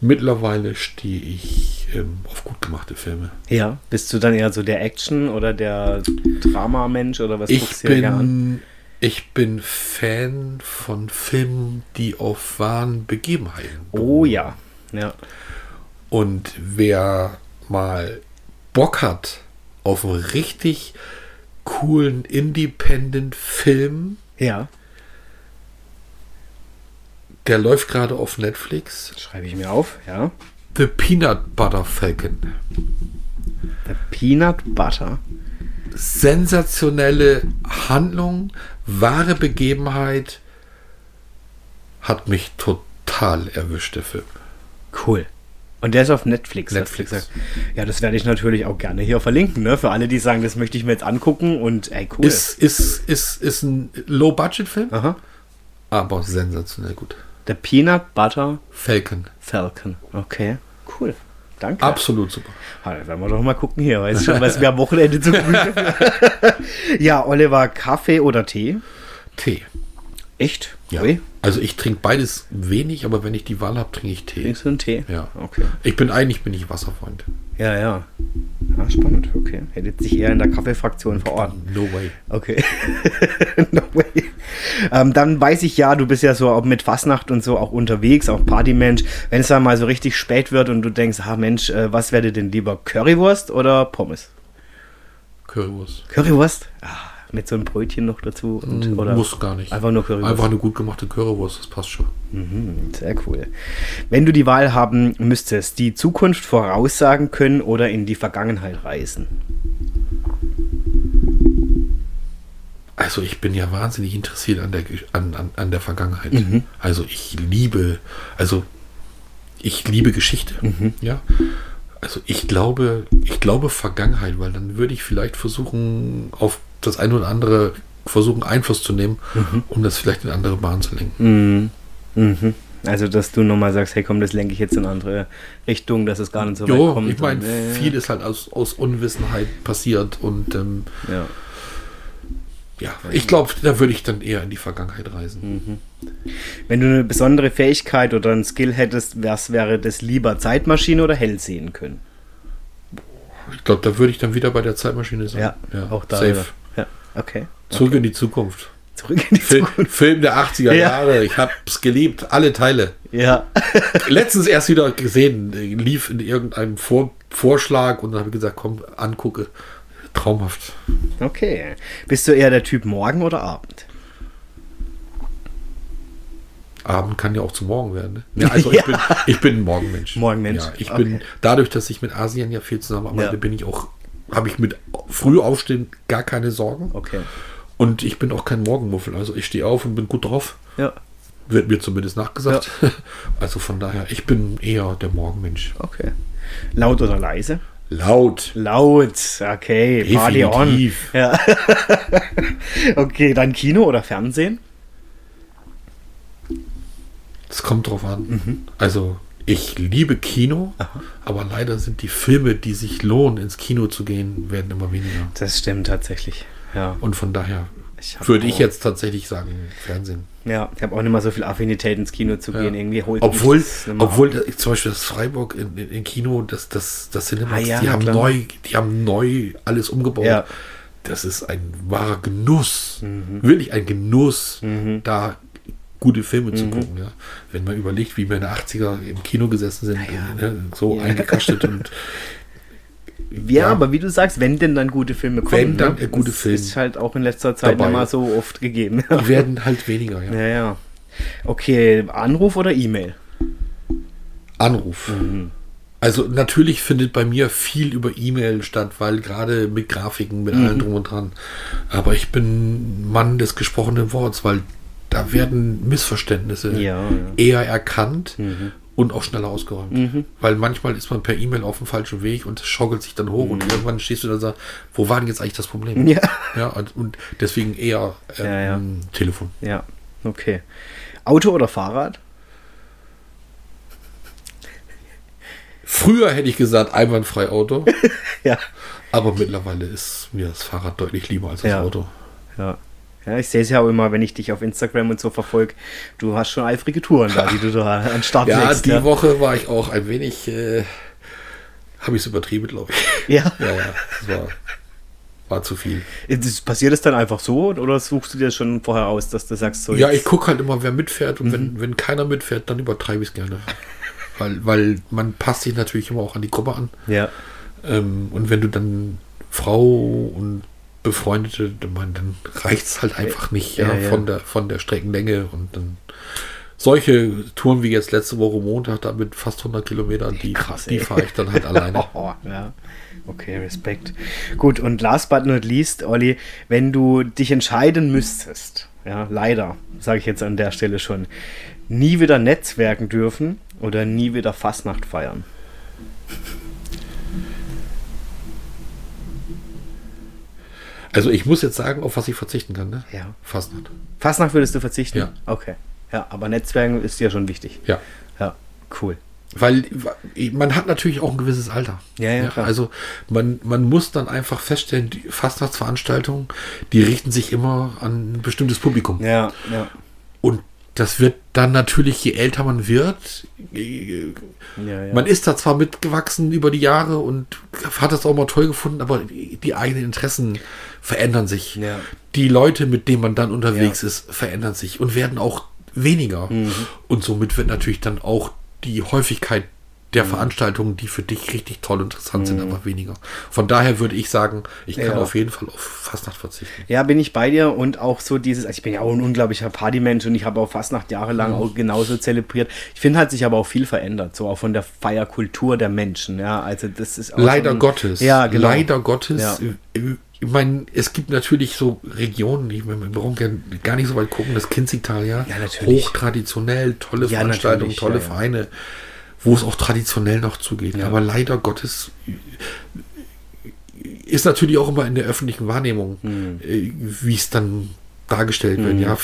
Mittlerweile stehe ich ähm, auf gut gemachte Filme. Ja. Bist du dann eher so der Action- oder der Drama-Mensch oder was Ich guckst du dir gerne an? bin, ich bin Fan von Filmen, die auf wahren Begebenheiten Oh ja. Ja. Und wer mal Bock hat auf einen richtig coolen Independent-Film, Ja. der läuft gerade auf Netflix. Schreibe ich mir auf, ja. The Peanut Butter Falcon. Der Peanut Butter. Sensationelle Handlung, wahre Begebenheit, hat mich total erwischt, der Film. Cool. Und der ist auf Netflix. du Netflix. Ja, das werde ich natürlich auch gerne hier verlinken, ne? Für alle, die sagen, das möchte ich mir jetzt angucken und ey, cool. Ist, ist, ist, ist ein Low-Budget-Film, Aha. aber sensationell gut. Der Peanut Butter Falcon. Falcon. Okay. Cool. Danke. Absolut super. Dann werden wir doch mal gucken hier. Weißt schon, was wir am Wochenende zu Gemüte Ja, Oliver, Kaffee oder Tee? Tee. Echt? Ja. Ui, Also ich trinke beides wenig, aber wenn ich die Wahl habe, trinke ich Tee. trinkst du einen Tee? Ja. Okay. Ich bin eigentlich bin ich Wasserfreund. Ja, ja. Ah, spannend. Okay. Hätte sich eher in der Kaffeefraktion verorten. No way. Okay. no way. Ähm, dann weiß ich ja, du bist ja so auch mit Fastnacht und so auch unterwegs, auch Partymensch. Wenn es dann mal so richtig spät wird und du denkst, ah Mensch, äh, was werde denn lieber? Currywurst oder Pommes? Currywurst. Currywurst? Ah, mit so einem Brötchen noch dazu? Und, oder Mm, Muss gar nicht. Einfach nur Currywurst. Einfach eine gut gemachte Currywurst, das passt schon. Mhm, sehr cool. Wenn du die Wahl haben müsstest, die Zukunft voraussagen können oder in die Vergangenheit reisen? Also ich bin ja wahnsinnig interessiert an der, an, an, an der Vergangenheit. Mhm. Also ich liebe, also ich liebe Geschichte. Mhm. Ja. Also ich glaube, ich glaube Vergangenheit, weil dann würde ich vielleicht versuchen, auf das eine oder andere versuchen Einfluss zu nehmen, Mhm. um das vielleicht in andere Bahnen zu lenken. Mhm. Also, dass du nochmal sagst, hey komm, das lenke ich jetzt in andere Richtung, dass es gar nicht so weit Jo, kommt. ich meine, äh, viel ist halt aus, aus Unwissenheit passiert und ähm, Ja. ja, ich glaube, da würde ich dann eher in die Vergangenheit reisen. Wenn du eine besondere Fähigkeit oder ein Skill hättest, was wäre das lieber Zeitmaschine oder hell sehen können? Ich glaube, da würde ich dann wieder bei der Zeitmaschine sein. auch da. Safe. Okay. Zurück in die Zukunft. Zurück in die Film, Zukunft. Film der 80er Ja. Jahre. Ich hab's geliebt. Alle Teile. Ja. Letztens erst wieder gesehen. Lief in irgendeinem Vor Vorschlag und dann habe ich gesagt, komm, angucke. Traumhaft. Okay. Bist du eher der Typ Morgen oder Abend? Abend kann ja auch zu morgen werden. Ne? Ja, also Ja. ich, bin, ich bin ein Morgenmensch. Morgenmensch. Ja, ich Okay. bin, dadurch, dass ich mit Asien ja viel zusammenarbeite, Ja. bin ich auch, habe ich mit früh aufstehen gar keine Sorgen. Okay. Und ich bin auch kein Morgenmuffel. Also ich stehe auf und bin gut drauf. Ja. Wird mir zumindest nachgesagt. Also von daher, ich bin eher der Morgenmensch. Okay. Laut oder leise? Laut. Laut. Okay. Party on. Definitiv. Ja. okay, dann Kino oder Fernsehen? Es kommt drauf an. Also ich liebe Kino, aber leider sind die Filme, die sich lohnen, ins Kino zu gehen, werden immer weniger. Das stimmt tatsächlich. Ja. Und von daher Ich würde ich jetzt tatsächlich sagen, Fernsehen. Ja, ich habe auch nicht mal so viel Affinität ins Kino zu gehen. Irgendwie holt Obwohl, das mehr obwohl das- zum Beispiel das Freiburg in, in, in Kino, das, das, das Cinemax, Ah, ja, die haben klar. neu, die haben neu alles umgebaut. Ja. Das ist ein wahrer Genuss. Mhm. Wirklich ein Genuss, da gute Filme Mhm. zu gucken. Ja. Wenn man überlegt, wie wir in den 80er im Kino gesessen sind, ja. ne, so Ja. eingekastet und Ja, aber wie du sagst, wenn denn dann gute Filme kommen. Wenn dann ne? äh, gute das Filme ist halt auch in letzter Zeit dabei. mal so oft gegeben. die werden halt weniger. Ja. ja, ja. Okay, Anruf oder E-Mail? Anruf. Also natürlich findet bei mir viel über E-Mail statt, weil gerade mit Grafiken, mit allem drum und dran. Aber ich bin Mann des gesprochenen Worts, weil da werden Missverständnisse Ja, ja. eher erkannt und auch schneller ausgeräumt. Mhm. Weil manchmal ist man per E-Mail auf dem falschen Weg und es schaukelt sich dann hoch und irgendwann stehst du da und sagst, wo war denn jetzt eigentlich das Problem? Mhm. Ja. ja und, und deswegen eher ähm. Telefon. Ja, okay. Auto oder Fahrrad? Früher hätte ich gesagt, einwandfrei Auto. Ja. Aber mittlerweile ist mir das Fahrrad deutlich lieber als das. Auto. Ja. Ja, ich sehe es ja auch immer, wenn ich dich auf Instagram und so verfolge. Du hast schon eifrige Touren da, die du da an Start Ja, legst. die ja. Woche war ich auch ein wenig, äh, habe ich es übertrieben, glaube ich. Ja. Ja, ja, das war, war zu viel. Das, passiert es dann einfach so oder suchst du dir schon vorher aus, dass du sagst, so Ja, jetzt- ich gucke halt immer, wer mitfährt und Mhm. wenn, wenn keiner mitfährt, dann übertreibe ich es gerne. Weil, weil man passt sich natürlich immer auch an die Gruppe an. Ja, Ähm, und wenn du dann Frau und Befreundete, dann, mein, dann reicht es halt einfach nicht ja, Ja. Von, der, von der Streckenlänge und dann solche Touren wie jetzt letzte Woche Montag, da mit fast 100 Kilometern, die, Krass, die fahre ich dann halt alleine. Ja. Okay, Respekt. Gut, und last but not least, Olli, wenn du dich entscheiden müsstest, ja, leider, sage ich jetzt an der Stelle schon, nie wieder netzwerken dürfen oder nie wieder Fastnacht feiern. Also ich muss jetzt sagen, auf was ich verzichten kann, ne? Ja. Fast nicht. Fastnacht würdest du verzichten? Ja. Okay. Ja, aber Netzwerken ist dir schon wichtig. Ja. Ja, cool. Weil man hat natürlich auch ein gewisses Alter. Ja, ja, klar. also man, man muss dann einfach feststellen, die Fastnachtsveranstaltungen, die richten sich immer an ein bestimmtes Publikum. Ja, ja. Und das wird dann natürlich, je älter man wird, äh, ja, ja. man ist da zwar mitgewachsen über die Jahre und hat das auch mal toll gefunden, aber die eigenen Interessen verändern sich. Ja. Die Leute, mit denen man dann unterwegs. Mhm. ist, verändern sich und werden auch weniger. Und somit wird natürlich dann auch die Häufigkeit Mhm. der Veranstaltungen, die für dich richtig toll und interessant sind, aber weniger. Von daher würde ich sagen, ich kann Ja. auf jeden Fall auf Fastnacht verzichten. Ja, bin ich bei dir und auch so dieses, also ich bin ja auch ein unglaublicher Partymensch und ich habe auch Fastnacht Mhm. jahrelang auch genauso zelebriert. Ich finde, hat sich aber auch viel verändert, so auch von der Feierkultur der Menschen, ja, also das ist Leider schon- Gottes. Ja, genau. Leider Gottes. Ja. Ich meine, es gibt natürlich so Regionen, meine, wir brauchen gar- gar nicht so weit gucken, das Kinzigtal, ja. Ja, natürlich. Hochtraditionell, tolle Ja, Veranstaltungen, tolle. Vereine, wo es auch traditionell noch zugeht. Ja. Aber leider Gottes ist natürlich auch immer in der öffentlichen Wahrnehmung, Hm. äh, wie es dann dargestellt wird. Ja,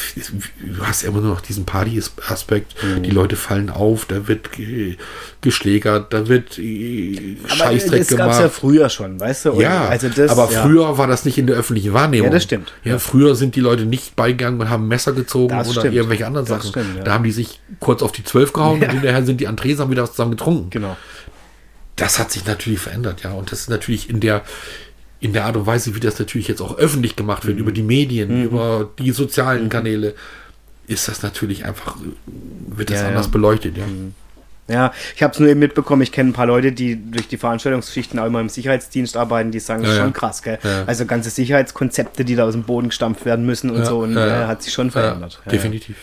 du hast immer nur noch diesen Party-Aspekt. Hm. Die Leute fallen auf, da wird ge geschlägert, da wird äh, Aber Scheißdreck das gab es ja gemacht. früher schon, weißt du? Und Ja, also das, aber ja. früher war das nicht in der öffentlichen Wahrnehmung. Ja, das stimmt. Ja, früher sind die Leute nicht beigegangen und haben Messer gezogen Das oder stimmt. irgendwelche anderen Das Sachen. stimmt, ja. Da haben die sich kurz auf die Zwölf gehauen Ja. und hinterher sind die an Tresen haben wieder zusammen getrunken. Genau. Das hat sich natürlich verändert, ja. Und das ist natürlich in der, in der Art und Weise, wie das natürlich jetzt auch öffentlich gemacht Mhm. wird, über die Medien, über die sozialen Kanäle, ist das natürlich einfach, wird das Ja, anders ja. beleuchtet, ja. Ja, ich habe es nur eben mitbekommen, ich kenne ein paar Leute, die durch die Veranstaltungsschichten auch immer im Sicherheitsdienst arbeiten, die sagen, das ist Ja, schon krass, gell? Ja. Also ganze Sicherheitskonzepte, die da aus dem Boden gestampft werden müssen und Ja, so, und äh, hat sich schon verändert. Definitiv.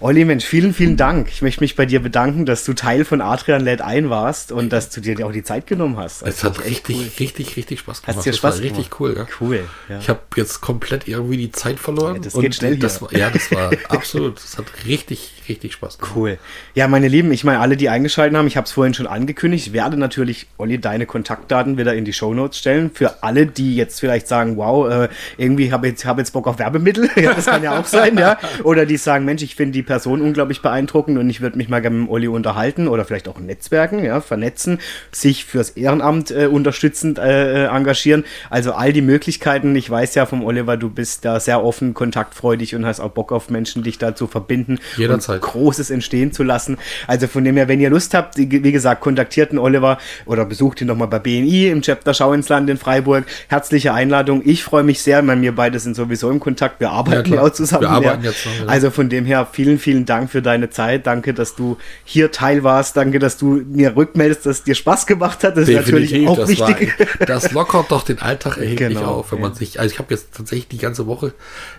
Olli, Mensch, vielen, vielen Dank. Ich möchte mich bei dir bedanken, dass du Teil von Adrian Led ein warst und dass du dir auch die Zeit genommen hast. Es hat richtig, richtig, richtig Spaß gemacht. Hat's dir Das Spaß war richtig gemacht? cool, ja. Cool. Ich habe jetzt komplett irgendwie die Zeit verloren. Das geht schnell Das war, ja, das war absolut. Das hat richtig, richtig Spaß gemacht. Cool. Ja, meine Lieben, ich meine, alle, die eingeschaltet haben. Ich habe es vorhin schon angekündigt. Ich werde natürlich, Olli, deine Kontaktdaten wieder in die Shownotes stellen. Für alle, die jetzt vielleicht sagen, wow, äh, irgendwie habe ich hab jetzt Bock auf Werbemittel. ja, das kann ja auch sein, ja. Oder die sagen, Mensch, ich finde die Person unglaublich beeindruckend und ich würde mich mal gerne mit Olli unterhalten oder vielleicht auch Netzwerken, ja, vernetzen, sich fürs Ehrenamt äh, unterstützend äh, äh engagieren. Also all die Möglichkeiten. Ich weiß ja vom Oliver, du bist da sehr offen, kontaktfreudig und hast auch Bock auf Menschen, dich da zu verbinden. Jederzeit. Großes entstehen zu lassen. Also von dem her, wenn ihr Lust habt, wie gesagt, kontaktiert den Oliver oder besucht ihn nochmal bei BNI im Chapter Schau ins Land in Freiburg. Herzliche Einladung. Ich freue mich sehr, weil wir beide sind sowieso im Kontakt. Wir arbeiten ja, auch zusammen. Wir arbeiten ja. jetzt noch, ja. Also von dem her, vielen, vielen Dank für deine Zeit. Danke, dass du hier Teil warst. Danke, dass du mir rückmeldest, dass es dir Spaß gemacht hat. Das Definitiv, ist natürlich auch das wichtig. War, das lockert doch den Alltag erheblich genau, auf, wenn man sich, also ich habe jetzt tatsächlich die ganze Woche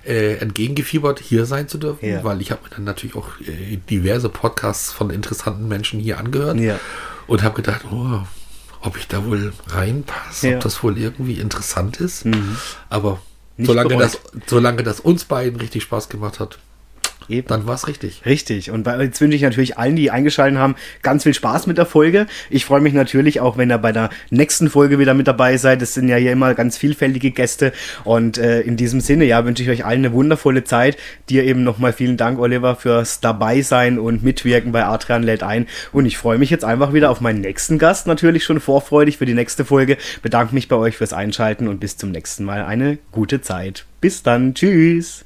äh, entgegengefiebert, hier sein zu dürfen, weil ich habe mir dann natürlich auch äh, diverse Podcasts von interessanten Menschen hier angehört ja. und habe gedacht, oh, ob ich da wohl reinpasse, ja. ob das wohl irgendwie interessant ist. Mhm. Aber solange das, solange das uns beiden richtig Spaß gemacht hat, Eben. Dann war es richtig. Richtig. Und jetzt wünsche ich natürlich allen, die eingeschaltet haben, ganz viel Spaß mit der Folge. Ich freue mich natürlich auch, wenn ihr bei der nächsten Folge wieder mit dabei seid. Es sind ja hier immer ganz vielfältige Gäste. Und äh, in diesem Sinne, ja, wünsche ich euch allen eine wundervolle Zeit. Dir eben nochmal vielen Dank, Oliver, fürs Dabeisein und Mitwirken bei Adrian lädt ein. Und ich freue mich jetzt einfach wieder auf meinen nächsten Gast. Natürlich schon vorfreudig für die nächste Folge. Bedanke mich bei euch fürs Einschalten und bis zum nächsten Mal. Eine gute Zeit. Bis dann. Tschüss.